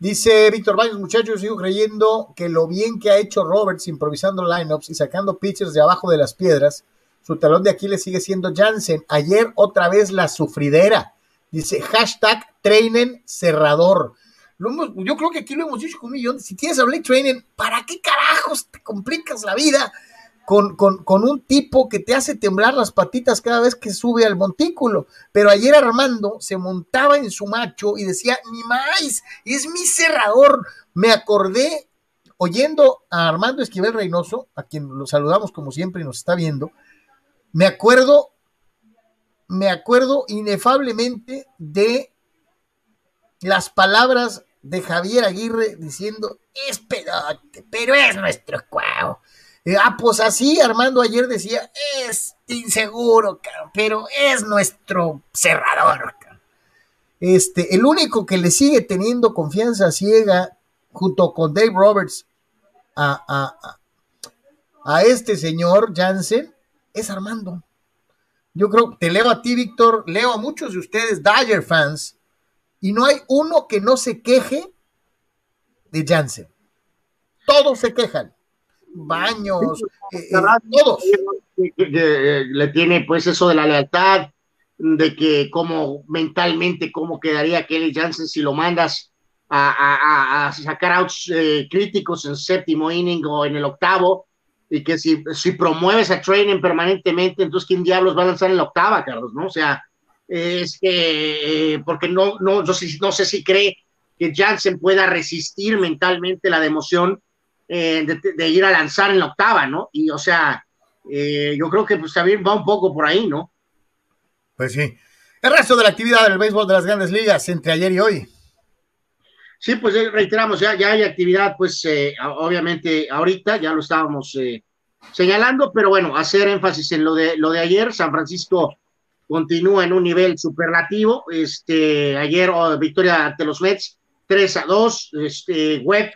Dice Víctor Baños, muchachos, sigo creyendo que lo bien que ha hecho Roberts improvisando lineups y sacando pitchers de abajo de las piedras, su talón de Aquiles sigue siendo Jansen. Ayer otra vez la sufridera. Dice hashtag trainen cerrador. yo creo que aquí lo hemos dicho con un millón. Si tienes a Blake Trainen, ¿para qué carajos te complicas la vida? Con, con, un tipo que te hace temblar las patitas cada vez que sube al montículo. Pero ayer Armando se montaba en su macho y decía, ni más, es mi cerrador. Me acordé, oyendo a Armando Esquivel Reynoso, a quien lo saludamos como siempre y nos está viendo, me acuerdo, me acuerdo inefablemente de las palabras de Javier Aguirre diciendo, es pedote, pero es nuestro cuau Eh, ah, pues así Armando ayer decía, es inseguro, pero es nuestro cerrador. Este, el único que le sigue teniendo confianza ciega junto con Dave Roberts a, a este señor Jansen es Armando. Yo creo, te leo a ti, Víctor, leo a muchos de ustedes, Dyer fans, y no hay uno que no se queje de Jansen. Todos se quejan. Baños, eh, eh, todos. le tiene pues eso de la lealtad, de que como mentalmente, cómo quedaría Kelly Jansen si lo mandas a, sacar outs eh, críticos en séptimo inning o en el octavo, y que si, si promueves a training permanentemente, entonces ¿quién diablos va a lanzar en la octava, Carlos? ¿No? O sea, es que, eh, porque no, no, sé, no sé si cree que Jansen pueda resistir mentalmente la emoción eh, de, ir a lanzar en la octava, ¿no? Y o sea, eh, yo creo que pues también va un poco por ahí, ¿no? Pues sí. El resto de la actividad del béisbol de las grandes ligas entre ayer y hoy. Sí, pues eh, reiteramos, ya, ya hay actividad, pues eh, obviamente ahorita ya lo estábamos señalando, pero bueno, hacer énfasis en lo de, lo de ayer, San Francisco continúa en un nivel superlativo, este, ayer oh, victoria ante los Mets, 3 a 2, este, Webb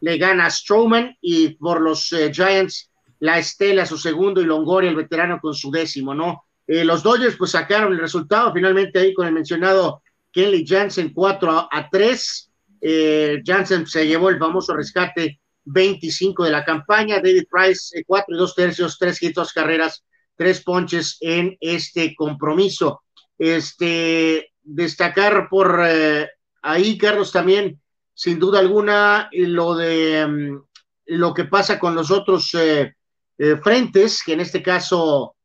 le gana a Strowman y por los Giants la Estela su segundo y Longoria el veterano con su décimo, ¿no? los Dodgers pues sacaron el resultado finalmente ahí con el mencionado Kenley Jansen 4 a, a 3, eh, Jansen se llevó el famoso rescate 25 de la campaña. David Price, 4 y 2 tercios, 3 hits, 2 carreras, 3 ponches en este compromiso. Este, destacar por eh, ahí, Carlos, también, sin duda alguna, lo de mm, lo que pasa con los otros eh, frentes, que en este caso,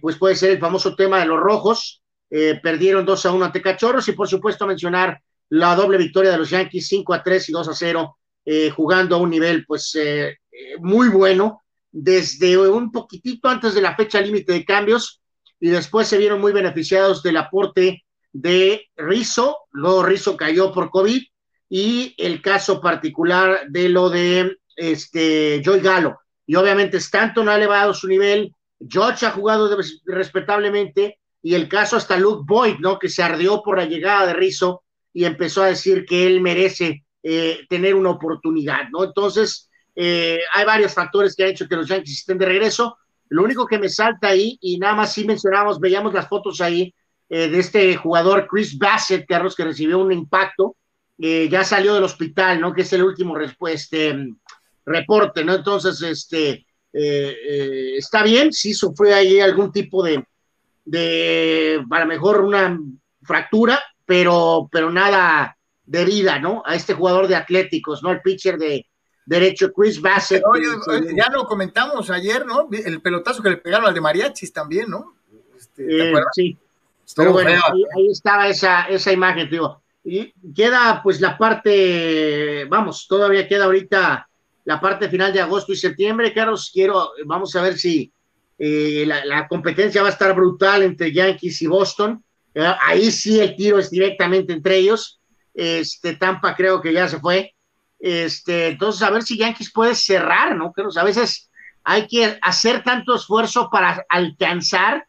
pues puede ser el famoso tema de los rojos. perdieron 2 a 1 ante Cachorros y, por supuesto, mencionar la doble victoria de los Yankees 5 a 3 y 2 a 0, eh, jugando a un nivel pues eh, eh, muy bueno desde un poquitito antes de la fecha límite de cambios y después se vieron muy beneficiados del aporte de Rizzo, luego Rizzo cayó por COVID y el caso particular de lo de este Joy Galo. Y obviamente Stanton ha elevado su nivel, George ha jugado respetablemente y el caso hasta Luke Boyd, ¿no? Que se ardió por la llegada de Rizzo y empezó a decir que él merece eh, tener una oportunidad, ¿no? Entonces, eh, hay varios factores que han hecho que los Yankees estén de regreso. Lo único que me salta ahí, y nada más sí mencionamos, veíamos las fotos ahí eh, de este jugador Chris Bassett, Carlos, que recibió un impacto, ya salió del hospital, ¿no? Que es el último este, reporte, ¿no? Entonces, este, está bien, sí sufrió ahí algún tipo de, de, a lo mejor una fractura, pero, pero nada de vida, ¿no? A este jugador de Atléticos, ¿no? El pitcher de derecho, Chris Bassett. ya lo comentamos ayer, ¿no? El pelotazo que le pegaron al de Mariachis también, ¿no? Este, eh, sí. pero bueno, ahí, estaba esa, esa imagen, digo. Y queda pues la parte, vamos, todavía queda ahorita la parte final de agosto y septiembre, Carlos, quiero, vamos a ver si eh, la, competencia va a estar brutal entre Yankees y Boston. Ahí sí el tiro es directamente entre ellos. Este, Tampa creo que ya se fue. Este, entonces, a ver si Yankees puede cerrar, ¿no? Pero a veces hay que hacer tanto esfuerzo para alcanzar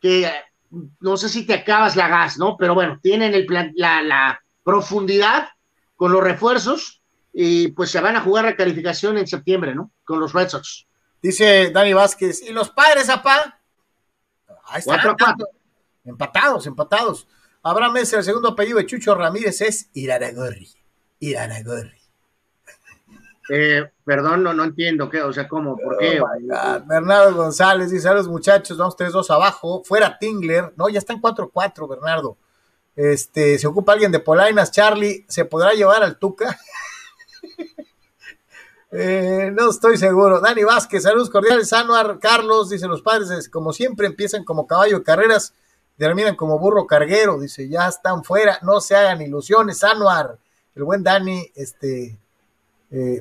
que no sé si te acabas la gas, ¿no? Pero bueno, tienen el plan, la, la profundidad con los refuerzos y pues se van a jugar la calificación en septiembre, ¿no? Con los Red Sox. Dice Dani Vázquez, ¿y los padres, apá? Ahí está. cuatro. Empatados, empatados. Abraham Messi, el segundo apellido de Chucho Ramírez es Iranagorri. Iranagorri. Eh, perdón, no, no entiendo qué, o sea, cómo, por qué. Oh Bernardo González dice a los muchachos, vamos 3-2 abajo, fuera Tingler, no, ya están 4-4, Bernardo. Este, se ocupa alguien de Polainas, Charlie, ¿se podrá llevar al Tuca? Eh, no estoy seguro. Dani Vázquez, saludos cordiales. Anuar Carlos, dice los padres, como siempre, empiezan como caballo de carreras terminan como burro carguero, dice, ya están fuera, no se hagan ilusiones, Anuar, el buen Dani, este... Eh,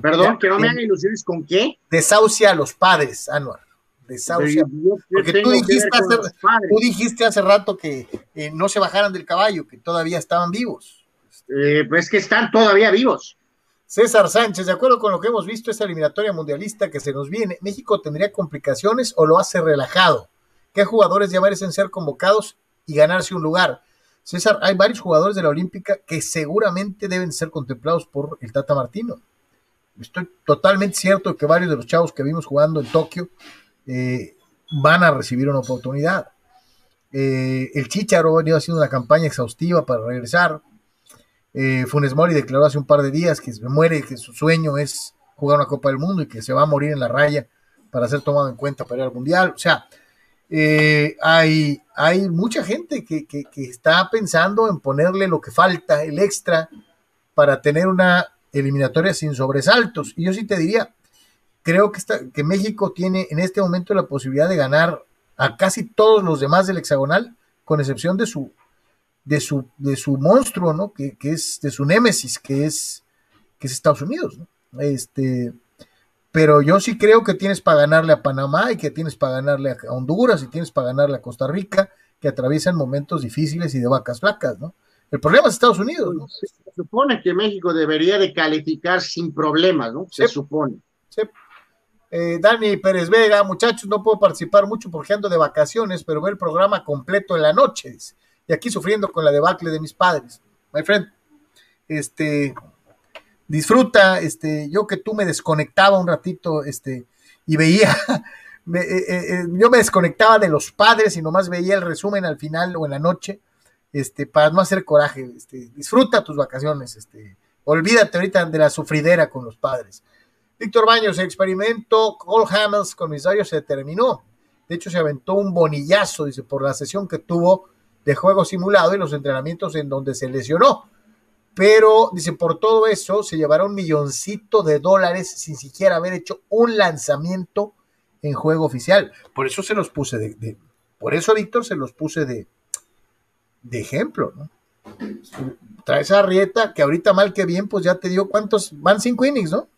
Perdón, que no me hagan ilusiones con qué? Desahucia a los padres, Anuar. Desahucia. Porque tú dijiste, hace, tú dijiste, hace, rato que eh, no se bajaran del caballo, que todavía estaban vivos. Eh, pues que están todavía vivos. César Sánchez, de acuerdo con lo que hemos visto, esta eliminatoria mundialista que se nos viene, ¿México tendría complicaciones o lo hace relajado? ¿Qué jugadores ya merecen ser convocados y ganarse un lugar? César, hay varios jugadores de la Olímpica que seguramente deben ser contemplados por el Tata Martino. Estoy totalmente cierto que varios de los chavos que vimos jugando en Tokio eh, van a recibir una oportunidad. Eh, el Chicharo ha venido haciendo una campaña exhaustiva para regresar. Eh, Funes Mori declaró hace un par de días que se muere, que su sueño es jugar una Copa del Mundo y que se va a morir en la raya para ser tomado en cuenta para ir al Mundial. O sea, hay mucha gente que, está pensando en ponerle lo que falta, el extra, para tener una eliminatoria sin sobresaltos. Y yo sí te diría, creo que, está, que México tiene en este momento la posibilidad de ganar a casi todos los demás del hexagonal, con excepción de su de su, de su monstruo, ¿no? Que, es de su némesis, que es, que es Estados Unidos, ¿no? Este, pero yo sí creo que tienes para ganarle a Panamá y que tienes para ganarle a Honduras y tienes para ganarle a Costa Rica, que atraviesan momentos difíciles y de vacas flacas, ¿no? El problema es Estados Unidos, ¿no? Se supone que México debería de calificar sin problemas, ¿no? Se supone. Sí. Eh, Dani Pérez Vega, muchachos, no puedo participar mucho porque ando de vacaciones, pero ver el programa completo en la noche y aquí sufriendo con la debacle de mis padres. My friend, este, disfruta, este, yo que tú me desconectaba un ratito, este, y veía, eh, eh, eh, yo me desconectaba de los padres y nomás veía el resumen al final o en la noche, este, para no hacer coraje, este, disfruta tus vacaciones, este, olvídate ahorita de la sufridera con los padres. Víctor Baños, el experimento Cole Hamels con se terminó. De hecho, se aventó un bonillazo, dice, por la sesión que tuvo de juego simulado y los entrenamientos en donde se lesionó. Pero, dice, por todo eso se llevará un milloncito de dólares sin siquiera haber hecho un lanzamiento en juego oficial. Por eso se los puse de, por eso, Víctor, se los puse de, de ejemplo, ¿no? Traes a Rieta, que ahorita mal que bien, pues ya te dio cuántos, van cinco innings, ¿no?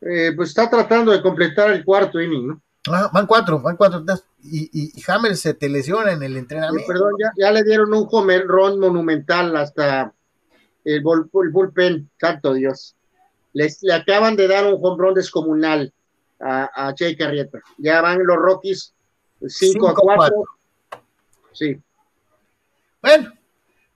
Eh, pues está tratando de completar el cuarto inning, ¿no? Ah, van cuatro, van cuatro. Y, y, Hamel se te lesiona en el entrenamiento. perdón, ya, le dieron un run monumental hasta el, bullpen, santo Dios. Les, le acaban de dar un home run descomunal a, a Jake Carrieta. Ya van los Rockies 5 a 4. Sí. Bueno,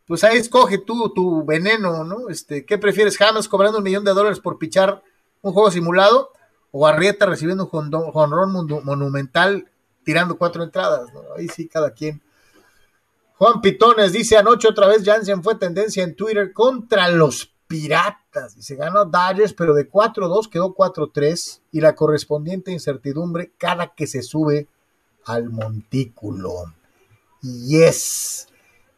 pues ahí escoge tú tu veneno, ¿no? Este, ¿Qué prefieres, James cobrando un millón de dólares por pichar un juego simulado o Arrieta recibiendo un jonrón monumental tirando cuatro entradas, Ahí sí, cada quien. Juan Pitones dice anoche otra vez Jansen fue tendencia en Twitter contra los Piratas. Y se ganó Dodgers, pero de 4-2 quedó 4-3 y la correspondiente incertidumbre cada que se sube al montículo. Yes.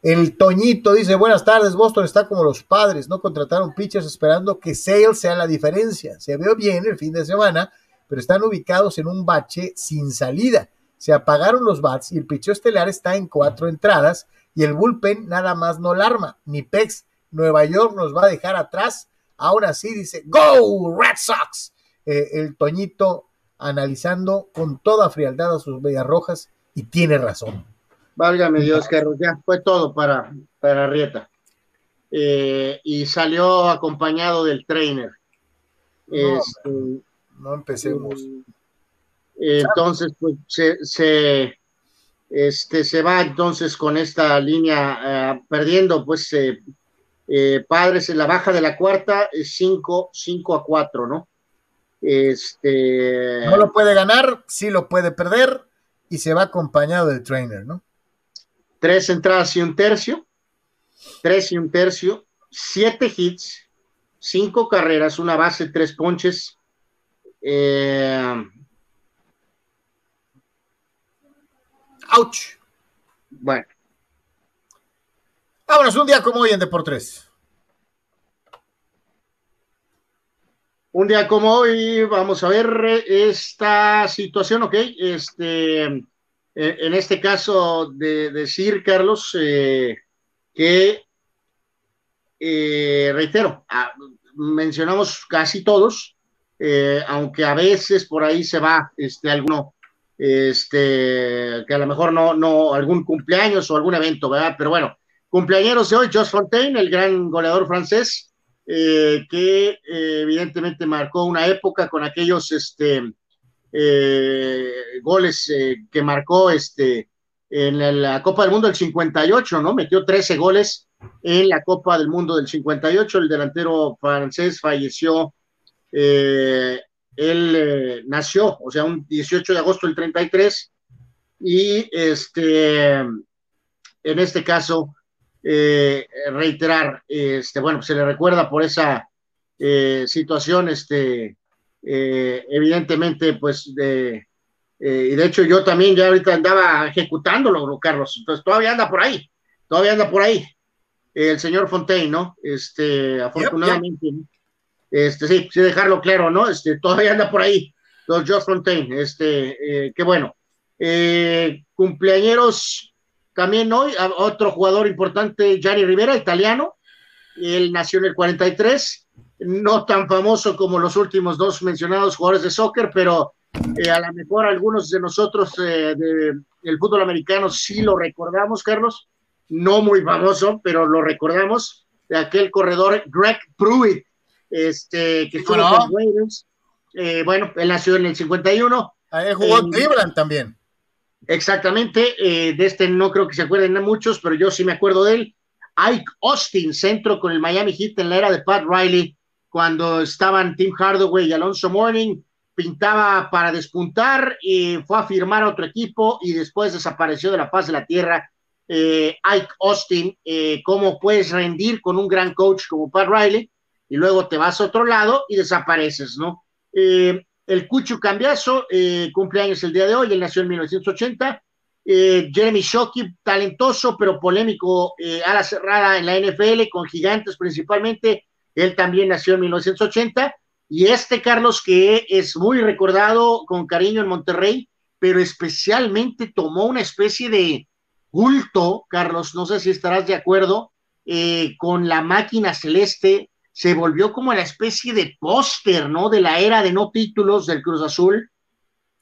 El Toñito dice, buenas tardes, Boston está como los padres, no contrataron pitchers esperando que Sales sea la diferencia. Se vio bien el fin de semana, pero están ubicados en un bache sin salida. Se apagaron los bats y el picheo estelar está en cuatro entradas y el bullpen nada más no alarma. Ni Pex, Nueva York nos va a dejar atrás. Ahora sí dice, ¡Go Red Sox! Eh, el Toñito analizando con toda frialdad a sus bellas rojas y tiene razón. Válgame Dios, Carlos, ya fue todo para, para Rieta. Eh, y salió acompañado del trainer. No, este, no empecemos. Eh, entonces, pues se, este, se va entonces con esta línea eh, perdiendo, pues Padres en la baja de la cuarta, 5 a 4, ¿no? Este... No lo puede ganar, sí lo puede perder y se va acompañado del trainer, ¿no? Tres entradas y un tercio, tres y un tercio, siete hits, cinco carreras, una base, tres ponches. Eh... Ouch. Bueno. Vámonos, un día como hoy en Deportes. Un día como hoy, vamos a ver esta situación, ok. Este, en este caso de decir, Carlos, eh, que, eh, reitero, ah, mencionamos casi todos, aunque a veces por ahí se va este, alguno, este, que a lo mejor no, no, algún cumpleaños o algún evento, ¿verdad? Pero bueno, cumpleaños de hoy, Josh Fontaine, el gran goleador francés, eh, que eh, evidentemente marcó una época con aquellos este, eh, goles que marcó este, en la Copa del Mundo del 58, ¿no? Metió 13 goles en la Copa del Mundo del 58. El delantero francés falleció, él nació, o sea, un 18 de agosto del 33, y este, en este caso, eh, reiterar, este, bueno, se le recuerda por esa eh, situación, este, eh, evidentemente, pues, de, y de hecho yo también ya ahorita andaba ejecutándolo, Carlos, entonces todavía anda por ahí, todavía anda por ahí, el señor Fontaine, ¿no? Este, afortunadamente, este, sí, sí, dejarlo claro, ¿no? Este, todavía anda por ahí, los Josh Fontaine, este, qué bueno. cumpleañeros también hoy, otro jugador importante, Gianni Rivera, italiano. Él nació en el 43, no tan famoso como los últimos dos mencionados jugadores de soccer, pero eh, a lo mejor algunos de nosotros eh, del fútbol americano sí lo recordamos, Carlos. No muy famoso, pero lo recordamos. De aquel corredor Greg Pruitt, este, que estuvo con Raiders. Eh, bueno, él nació en el 51. Ahí jugó Cleveland también. Exactamente, eh, de este no creo que se acuerden muchos, pero yo sí me acuerdo de él. Ike Austin, centro con el Miami Heat en la era de Pat Riley, cuando estaban Tim Hardaway y Alonso Morning, pintaba para despuntar y fue a firmar a otro equipo y después desapareció de la paz de la tierra. Eh, Ike Austin, eh, cómo puedes rendir con un gran coach como Pat Riley y luego te vas a otro lado y desapareces, ¿no? el Cucho Cambiazo, eh, cumpleaños el día de hoy, él nació en 1980. Eh, Jeremy Shockey, talentoso pero polémico eh, a la cerrada en la NFL, con gigantes principalmente, él también nació en 1980. Y este Carlos, que es muy recordado con cariño en Monterrey, pero especialmente tomó una especie de culto, Carlos, no sé si estarás de acuerdo, con la máquina celeste se volvió como la especie de póster, ¿no? De la era de no títulos del Cruz Azul.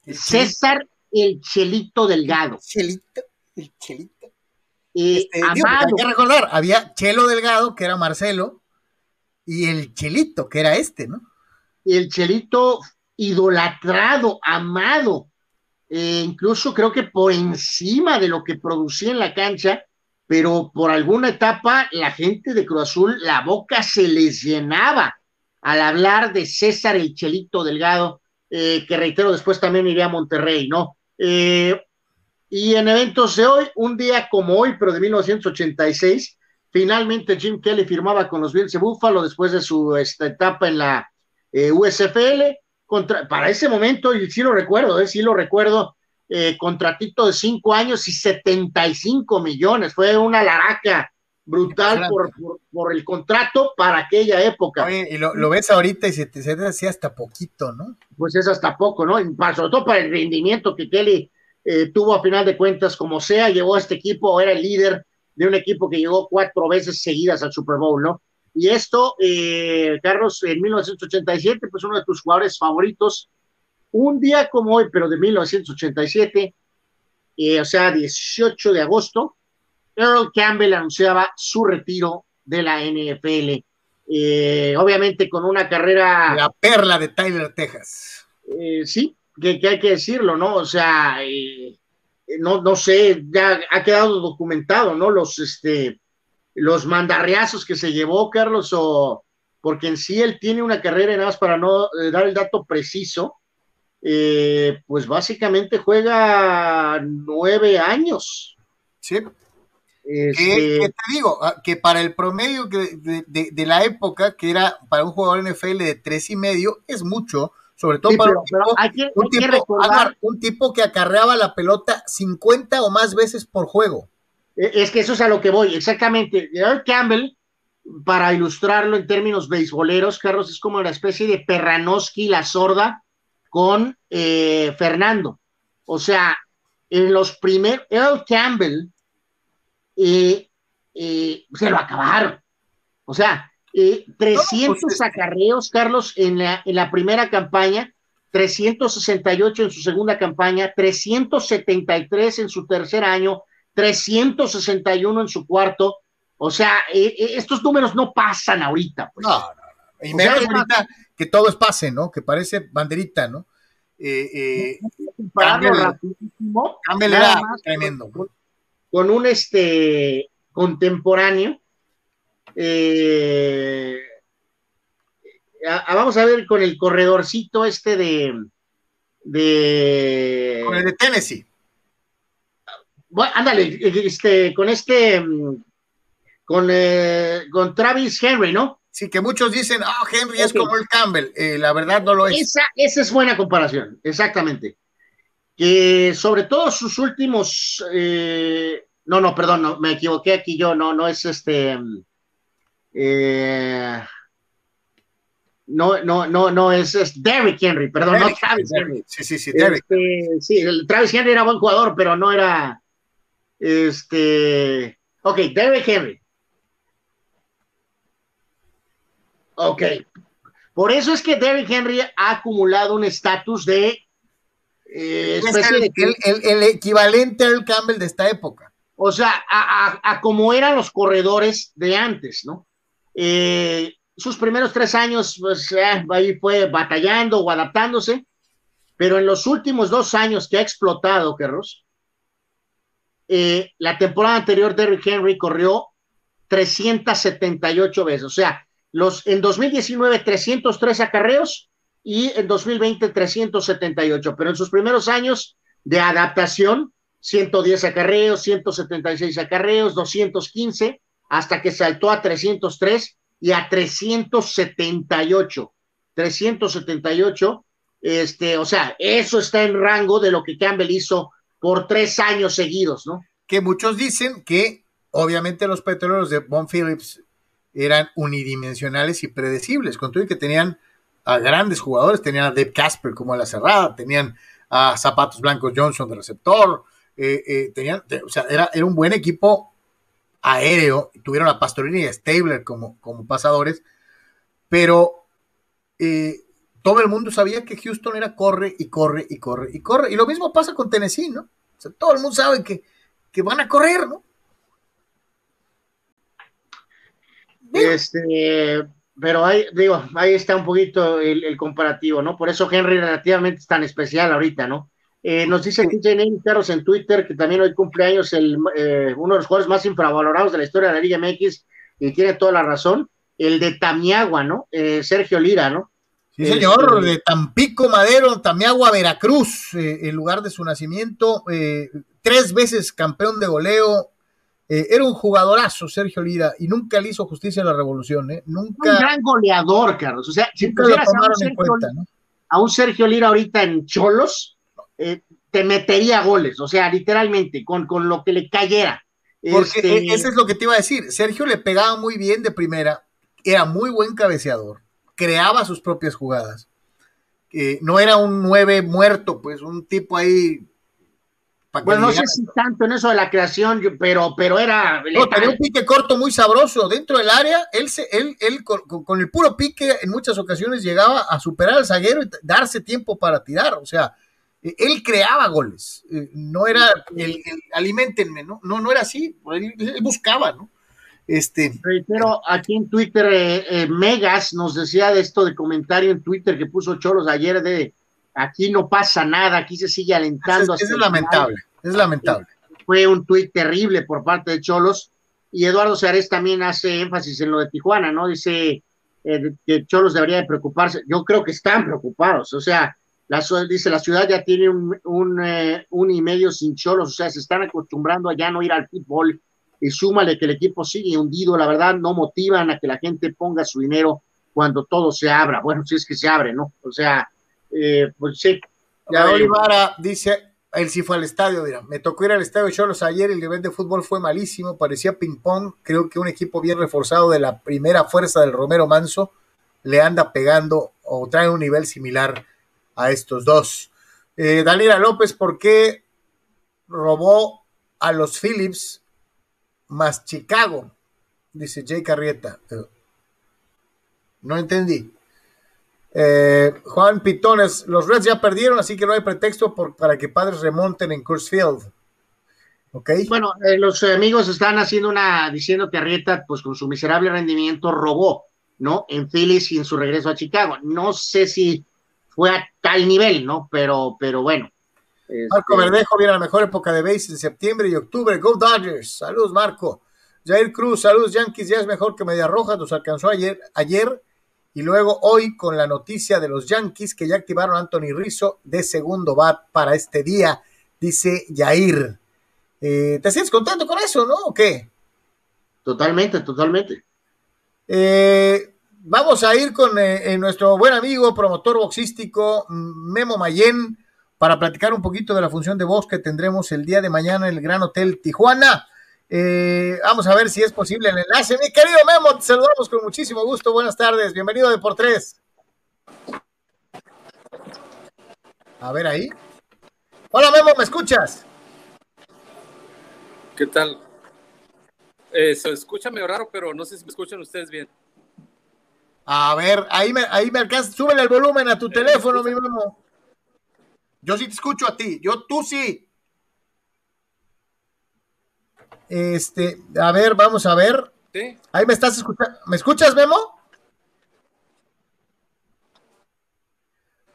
César el Chelito Delgado. Chelito, el Chelito. Eh, este, hay que recordar, había Chelo Delgado, que era Marcelo, y el Chelito, que era este, ¿no? El Chelito idolatrado, amado, eh, incluso creo que por encima de lo que producía en la cancha, pero por alguna etapa la gente de Cruz Azul, la boca se les llenaba al hablar de César el Chelito Delgado, eh, que reitero, después también iría a Monterrey, ¿no? Eh, y en eventos de hoy, un día como hoy, pero de 1986, finalmente Jim Kelly firmaba con los Bills de Buffalo después de su esta etapa en la eh, USFL. Contra, para ese momento, y sí lo recuerdo, sí lo recuerdo, eh, contratito de cinco años y 75 millones. Fue una laraca brutal por, por, el contrato para aquella época. y lo, ves ahorita y se te, se te hasta poquito, ¿no? Pues es hasta poco, ¿no? sobre todo para el rendimiento que Kelly eh, tuvo a final de cuentas, como sea, llevó a este equipo, era el líder de un equipo que llegó cuatro veces seguidas al Super Bowl, ¿no? Y esto, eh, Carlos, en 1987, pues uno de tus jugadores favoritos, un día como hoy, pero de 1987, eh, o sea, 18 de agosto, Earl Campbell anunciaba su retiro de la NFL. Eh, obviamente con una carrera... La perla de Tyler, Texas. Eh, sí, que, hay que decirlo, ¿no? O sea, no, no sé, ya ha quedado documentado, ¿no? Los, este, los mandarreazos que se llevó Carlos, o porque en sí él tiene una carrera, nada más para no dar el dato preciso, eh, pues básicamente juega nueve años. Sí. Este... te digo? Ah, que para el promedio de, la época, que era para un jugador NFL de tres y medio, es mucho, sobre todo para un, tipo, que acarreaba la pelota 50 o más veces por juego. E, es que eso es a lo que voy, exactamente. Earl Campbell, para ilustrarlo en términos beisboleros, Carlos, es como una especie de Perranoski la sorda, con eh, Fernando. O sea, en los primeros, Earl Campbell eh, eh, se lo acabaron. O sea, 300 pues, acarreos, Carlos, en la, en la primera campaña, 368 en su segunda campaña, 373 en su tercer año, 361 en su cuarto, O sea, eh, eh, estos números no pasan ahorita. Pues. No, Y menos ahorita que todo es pase, ¿no? Que parece banderita, ¿no? Eh, Campbell, era tremendo. Con, con, un este contemporáneo. Vamos a ver con el corredorcito este de. de con el de Tennessee. Bueno, ándale, este, con este mm, con, eh, con Travis Henry, ¿no? Sí, que muchos dicen, ah, Henry es como el Campbell. Eh, la verdad no lo es. Esa, esa, es buena comparación, exactamente. Que sobre todo sus últimos. Eh, no, no, perdón, no, me equivoqué aquí yo, no, no es este. No, no, no, no, es, es Derrick Henry, perdón, no Travis Henry. Sí, sí, sí, Derrick. Este, sí, el Travis Henry era buen jugador, pero no era. Este. Ok, Derrick Henry. Ok. Por eso es que Derrick Henry ha acumulado un estatus de, eh, el, equivalente al Campbell de esta época. O sea, a, como eran los corredores de antes, ¿no? Eh, sus primeros tres años, pues eh, ahí fue batallando o adaptándose, pero en los últimos dos años que ha explotado, Carlos, la temporada anterior Derrick Henry corrió 378 veces, o sea, los, en 2019, 303 acarreos y en 2020, 378. Pero en sus primeros años de adaptación, 110 acarreos, 176 acarreos, 215, hasta que saltó a 303 y a 378. 378, este, o sea, eso está en rango de lo que Campbell hizo por tres años seguidos, ¿no? Que muchos dicen que, obviamente, los petroleros de Von Phillips eran unidimensionales y predecibles, con todo que tenían a grandes jugadores, tenían a Dave Casper como la cerrada, tenían a Zapatos Blancos Johnson de receptor, eh, eh, tenían, o sea, era, era, un buen equipo aéreo, tuvieron a Pastorini y a Stabler como, como pasadores, pero eh, todo el mundo sabía que Houston era corre y corre y corre y corre, y lo mismo pasa con Tennessee, ¿no? O sea, todo el mundo sabe que, que van a correr, ¿no? Este, pero ahí, digo, ahí está un poquito el, comparativo, ¿no? Por eso Henry relativamente es tan especial ahorita, ¿no? Eh, nos dice TJ Carlos en Twitter que también hoy cumpleaños el, eh, uno de los jugadores más infravalorados de la historia de la Liga MX y tiene toda la razón, el de Tamiagua, ¿no? Eh, Sergio Lira, ¿no? Sí, señor, este, de Tampico Madero, Tamiagua, Veracruz, en lugar de su nacimiento, tres veces campeón de goleo, era un jugadorazo Sergio Lira y nunca le hizo justicia a la revolución, ¿eh? Nunca. Un gran goleador, Carlos. O sea, si pusieras a un, Sergio, a un Sergio Lira ahorita en Cholos, eh, te metería goles, o sea, literalmente, con, con lo que le cayera. Porque este... E, eso es lo que te iba a decir. Sergio le pegaba muy bien de primera, era muy buen cabeceador, creaba sus propias jugadas. no era un nueve muerto, pues un tipo ahí bueno, no sé si tanto en eso de la creación, pero, pero era. No, tenía un pique corto muy sabroso dentro del área. Él, se, él, él con, el puro pique en muchas ocasiones llegaba a superar al zaguero y darse tiempo para tirar. O sea, él creaba goles. Eh, no era el, alimentenme, ¿no? No, no era así. Él, buscaba, ¿no? Este. Pero aquí en Twitter, eh, eh, Megas nos decía de esto de comentario en Twitter que puso Cholos ayer de Aquí no pasa nada, aquí se sigue alentando. Es, es lamentable, es lamentable. Fue un tuit terrible por parte de Cholos y Eduardo Seares también hace énfasis en lo de Tijuana, ¿no? Dice eh, que Cholos debería de preocuparse. Yo creo que están preocupados, o sea, la, dice la ciudad ya tiene un, un, eh, un y medio sin Cholos, o sea, se están acostumbrando a ya no ir al fútbol y súmale que el equipo sigue hundido, la verdad no motivan a que la gente ponga su dinero cuando todo se abra, bueno, si es que se abre, ¿no? O sea, eh, pues sí. Ya Olivara dice, él sí fue al estadio, mira, me tocó ir al estadio de Cholos ayer, el nivel de fútbol fue malísimo, parecía ping-pong, creo que un equipo bien reforzado de la primera fuerza del Romero Manso le anda pegando o trae un nivel similar a estos dos. Eh, Daniela López, ¿por qué robó a los Phillips más Chicago? Dice Jay Carrieta. Eh, no entendí. Eh, Juan Pitones, los Reds ya perdieron, así que no hay pretexto para que padres remonten en Field Okay. Bueno, eh, los amigos están haciendo una, diciendo que Arrieta, pues con su miserable rendimiento, robó, ¿no? En Phillies y en su regreso a Chicago. No sé si fue a tal nivel, ¿no? Pero, pero bueno. Marco este, Verdejo viene a la mejor época de base en septiembre y octubre. Go Dodgers. Saludos, Marco. Jair Cruz, saludos, Yankees. Ya es mejor que Media Roja. Nos alcanzó ayer, ayer y luego hoy con la noticia de los Yankees que ya activaron a Anthony Rizzo de segundo bat para este día, dice Jair. Eh, ¿Te sientes contento con eso, no? ¿O qué? Totalmente, totalmente. Eh, vamos a ir con eh, nuestro buen amigo, promotor boxístico, Memo Mayen, para platicar un poquito de la función de box que tendremos el día de mañana en el Gran Hotel Tijuana. vamos a ver si es posible el enlace. Mi querido Memo, te saludamos con muchísimo gusto. Buenas tardes, bienvenido de por tres. A ver ahí. Hola Memo, ¿me escuchas? ¿Qué tal? Eh, se escucha raro, pero no sé si me escuchan ustedes bien. A ver, ahí me, ahí me alcanza. Súbele el volumen a tu eh, teléfono, mi memo. Yo sí te escucho a ti. Yo, tú sí. Este, a ver, vamos a ver. ¿Sí? Ahí me estás escuchando. ¿Me escuchas, Memo?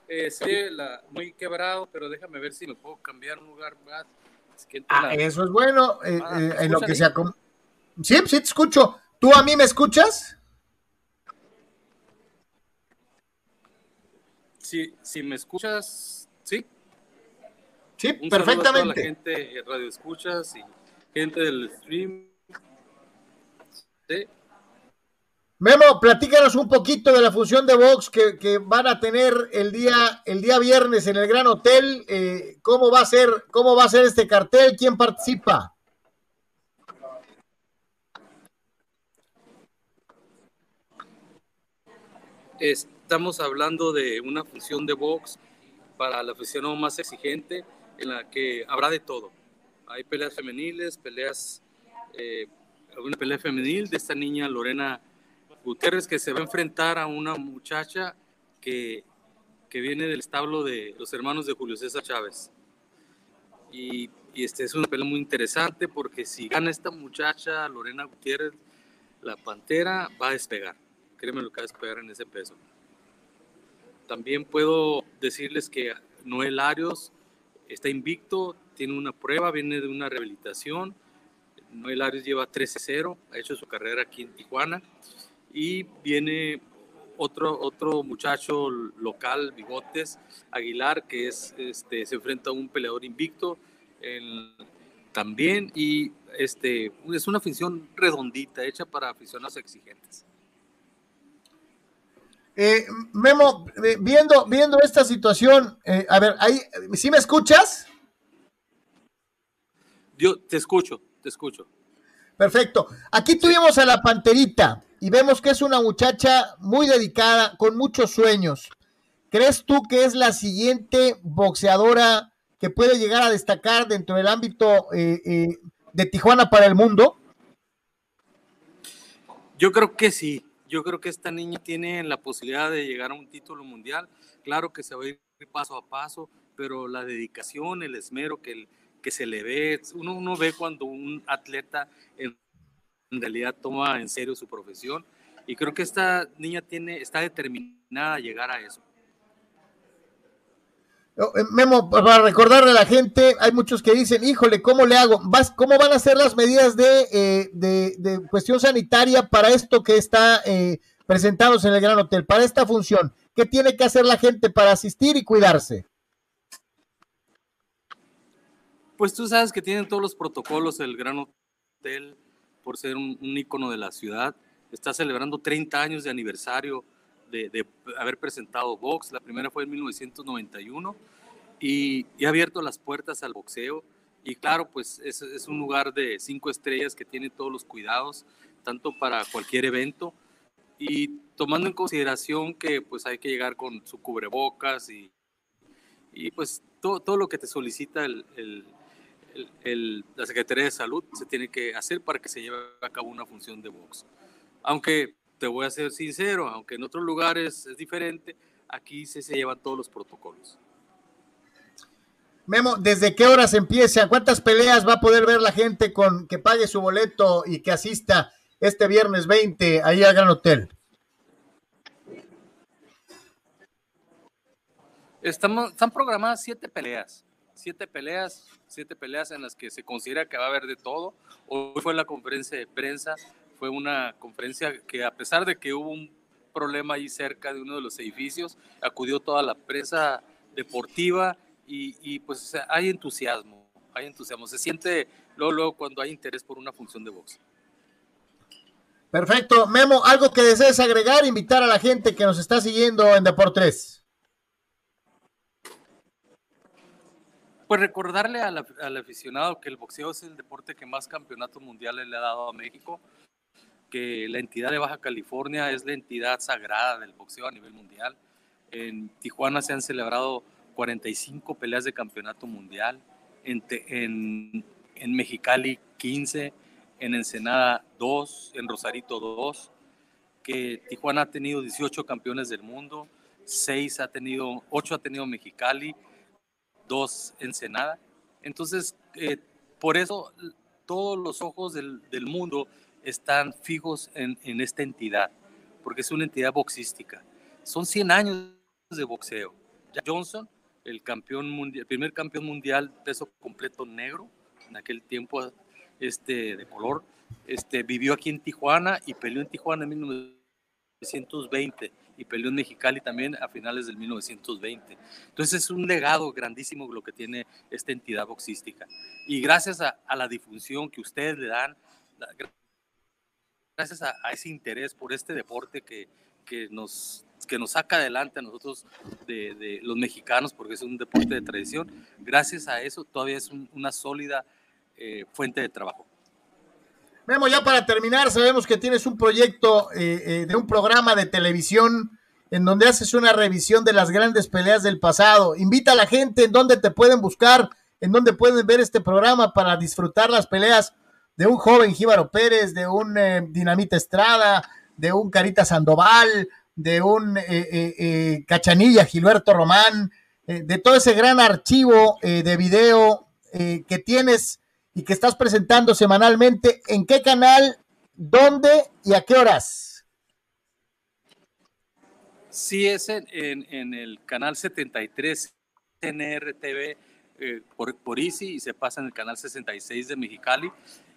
Eh, sí, la, muy quebrado, pero déjame ver si me puedo cambiar un lugar más ah, eso es bueno. Eh, ah, eh, en lo que sea. Sí, sí, te escucho. ¿Tú a mí me escuchas? Sí, si me escuchas, sí. Sí, perfectamente. A la gente radio escuchas y gente del stream. Sí. Memo, platícanos un poquito de la función de box que, van a tener el día, el día viernes en el Gran Hotel. Eh, ¿Cómo va a ser, cómo va a ser este cartel? ¿Quién participa? Estamos hablando de una función de box para la aficionado más exigente, en la que habrá de todo. Hay peleas femeniles, peleas, eh, una pelea femenil de esta niña Lorena Gutiérrez que se va a enfrentar a una muchacha que, que viene del establo de los hermanos de Julio César Chávez. Y, y este es una pelea muy interesante porque si gana esta muchacha, Lorena Gutiérrez, la Pantera va a despegar. Créeme lo que va a despegar en ese peso. También puedo decirles que Noel Arios está invicto, tiene una prueba, viene de una rehabilitación. Noel Arios lleva 13-0, ha hecho su carrera aquí en Tijuana y viene otro, otro muchacho local, Bigotes Aguilar, que es, este, se enfrenta a un peleador invicto también y este, es una afición redondita, hecha para aficionados exigentes. Eh, Memo, eh, viendo, viendo esta situación, eh, a ver, ahí, ¿sí me escuchas? Yo te escucho, te escucho. Perfecto. Aquí tuvimos a la Panterita y vemos que es una muchacha muy dedicada, con muchos sueños. ¿Crees tú que es la siguiente boxeadora que puede llegar a destacar dentro del ámbito eh, de Tijuana para el mundo? Yo creo que sí. Yo creo que esta niña tiene la posibilidad de llegar a un título mundial. Claro que se va a ir paso a paso, pero la dedicación, el esmero que, que se le ve, uno, uno ve cuando un atleta en en realidad toma en serio su profesión y creo que esta niña tiene, está determinada a llegar a eso. Oh, eh, Memo, para recordarle a la gente, hay muchos que dicen, híjole, ¿cómo le hago? ¿Vas, ¿Cómo van a ser las medidas de, eh, de, cuestión sanitaria para esto que está eh, presentados en el Gran Hotel, para esta función? ¿Qué tiene que hacer la gente para asistir y cuidarse? Pues tú sabes que tienen todos los protocolos el Gran Hotel, por ser un, un ícono de la ciudad. Está celebrando 30 años de aniversario de, haber presentado box. La primera fue en 1991 y, ha abierto las puertas al boxeo. Y claro, pues es, un lugar de cinco estrellas que tiene todos los cuidados, tanto para cualquier evento. Y tomando en consideración que pues hay que llegar con su cubrebocas y, y pues todo, todo lo que te solicita el, la Secretaría de Salud se tiene que hacer para que se lleve a cabo una función de box. Aunque te voy a ser sincero, aunque en otros lugares es diferente, aquí se, se llevan todos los protocolos. Memo, ¿desde qué horas empieza? ¿Cuántas peleas va a poder ver la gente con que pague su boleto y que asista este viernes 20 ahí al Gran Hotel? Estamos, están programadas siete peleas, siete peleas, siete peleas en las que se considera que va a haber de todo. Hoy fue la conferencia de prensa, fue una conferencia que a pesar de que hubo un problema ahí cerca de uno de los edificios, acudió toda la prensa deportiva y, pues hay entusiasmo, hay entusiasmo. Se siente luego, luego cuando hay interés por una función de box. Perfecto. Memo, ¿algo que desees agregar? Invitar a la gente que nos está siguiendo en Deportes. Pues recordarle al, al, aficionado que el boxeo es el deporte que más campeonatos mundiales le ha dado a México, que la entidad de Baja California es la entidad sagrada del boxeo a nivel mundial. En Tijuana se han celebrado 45 peleas de campeonato mundial, en, en, en Mexicali 15, en Ensenada 2, en Rosarito 2, que Tijuana ha tenido 18 campeones del mundo, 6 ha tenido, 8 ha tenido Mexicali, 2 Ensenada. Entonces, eh, por eso todos los ojos del, del mundo están fijos en, esta entidad, porque es una entidad boxística. Son 100 años de boxeo. Johnson el campeón mundial, primer campeón mundial peso completo negro, en aquel tiempo este, de color, este, vivió aquí en Tijuana y peleó en Tijuana en 1920 y peleó en Mexicali también a finales del 1920. Entonces es un legado grandísimo lo que tiene esta entidad boxística. Y gracias a, la difusión que ustedes le dan, gracias a, ese interés por este deporte que, que nos que nos saca adelante a nosotros de, los mexicanos, porque es un deporte de tradición, gracias a eso todavía es una sólida eh, fuente de trabajo. Memo, ya para terminar, sabemos que tienes un proyecto eh, eh, de un programa de televisión en donde haces una revisión de las grandes peleas del pasado. Invita a la gente en donde te pueden buscar, en donde pueden ver este programa para disfrutar las peleas de un joven Jíbaro Pérez, de un Dinamita Estrada, de un Carita Sandoval, de un eh, eh, eh, Cachanilla, Gilberto Román, de todo ese gran archivo de video que tienes y que estás presentando semanalmente, ¿en qué canal, dónde y a qué horas? Sí, es en, el canal 73 NRTV por, por Easy y se pasa en el canal 66 de Mexicali.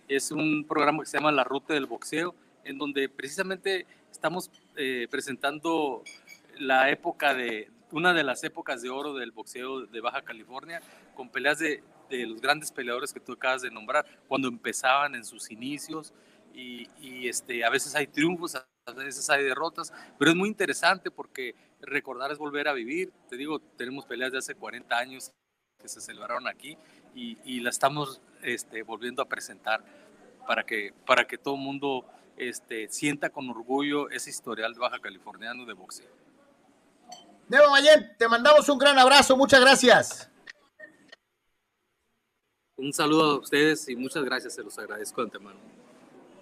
Es un programa que se llama La Ruta del Boxeo, en donde precisamente estamos eh, presentando la época de, una de las épocas de oro del boxeo de Baja California, con peleas de, de los grandes peleadores que tú acabas de nombrar, cuando empezaban en sus inicios, y, y, este, a veces hay triunfos, a veces hay derrotas, pero es muy interesante porque recordar es volver a vivir. Te digo, tenemos peleas de hace 40 años que se celebraron aquí y, y la estamos este, volviendo a presentar para que, para que todo el mundo este, sienta con orgullo ese historial de baja californiano de boxeo. Nemo Mayen, te mandamos un gran abrazo, muchas gracias. Un saludo a ustedes y muchas gracias, se los agradezco de antemano.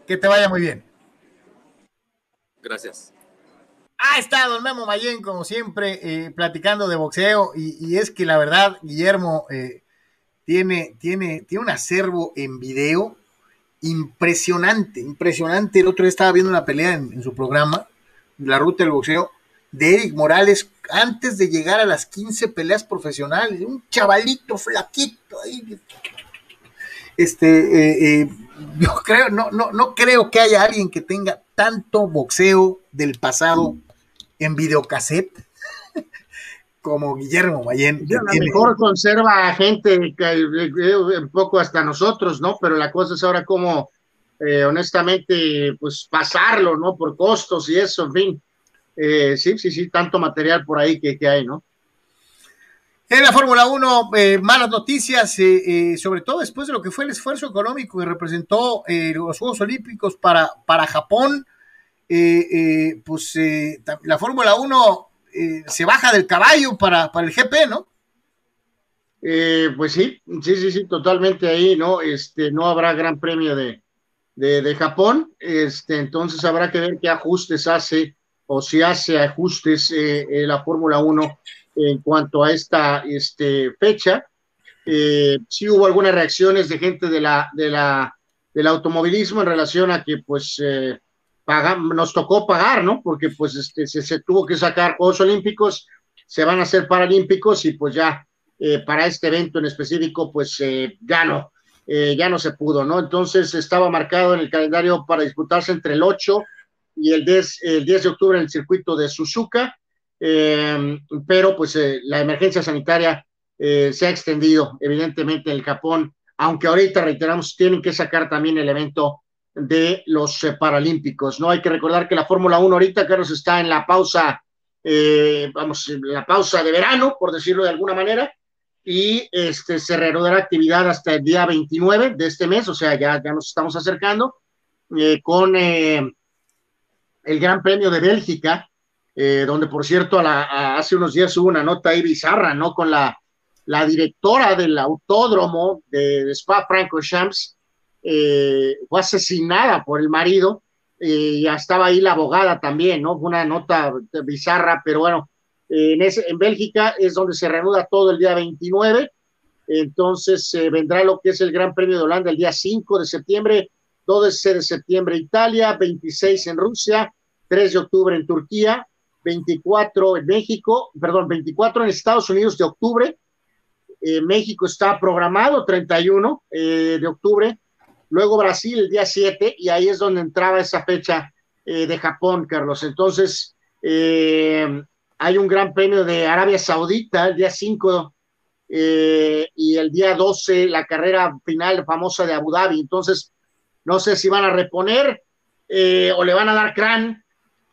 Que te vaya muy bien. Gracias. Ha estado don Memo Mayen, como siempre, eh, platicando de boxeo. Y, es que la verdad, Guillermo eh, tiene, tiene, tiene un acervo en video impresionante, impresionante. El otro día estaba viendo una pelea en, su programa, La Ruta del Boxeo, de Eric Morales, antes de llegar a las 15 peleas profesionales, un chavalito flaquito. Este, eh, eh, yo creo, no, no, no creo que haya alguien que tenga tanto boxeo del pasado en videocassette como Guillermo Mayen. a lo mejor conserva gente un poco hasta nosotros, ¿no? Pero la cosa es ahora como, eh, honestamente, pues pasarlo, ¿no? Por costos y eso, en fin. Eh, sí, sí, sí, tanto material por ahí que, hay, ¿no? En la Fórmula 1, eh, malas noticias, sobre todo después de lo que fue el esfuerzo económico que representó los Juegos Olímpicos para, para Japón. pues la Fórmula 1 eh, se baja del caballo para, para el GP, ¿no? Eh, pues sí, sí, sí, sí, totalmente ahí, ¿no? Este, no habrá gran premio de, de, Japón, este, entonces habrá que ver qué ajustes hace o si hace ajustes eh, la Fórmula 1 en cuanto a esta este, fecha. Eh, sí hubo algunas reacciones de gente de la, de la, del automovilismo en relación a que pues eh, nos tocó pagar, ¿no? Porque pues este, se, tuvo que sacar Juegos Olímpicos, se van a hacer Paralímpicos y pues ya eh, para este evento en específico pues ya no, ya no se pudo, ¿no? Entonces estaba marcado en el calendario para disputarse entre el 8 y el 10, el 10 de octubre en el circuito de Suzuka, pero pues la emergencia sanitaria eh, se ha extendido, evidentemente, en el Japón, aunque ahorita, reiteramos, tienen que sacar también el evento de los eh, Paralímpicos, ¿no? Hay que recordar que la Fórmula 1 ahorita, Carlos, está en la pausa, eh, vamos, la pausa de verano, por decirlo de alguna manera, y este, se reanudará actividad hasta el día 29 de este mes, o sea, ya, ya nos estamos acercando, con el Gran Premio de Bélgica, donde, por cierto, hace unos días hubo una nota ahí bizarra, ¿no? Con la la directora del autódromo de, Spa Francorchamps eh, fue asesinada por el marido y ya estaba ahí la abogada también, ¿no? Una nota bizarra, pero bueno, en, ese, en Bélgica es donde se reanuda todo el día 29, entonces eh, vendrá lo que es el Gran Premio de Holanda el día 5 de septiembre, 12 de septiembre Italia, 26 en Rusia, 3 de octubre en Turquía, 24 en México, perdón, 24 en Estados Unidos de octubre, eh, México está programado 31 eh, de octubre, luego Brasil el día 7 y ahí es donde entraba esa fecha eh, de Japón, Carlos. Entonces, hay un gran premio de Arabia Saudita el día 5 y el día 12 la carrera final famosa de Abu Dhabi. Entonces, no sé si van a reponer o le van a dar crán.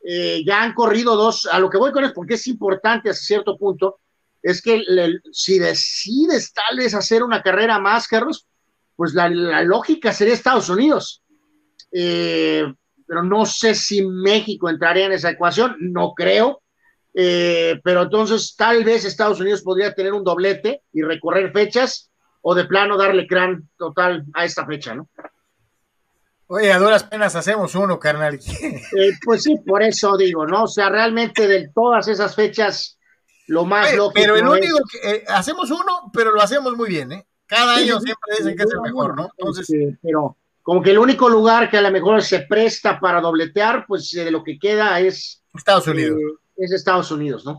ya han corrido dos, a lo que voy con es porque es importante hasta cierto punto, es que si decides tal vez hacer una carrera más, Carlos, pues la, lógica sería Estados Unidos. Eh, pero no sé si México entraría en esa ecuación, no creo. Eh, pero entonces tal vez Estados Unidos podría tener un doblete y recorrer fechas o de plano darle crán total a esta fecha, ¿no? Oye, a duras penas hacemos uno, carnal. Eh, pues sí, por eso digo, ¿no? O sea, realmente de todas esas fechas, lo más lógico. Pero el único que eh, hacemos uno, pero lo hacemos muy bien, ¿eh? Cada año siempre dicen que es el mejor, ¿no? Entonces, pero como que el único lugar que a lo mejor se presta para dobletear, pues de lo que queda es Estados Unidos. Eh, es Estados Unidos, ¿no?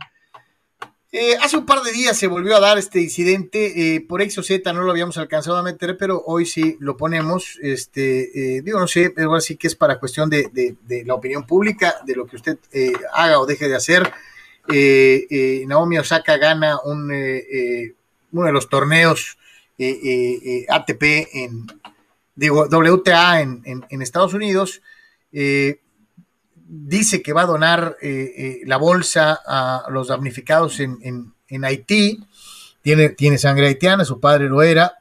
Eh, hace un par de días se volvió a dar este incidente, por X o Z no lo habíamos alcanzado a meter, pero hoy sí lo ponemos. Este, digo, no sé, pero sí que es para cuestión de, de, la opinión pública, de lo que usted haga o deje de hacer. Eh, eh, Naomi Osaka gana un, eh, uno de los torneos ATP en, digo, WTA en, Estados Unidos, dice que va a donar la bolsa a los damnificados en, Haití, tiene, tiene, sangre haitiana, su padre lo era,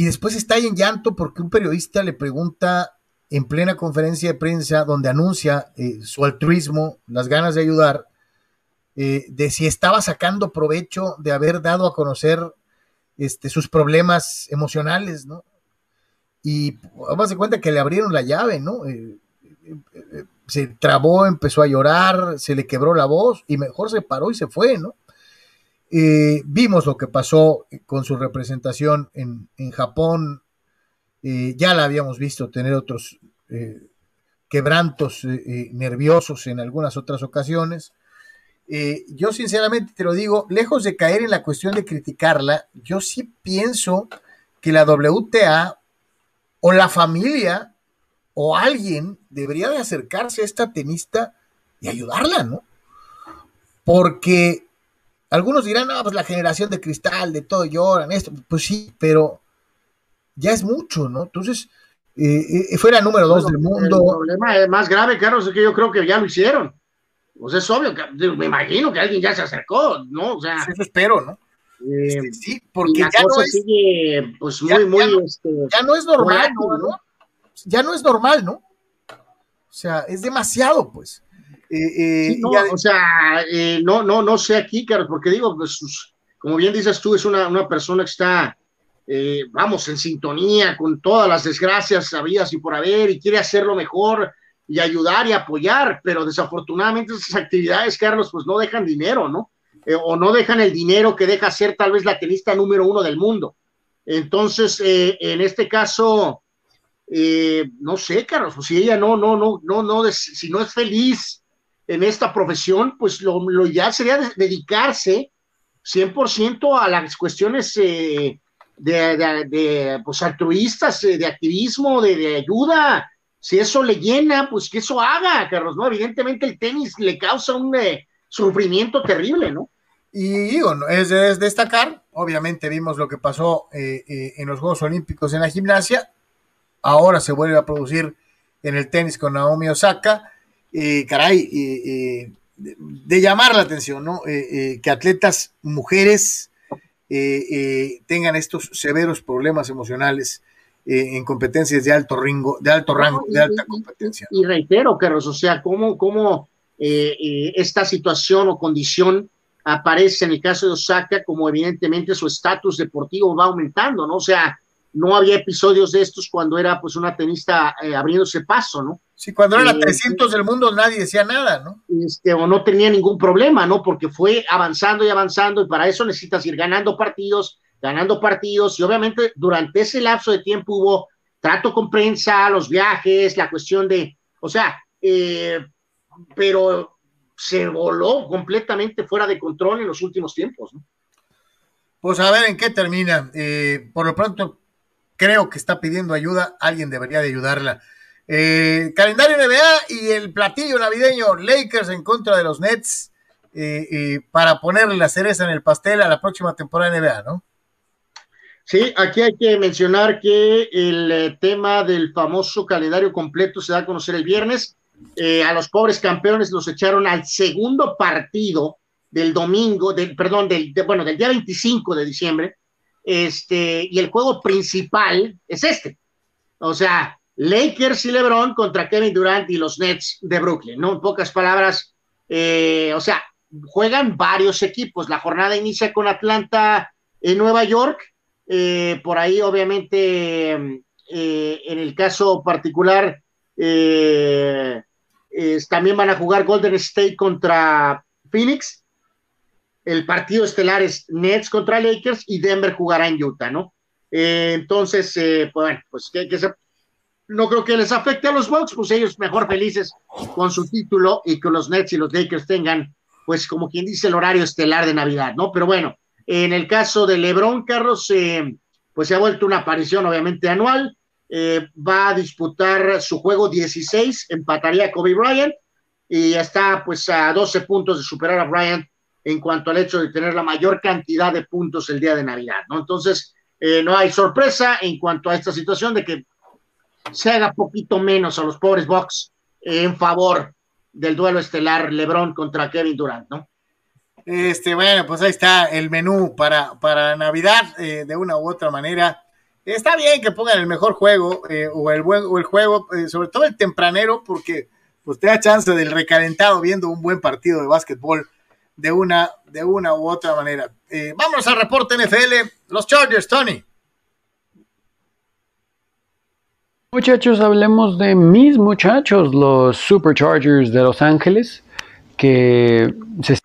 y después está ahí en llanto porque un periodista le pregunta en plena conferencia de prensa donde anuncia eh, su altruismo, las ganas de ayudar, eh, de si estaba sacando provecho de haber dado a conocer este, sus problemas emocionales, ¿no? Y vamos a cuenta que le abrieron la llave, ¿no? Eh, se trabó, empezó a llorar, se le quebró la voz y mejor se paró y se fue, ¿no? vimos lo que pasó con su representación en, en Japón eh, ya la habíamos visto tener otros eh, quebrantos eh, nerviosos en algunas otras ocasiones. Yo sinceramente te lo digo, lejos de caer en la cuestión de criticarla, yo sí pienso que la WTA o la familia o alguien debería de acercarse a esta tenista y ayudarla, ¿no? Porque algunos dirán, no, pues la generación de cristal, de todo lloran, esto, pues sí, pero ya es mucho, ¿no? Entonces, eh, eh fuera número dos del mundo. El problema más grave, Carlos, es que yo creo que ya lo hicieron. Pues es obvio, que, me imagino que alguien ya se acercó, ¿no? O sea, eso espero, ¿no? Eh, este, sí, porque ya no es, sigue, pues muy, muy, ya, este, ya no es normal, ¿no? Ya no es normal, ¿no? O sea, es demasiado, pues. Eh, sí, no, o sea, no, no, no sé aquí, Carlos, porque digo, pues, como bien dices tú, es una, una persona que está eh, vamos, en sintonía con todas las desgracias habidas y por haber, y quiere hacerlo mejor y ayudar y apoyar, pero desafortunadamente esas actividades, Carlos, pues no dejan dinero, ¿no? eh, o no dejan el dinero que deja ser tal vez la tenista número uno del mundo. Entonces, eh, en este caso, no sé, Carlos, si ella no, no, no, no, no, si no es feliz en esta profesión, pues lo, lo ya sería dedicarse 100% a las cuestiones de, de, pues, altruistas, de activismo, de, de, ayuda. Si eso le llena, pues que eso haga, Carlos, ¿no? Evidentemente el tenis le causa un sufrimiento terrible, ¿no? Y digo, es de destacar, obviamente vimos lo que pasó eh, eh, en los Juegos Olímpicos en la gimnasia, ahora se vuelve a producir en el tenis con Naomi Osaka, y caray, de, llamar la atención, ¿no? Eh, que atletas mujeres tengan estos severos problemas emocionales en competencias de alto, ringo, de alto rango, de alta competencia. Y, reitero, Carlos, o sea, cómo, cómo esta situación o condición aparece en el caso de Osaka como evidentemente su estatus deportivo va aumentando, ¿no? O sea, no había episodios de estos cuando era pues una tenista eh, abriéndose paso, ¿no? Sí, cuando era la 300 eh, del mundo nadie decía nada, ¿no? Este, o no tenía ningún problema, ¿no? Porque fue avanzando y avanzando y para eso necesitas ir ganando partidos, ganando partidos y obviamente durante ese lapso de tiempo hubo trato con prensa, los viajes, la cuestión de, o sea, eh, pero se voló completamente fuera de control en los últimos tiempos. ¿no? Pues a ver en qué termina. Eh, por lo pronto, creo que está pidiendo ayuda. Alguien debería de ayudarla. Eh, calendario NBA y el platillo navideño Lakers en contra de los Nets eh, para ponerle la cereza en el pastel a la próxima temporada NBA, ¿no? Sí, aquí hay que mencionar que el tema del famoso calendario completo se da a conocer el viernes. Eh, a los pobres campeones los echaron al segundo partido del domingo, del, perdón, del, bueno, del día 25 de diciembre, este, y el juego principal es este. O sea, Lakers y LeBron contra Kevin Durant y los Nets de Brooklyn, ¿no? En pocas palabras, eh, o sea, juegan varios equipos. La jornada inicia con Atlanta en Nueva York. Eh, por ahí, obviamente, en el caso particular, eh, también van a jugar Golden State contra Phoenix. El partido estelar es Nets contra Lakers y Denver jugará en Utah, ¿no? Eh, entonces, eh, pues bueno, pues que, no creo que les afecte a los Bucks, pues ellos mejor felices con su título y que los Nets y los Lakers tengan, pues como quien dice, el horario estelar de Navidad, ¿no? Pero bueno, en el caso de LeBron, Carlos, eh, pues se ha vuelto una aparición obviamente anual. Eh, va a disputar su juego 16, empataría a Kobe Bryant y está pues a 12 puntos de superar a Bryant en cuanto al hecho de tener la mayor cantidad de puntos el día de Navidad, ¿no? Entonces, eh, no hay sorpresa en cuanto a esta situación de que se haga poquito menos a los pobres Bucks en favor del duelo estelar LeBron contra Kevin Durant, ¿no? Este, bueno, pues ahí está el menú para, para Navidad, eh, de una u otra manera. Está bien que pongan el mejor juego eh, o, el buen, el juego, eh, sobre todo el tempranero, porque pues te da chance del recalentado viendo un buen partido de básquetbol de una, de una u otra manera. Vámonos al reporte NFL. Los Chargers, Tony. Muchachos, hablemos de mis muchachos, los Superchargers de Los Ángeles, que se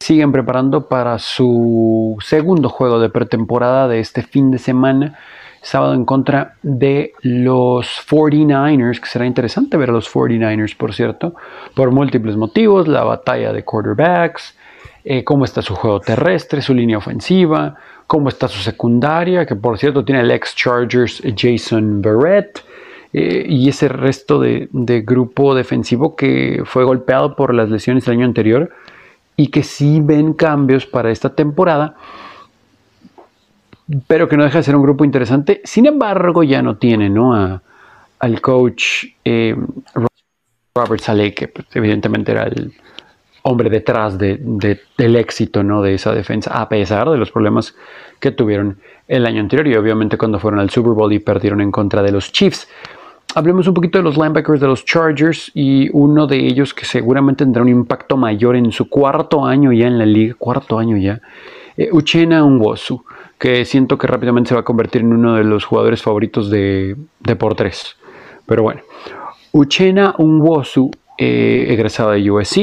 siguen preparando para su segundo juego de pretemporada de este fin de semana sábado en contra de los 49ers, que será interesante ver a los 49ers, por cierto, por múltiples motivos, la batalla de quarterbacks, eh, cómo está su juego terrestre, su línea ofensiva, cómo está su secundaria, que por cierto tiene el ex Chargers Jason Barrett, eh, y ese resto de, de, grupo defensivo que fue golpeado por las lesiones del año anterior y que sí ven cambios para esta temporada pero que no deja de ser un grupo interesante. Sin embargo, ya no tiene ¿no? A, al coach eh, Robert Saleh, que pues, evidentemente era el hombre detrás de, del éxito ¿no? de esa defensa, a pesar de los problemas que tuvieron el año anterior y obviamente cuando fueron al Super Bowl y perdieron en contra de los Chiefs. Hablemos un poquito de los linebackers de los Chargers y uno de ellos que seguramente tendrá un impacto mayor en su cuarto año ya en la liga, cuarto año ya, eh, Uchena Unwosu que siento que rápidamente se va a convertir en uno de los jugadores favoritos de, de por tres. Pero bueno, Uchena Unwosu eh, de USC.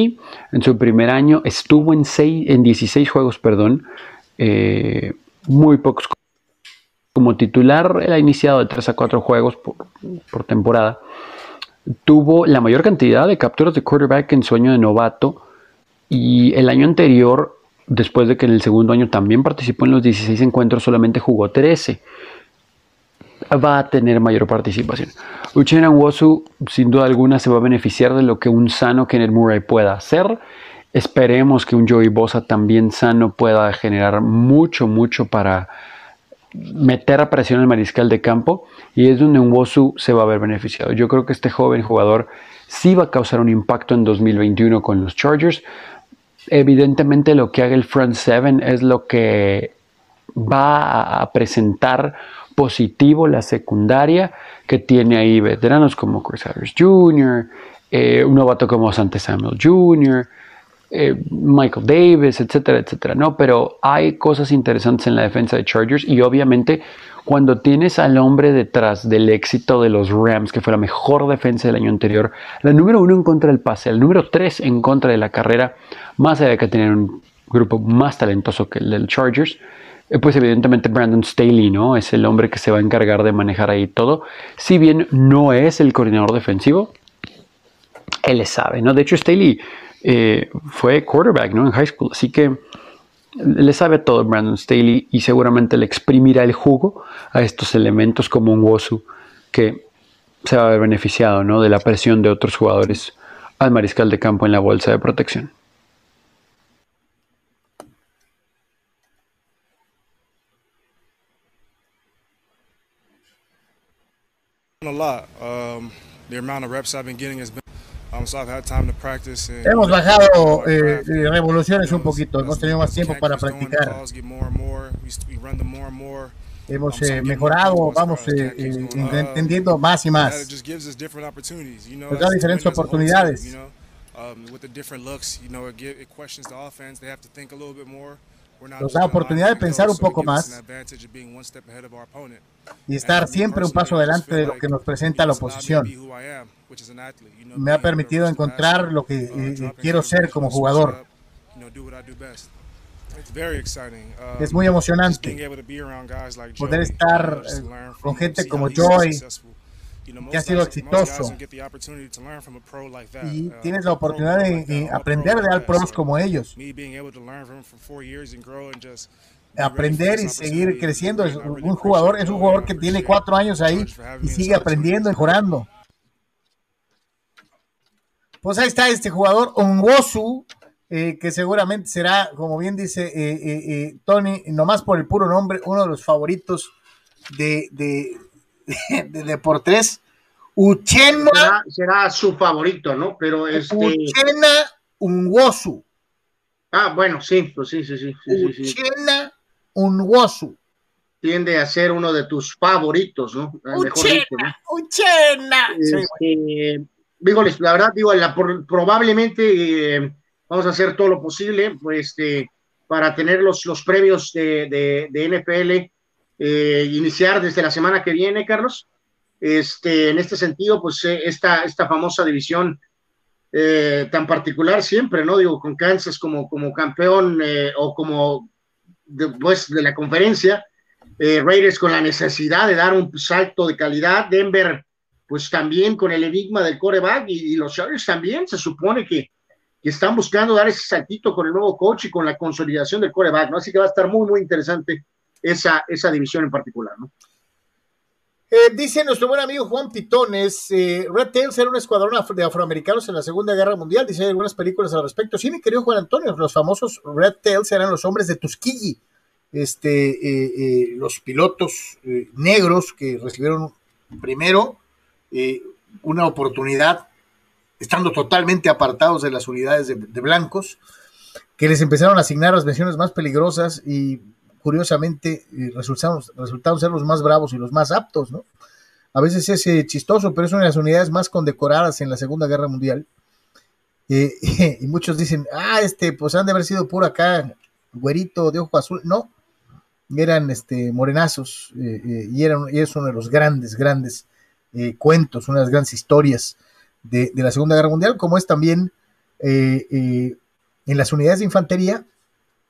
En su primer año estuvo en, en 16 juegos, perdón, eh, muy pocos como titular. Él ha iniciado de 3 a 4 juegos por, temporada. Tuvo la mayor cantidad de capturas de quarterback en su año de novato. Y el año anterior, después de que en el segundo año también participó en los 16 encuentros, solamente jugó 13 va a tener mayor participación. Uchenna Wosu, sin duda alguna, se va a beneficiar de lo que un sano Kenneth Murray pueda hacer. Esperemos que un Joey Bosa también sano pueda generar mucho, mucho para meter a presión al mariscal de campo y es donde un Wosu se va a ver beneficiado. Yo creo que este joven jugador sí va a causar un impacto en 2021 con los Chargers. Evidentemente lo que haga el front seven es lo que va a presentar positivo la secundaria que tiene ahí veteranos como Chris Harris Jr., eh, un novato como Sante Samuel Jr., eh, Michael Davis, etcétera, etcétera, ¿no? Pero hay cosas interesantes en la defensa de Chargers y obviamente cuando tienes al hombre detrás del éxito de los Rams, que fue la mejor defensa del año anterior, la número uno en contra del pase, el número tres en contra de la carrera, más allá de que tener un grupo más talentoso que el del Chargers, eh, pues evidentemente Brandon Staley, ¿no? Es el hombre que se va a encargar de manejar ahí todo. Si bien no es el coordinador defensivo, él sabe, ¿no? De hecho, Staley eh, fue quarterback, ¿no? En high school, así que le sabe todo Brandon Staley y seguramente le exprimirá el jugo a estos elementos como un Wosu que se va a ver beneficiado, ¿no? De la presión de otros jugadores al mariscal de campo en la bolsa de protección. Hemos bajado eh, revoluciones un poquito, hemos tenido más tiempo para practicar. Hemos eh, mejorado, vamos eh, eh entendiendo más y más. Nos da diferentes oportunidades. Nos da oportunidad de pensar un poco más y estar siempre un paso adelante de lo que nos presenta la oposición. Me ha permitido encontrar lo que eh, quiero ser como jugador. Es muy emocionante poder estar eh, con gente como Joy, que ha sido exitoso. y tienes la oportunidad de, aprender de al pros como ellos. aprender y seguir creciendo un jugador es un jugador que tiene cuatro años ahí y sigue aprendiendo mejorando pues ahí está este jugador Ongosu eh, que seguramente será como bien dice eh, eh, Tony nomás por el puro nombre uno de los favoritos de, de, Deportes. Uchena. Será, su favorito, ¿no? Pero este. Uchena Unwosu. Ah, bueno, sí, pues sí, sí, sí. sí Uchena Unwosu. Tiende a ser uno de tus favoritos, ¿no? Uchena, Uchena. Este, digo, la verdad, digo, probablemente eh, vamos a hacer todo lo posible, pues, este, para tener los, los premios de, de, de NFL eh, iniciar desde la semana que viene, Carlos. Este, en este sentido, pues eh, esta, esta famosa división tan particular siempre, ¿no? Digo, con Kansas como, como campeón o como después de la conferencia, Raiders con la necesidad de dar un salto de calidad, Denver pues también con el enigma del coreback y, los Chargers también se supone que, que, están buscando dar ese saltito con el nuevo coach y con la consolidación del coreback, ¿no? Así que va a estar muy, muy interesante esa, esa división en particular, ¿no? Eh, dice nuestro buen amigo Juan Pitones, eh, Red Tails era un escuadrón de afroamericanos en la Segunda Guerra Mundial, dice algunas películas al respecto. Sí, mi querido Juan Antonio, los famosos Red Tails eran los hombres de Tuskegee, este, eh, los pilotos negros que recibieron primero una oportunidad, estando totalmente apartados de las unidades de, blancos, que les empezaron a asignar las misiones más peligrosas y curiosamente eh, resultaron, ser los más bravos y los más aptos, ¿no? A veces es eh, chistoso, pero es una de las unidades más condecoradas en la Segunda Guerra Mundial. Eh, y muchos dicen, ah, este, pues han de haber sido por acá, güerito de ojo azul. No, eran este, morenazos y, eran, y es uno de los grandes, grandes cuentos, una de las grandes historias de, la Segunda Guerra Mundial, como es también eh, eh, en las unidades de infantería,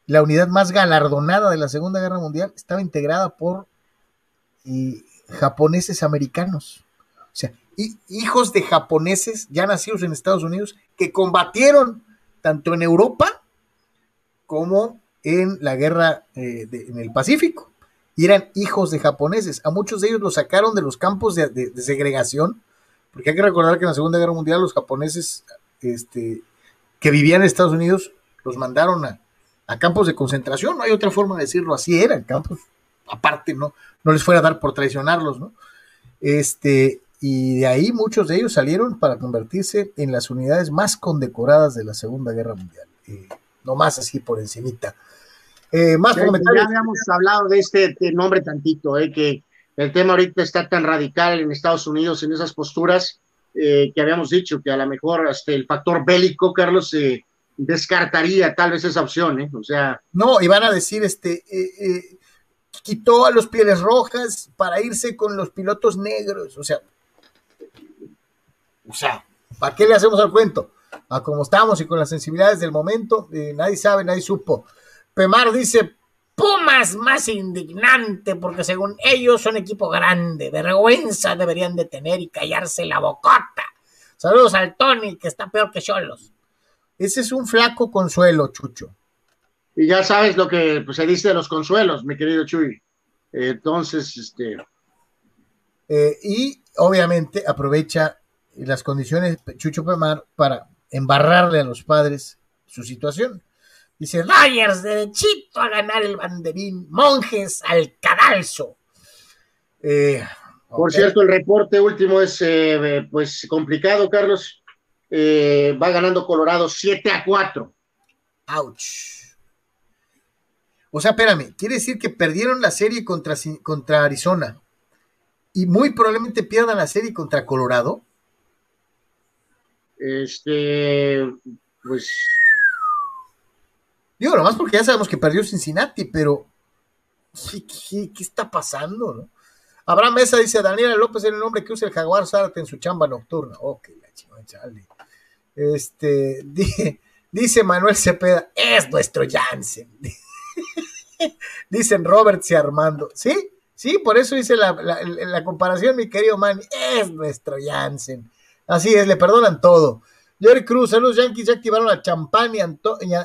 la unidad más galardonada de la Segunda Guerra Mundial estaba integrada por japoneses americanos. O sea, hijos de japoneses ya nacidos en Estados Unidos que combatieron tanto en Europa como en la guerra eh, en el Pacífico. Y eran hijos de japoneses. A muchos de ellos los sacaron de los campos de, segregación, porque hay que recordar que en la Segunda Guerra Mundial los japoneses este, que vivían en Estados Unidos los mandaron a, campos de concentración, no hay otra forma de decirlo, así eran campos, aparte, no, no les fuera a dar por traicionarlos, ¿no? Este, y de ahí muchos de ellos salieron para convertirse en las unidades más condecoradas de la Segunda Guerra Mundial, eh, no más así por encimita. Eh, más comentarios. Ya habíamos hablado de este nombre tantito, eh, que el tema ahorita está tan radical en Estados Unidos en esas posturas eh, que habíamos dicho que a lo mejor hasta el factor bélico, Carlos, se descartaría tal vez esa opción, ¿eh? O sea. No, y van a decir, este, quitó a los pieles rojas para irse con los pilotos negros, o sea, o sea, ¿para qué le hacemos al cuento? A como estamos y con las sensibilidades del momento, eh, nadie sabe, nadie supo. Pemar dice, Pumas más indignante porque según ellos son equipo grande, vergüenza deberían de tener y callarse la bocota. Saludos al Tony, que está peor que Cholos. Ese es un flaco consuelo, Chucho. Y ya sabes lo que pues, se dice de los consuelos, mi querido Chuy. entonces, este... Eh, y obviamente aprovecha las condiciones Chucho Pemar para embarrarle a los padres su situación. Dice, Dyers derechito a ganar el banderín, monjes al cadalso. Eh, Por cierto, el reporte último es eh, pues complicado, Carlos. Eh, va ganando Colorado 7 a 4. Ouch. O sea, espérame, quiere decir que perdieron la serie contra, contra Arizona y muy probablemente pierdan la serie contra Colorado. Este, pues. Digo, nomás porque ya sabemos que perdió Cincinnati, pero. ¿Qué, está pasando, no? Abraham Mesa dice: Daniela López es el nombre que usa el Jaguar Zárate en su chamba nocturna. Ok, la chingada, chale. Este, dice Manuel Cepeda: es nuestro Jansen. Dicen Robert y Armando. ¿Sí? Sí, por eso hice la, la comparación, mi querido man. Es nuestro Jansen. Así es, le perdonan todo. Jerry Cruz, los Yankees ya activaron a Champán y,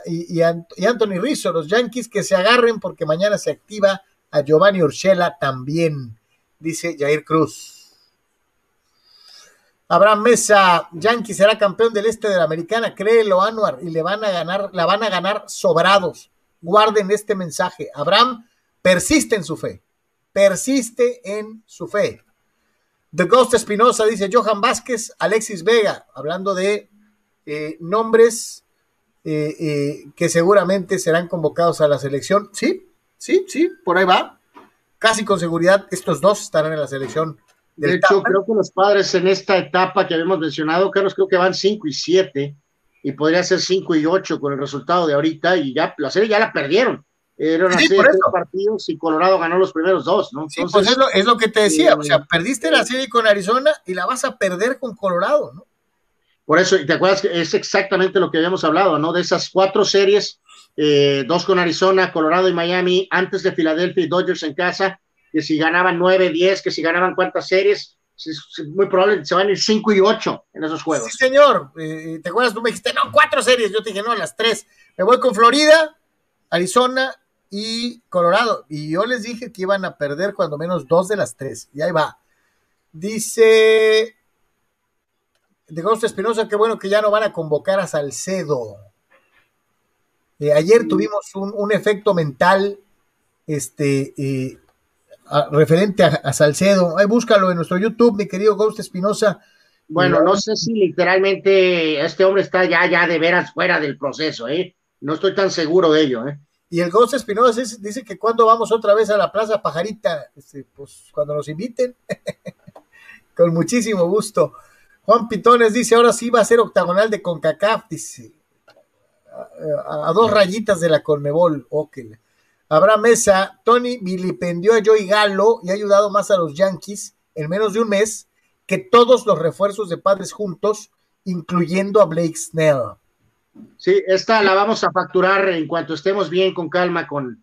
y, Anthony Rizzo, los Yankees que se agarren porque mañana se activa a Giovanni Urshela también, dice Jair Cruz. Abraham Mesa, Yankees será campeón del este de la americana, créelo Anuar, y le van a ganar, la van a ganar sobrados. Guarden este mensaje. Abraham persiste en su fe, persiste en su fe. The Ghost Espinosa dice Johan Vázquez, Alexis Vega, hablando de eh, nombres eh, eh, que seguramente serán convocados a la selección. Sí, sí, sí, por ahí va. Casi con seguridad estos dos estarán en la selección. de hecho, creo que los padres en esta etapa que habíamos mencionado, Carlos, creo que van 5 y 7 y podría ser 5 y 8 con el resultado de ahorita y ya la serie ya la perdieron. Eran así partidos y Colorado ganó los primeros dos, ¿no? sí, pues es lo, que te decía, o sea, eh, perdiste la serie con Arizona y la vas a perder con Colorado, ¿no? Por eso, ¿te acuerdas que es exactamente lo que habíamos hablado, ¿no? De esas cuatro series, eh, dos con Arizona, Colorado y Miami, antes de Filadelfia y Dodgers en casa, que si ganaban nueve, diez, que si ganaban cuántas series, es muy probable que se van a ir cinco y ocho en esos juegos. Sí, señor. Eh, ¿Te acuerdas? Tú me dijiste, no, cuatro series. Yo te dije, no, las tres. Me voy con Florida, Arizona y Colorado. Y yo les dije que iban a perder cuando menos dos de las tres. Y ahí va. Dice de Ghost Espinosa, qué bueno que ya no van a convocar a Salcedo. Eh, ayer tuvimos un, efecto mental este, eh, referente a, Salcedo. Ahí búscalo en nuestro YouTube, mi querido Ghost Espinosa. Bueno, no sé si literalmente este hombre está ya, ya de veras fuera del proceso, ¿eh? No estoy tan seguro de ello, ¿eh? Y el Ghost Espinosa dice que cuando vamos otra vez a la Plaza Pajarita, este, pues cuando nos inviten, con muchísimo gusto. Juan Pitones dice, ahora sí va a ser octagonal de CONCACAF, dice, a, dos rayitas de la Conmebol, ok. Habrá mesa, Tony vilipendió a Joey Galo y ha ayudado más a los Yankees en menos de un mes que todos los refuerzos de padres juntos incluyendo a Blake Snell. Sí, esta la vamos a facturar en cuanto estemos bien con calma con,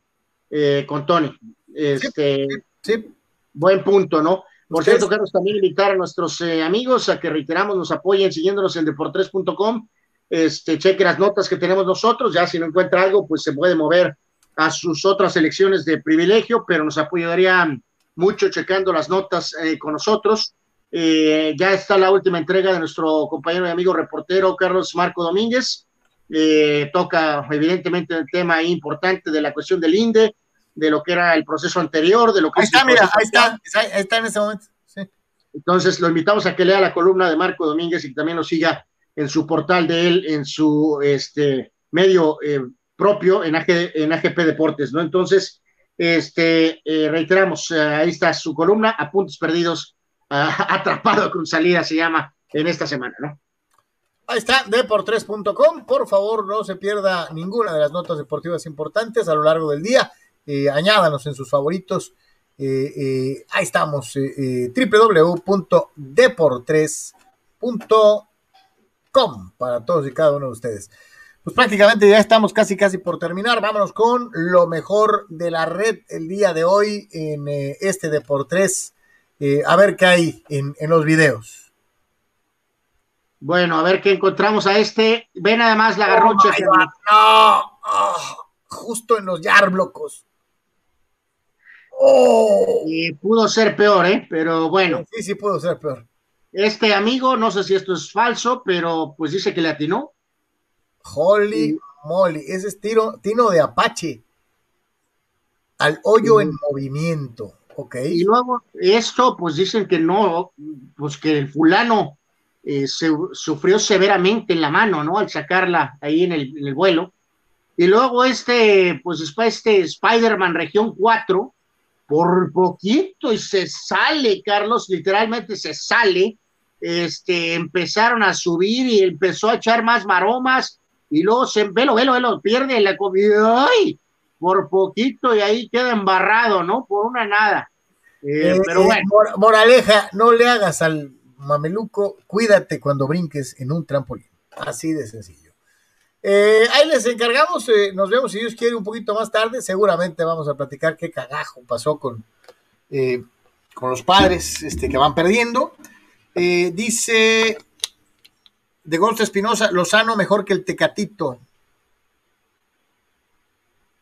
eh, con Tony. Este, sí, Buen punto, ¿no? Por cierto, Carlos, también invitar a nuestros eh, amigos a que reiteramos, nos apoyen siguiéndonos en deportres.com. Este, cheque las notas que tenemos nosotros. Ya si no encuentra algo, pues se puede mover a sus otras elecciones de privilegio, pero nos apoyarían mucho checando las notas eh, con nosotros. Eh, ya está la última entrega de nuestro compañero y amigo reportero Carlos Marco Domínguez. Eh, toca evidentemente el tema importante de la cuestión del INDE, de lo que era el proceso anterior, de lo que... Ahí está, mira, ahí está, ahí está en ese momento. Entonces lo invitamos a que lea la columna de Marco Domínguez y que también lo siga en su portal de él, en su este, medio propio en, en AGP Deportes, ¿no? Entonces, este, eh, reiteramos, eh, ahí está su columna, a puntos perdidos, atrapado con salida se llama en esta semana, ¿no? Ahí está, deport3.com. Por favor, no se pierda ninguna de las notas deportivas importantes a lo largo del día. Eh, añádanos en sus favoritos. ahí estamos, www.deport3.com para todos y cada uno de ustedes pues prácticamente ya estamos casi casi por terminar. Vámonos con lo mejor de la red el día de hoy en eh, este de por tres. Eh, a ver qué hay en, los videos. Bueno, a ver qué encontramos a este. Ven además la garrocha. Oh no, justo en los yarblocos. Oh. Y pudo ser peor, ¿eh? Pero bueno. Sí, sí, pudo ser peor. Este amigo, no sé si esto es falso, pero pues dice que le atinó. Holy moly, ese es tiro, tino de Apache. Al hoyo en movimiento, ok. Y luego esto, pues dicen que no, pues que el fulano eh, se, sufrió severamente en la mano, ¿no? Al sacarla ahí en el, vuelo. Y luego este, pues después este Spider-Man Región 4, por poquito y se sale, Carlos, literalmente se sale. Este, empezaron a subir y empezó a echar más maromas y luego se, velo, velo, velo, pierde la comida, ¡ay! Por poquito y ahí queda embarrado, ¿no? Por una nada. Eh, eh, pero eh, bueno. moraleja, no le hagas al mameluco, cuídate cuando brinques en un trampolín. Así de sencillo. Ahí les encargamos, nos vemos si Dios quiere un poquito más tarde. Seguramente vamos a platicar qué cagajo pasó con, con los padres este, que van perdiendo. dice de Golfo Espinosa, Lozano mejor que el Tecatito.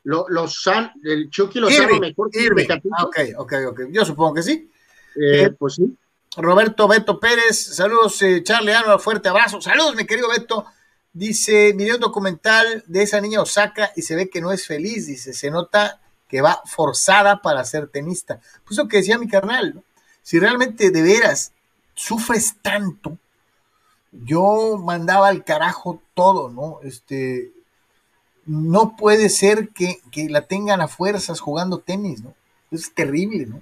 Lo, Lozano, el Chucky Lozano mejor que el Tecatito. Ah, ok, ok, ok. Yo supongo que sí. Eh, eh, pues sí. Roberto Beto Pérez, saludos, eh, Charlie Arnold, fuerte abrazo. Saludos, mi querido Beto. Dice, miré un documental de esa niña Osaka y se ve que no es feliz, dice, se nota que va forzada para ser tenista. Pues lo que decía mi carnal, ¿no? si realmente de veras sufres tanto, yo mandaba al carajo todo, ¿no? Este, no puede ser que, la tengan a fuerzas jugando tenis, ¿no? Es terrible, ¿no?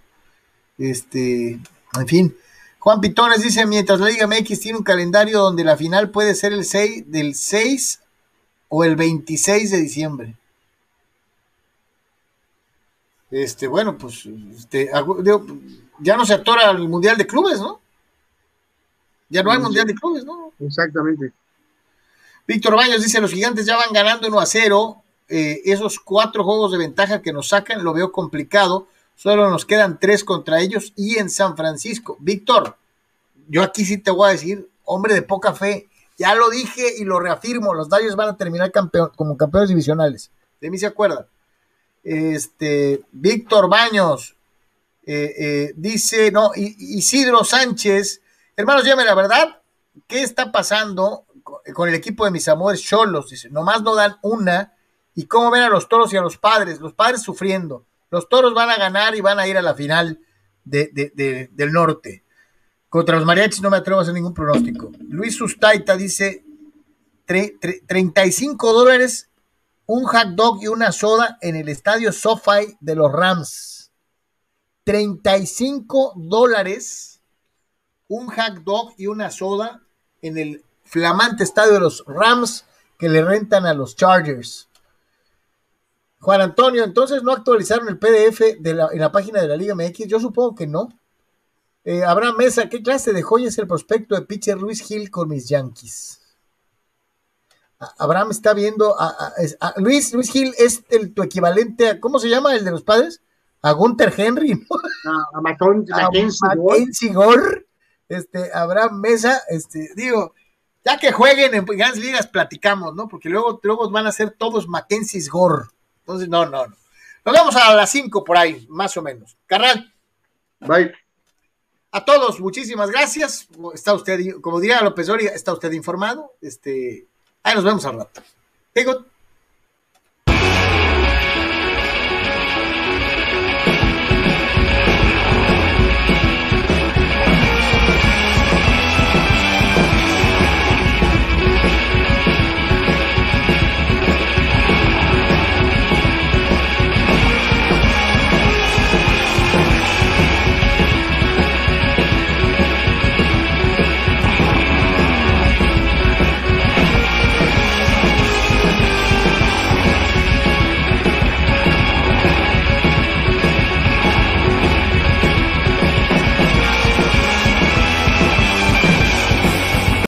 Este, en fin. Juan Pitones dice, mientras la Liga MX tiene un calendario donde la final puede ser el 6, del 6 o el 26 de diciembre. Este, bueno, pues, este, ya no se atora el Mundial de Clubes, ¿no? Ya no hay Mundial de Clubes, ¿no? Exactamente. Víctor Baños dice, los gigantes ya van ganando 1 a 0. Eh, esos cuatro juegos de ventaja que nos sacan lo veo complicado. Solo nos quedan tres contra ellos y en San Francisco. Víctor, yo aquí sí te voy a decir, hombre de poca fe. Ya lo dije y lo reafirmo, los Dodgers van a terminar como campeones divisionales. De mí se acuerdan. Este, Víctor Baños eh, eh, dice, no, Isidro Sánchez Hermanos, dígame la verdad, ¿qué está pasando con el equipo de mis amores Cholos? Dice, nomás no dan una. ¿Y cómo ven a los toros y a los padres? Los padres sufriendo. Los toros van a ganar y van a ir a la final del norte. Contra los mariachis no me atrevo a hacer ningún pronóstico. Luis Sustaita dice 35 dólares, un hot dog y una soda en el estadio SoFi de los Rams. 35 dólares un hot dog y una soda en el flamante estadio de los Rams que le rentan a los Chargers. Juan Antonio, entonces no actualizaron el PDF de la, en la página de la Liga MX. Yo supongo que no. Eh, Abraham Mesa, ¿qué clase de joya es el prospecto de pitcher Luis Gil con mis Yankees? Abraham está viendo a, Luis, Luis Gil es el, tu equivalente a, ¿cómo se llama el de los padres? A Gunter Henry, ¿no? A, Mackenzie Gore. Este, Abraham Mesa, este, digo, ya que jueguen en grandes ligas platicamos, ¿no? Porque luego, luego van a ser todos Mackenzie Gore. Entonces, no, no, no. Nos vemos a las 5 por ahí, más o menos. Carnal. Bye. A todos, muchísimas gracias. Está usted, como diría López Doria, está usted informado. Este, ahí nos vemos al rato. Hey,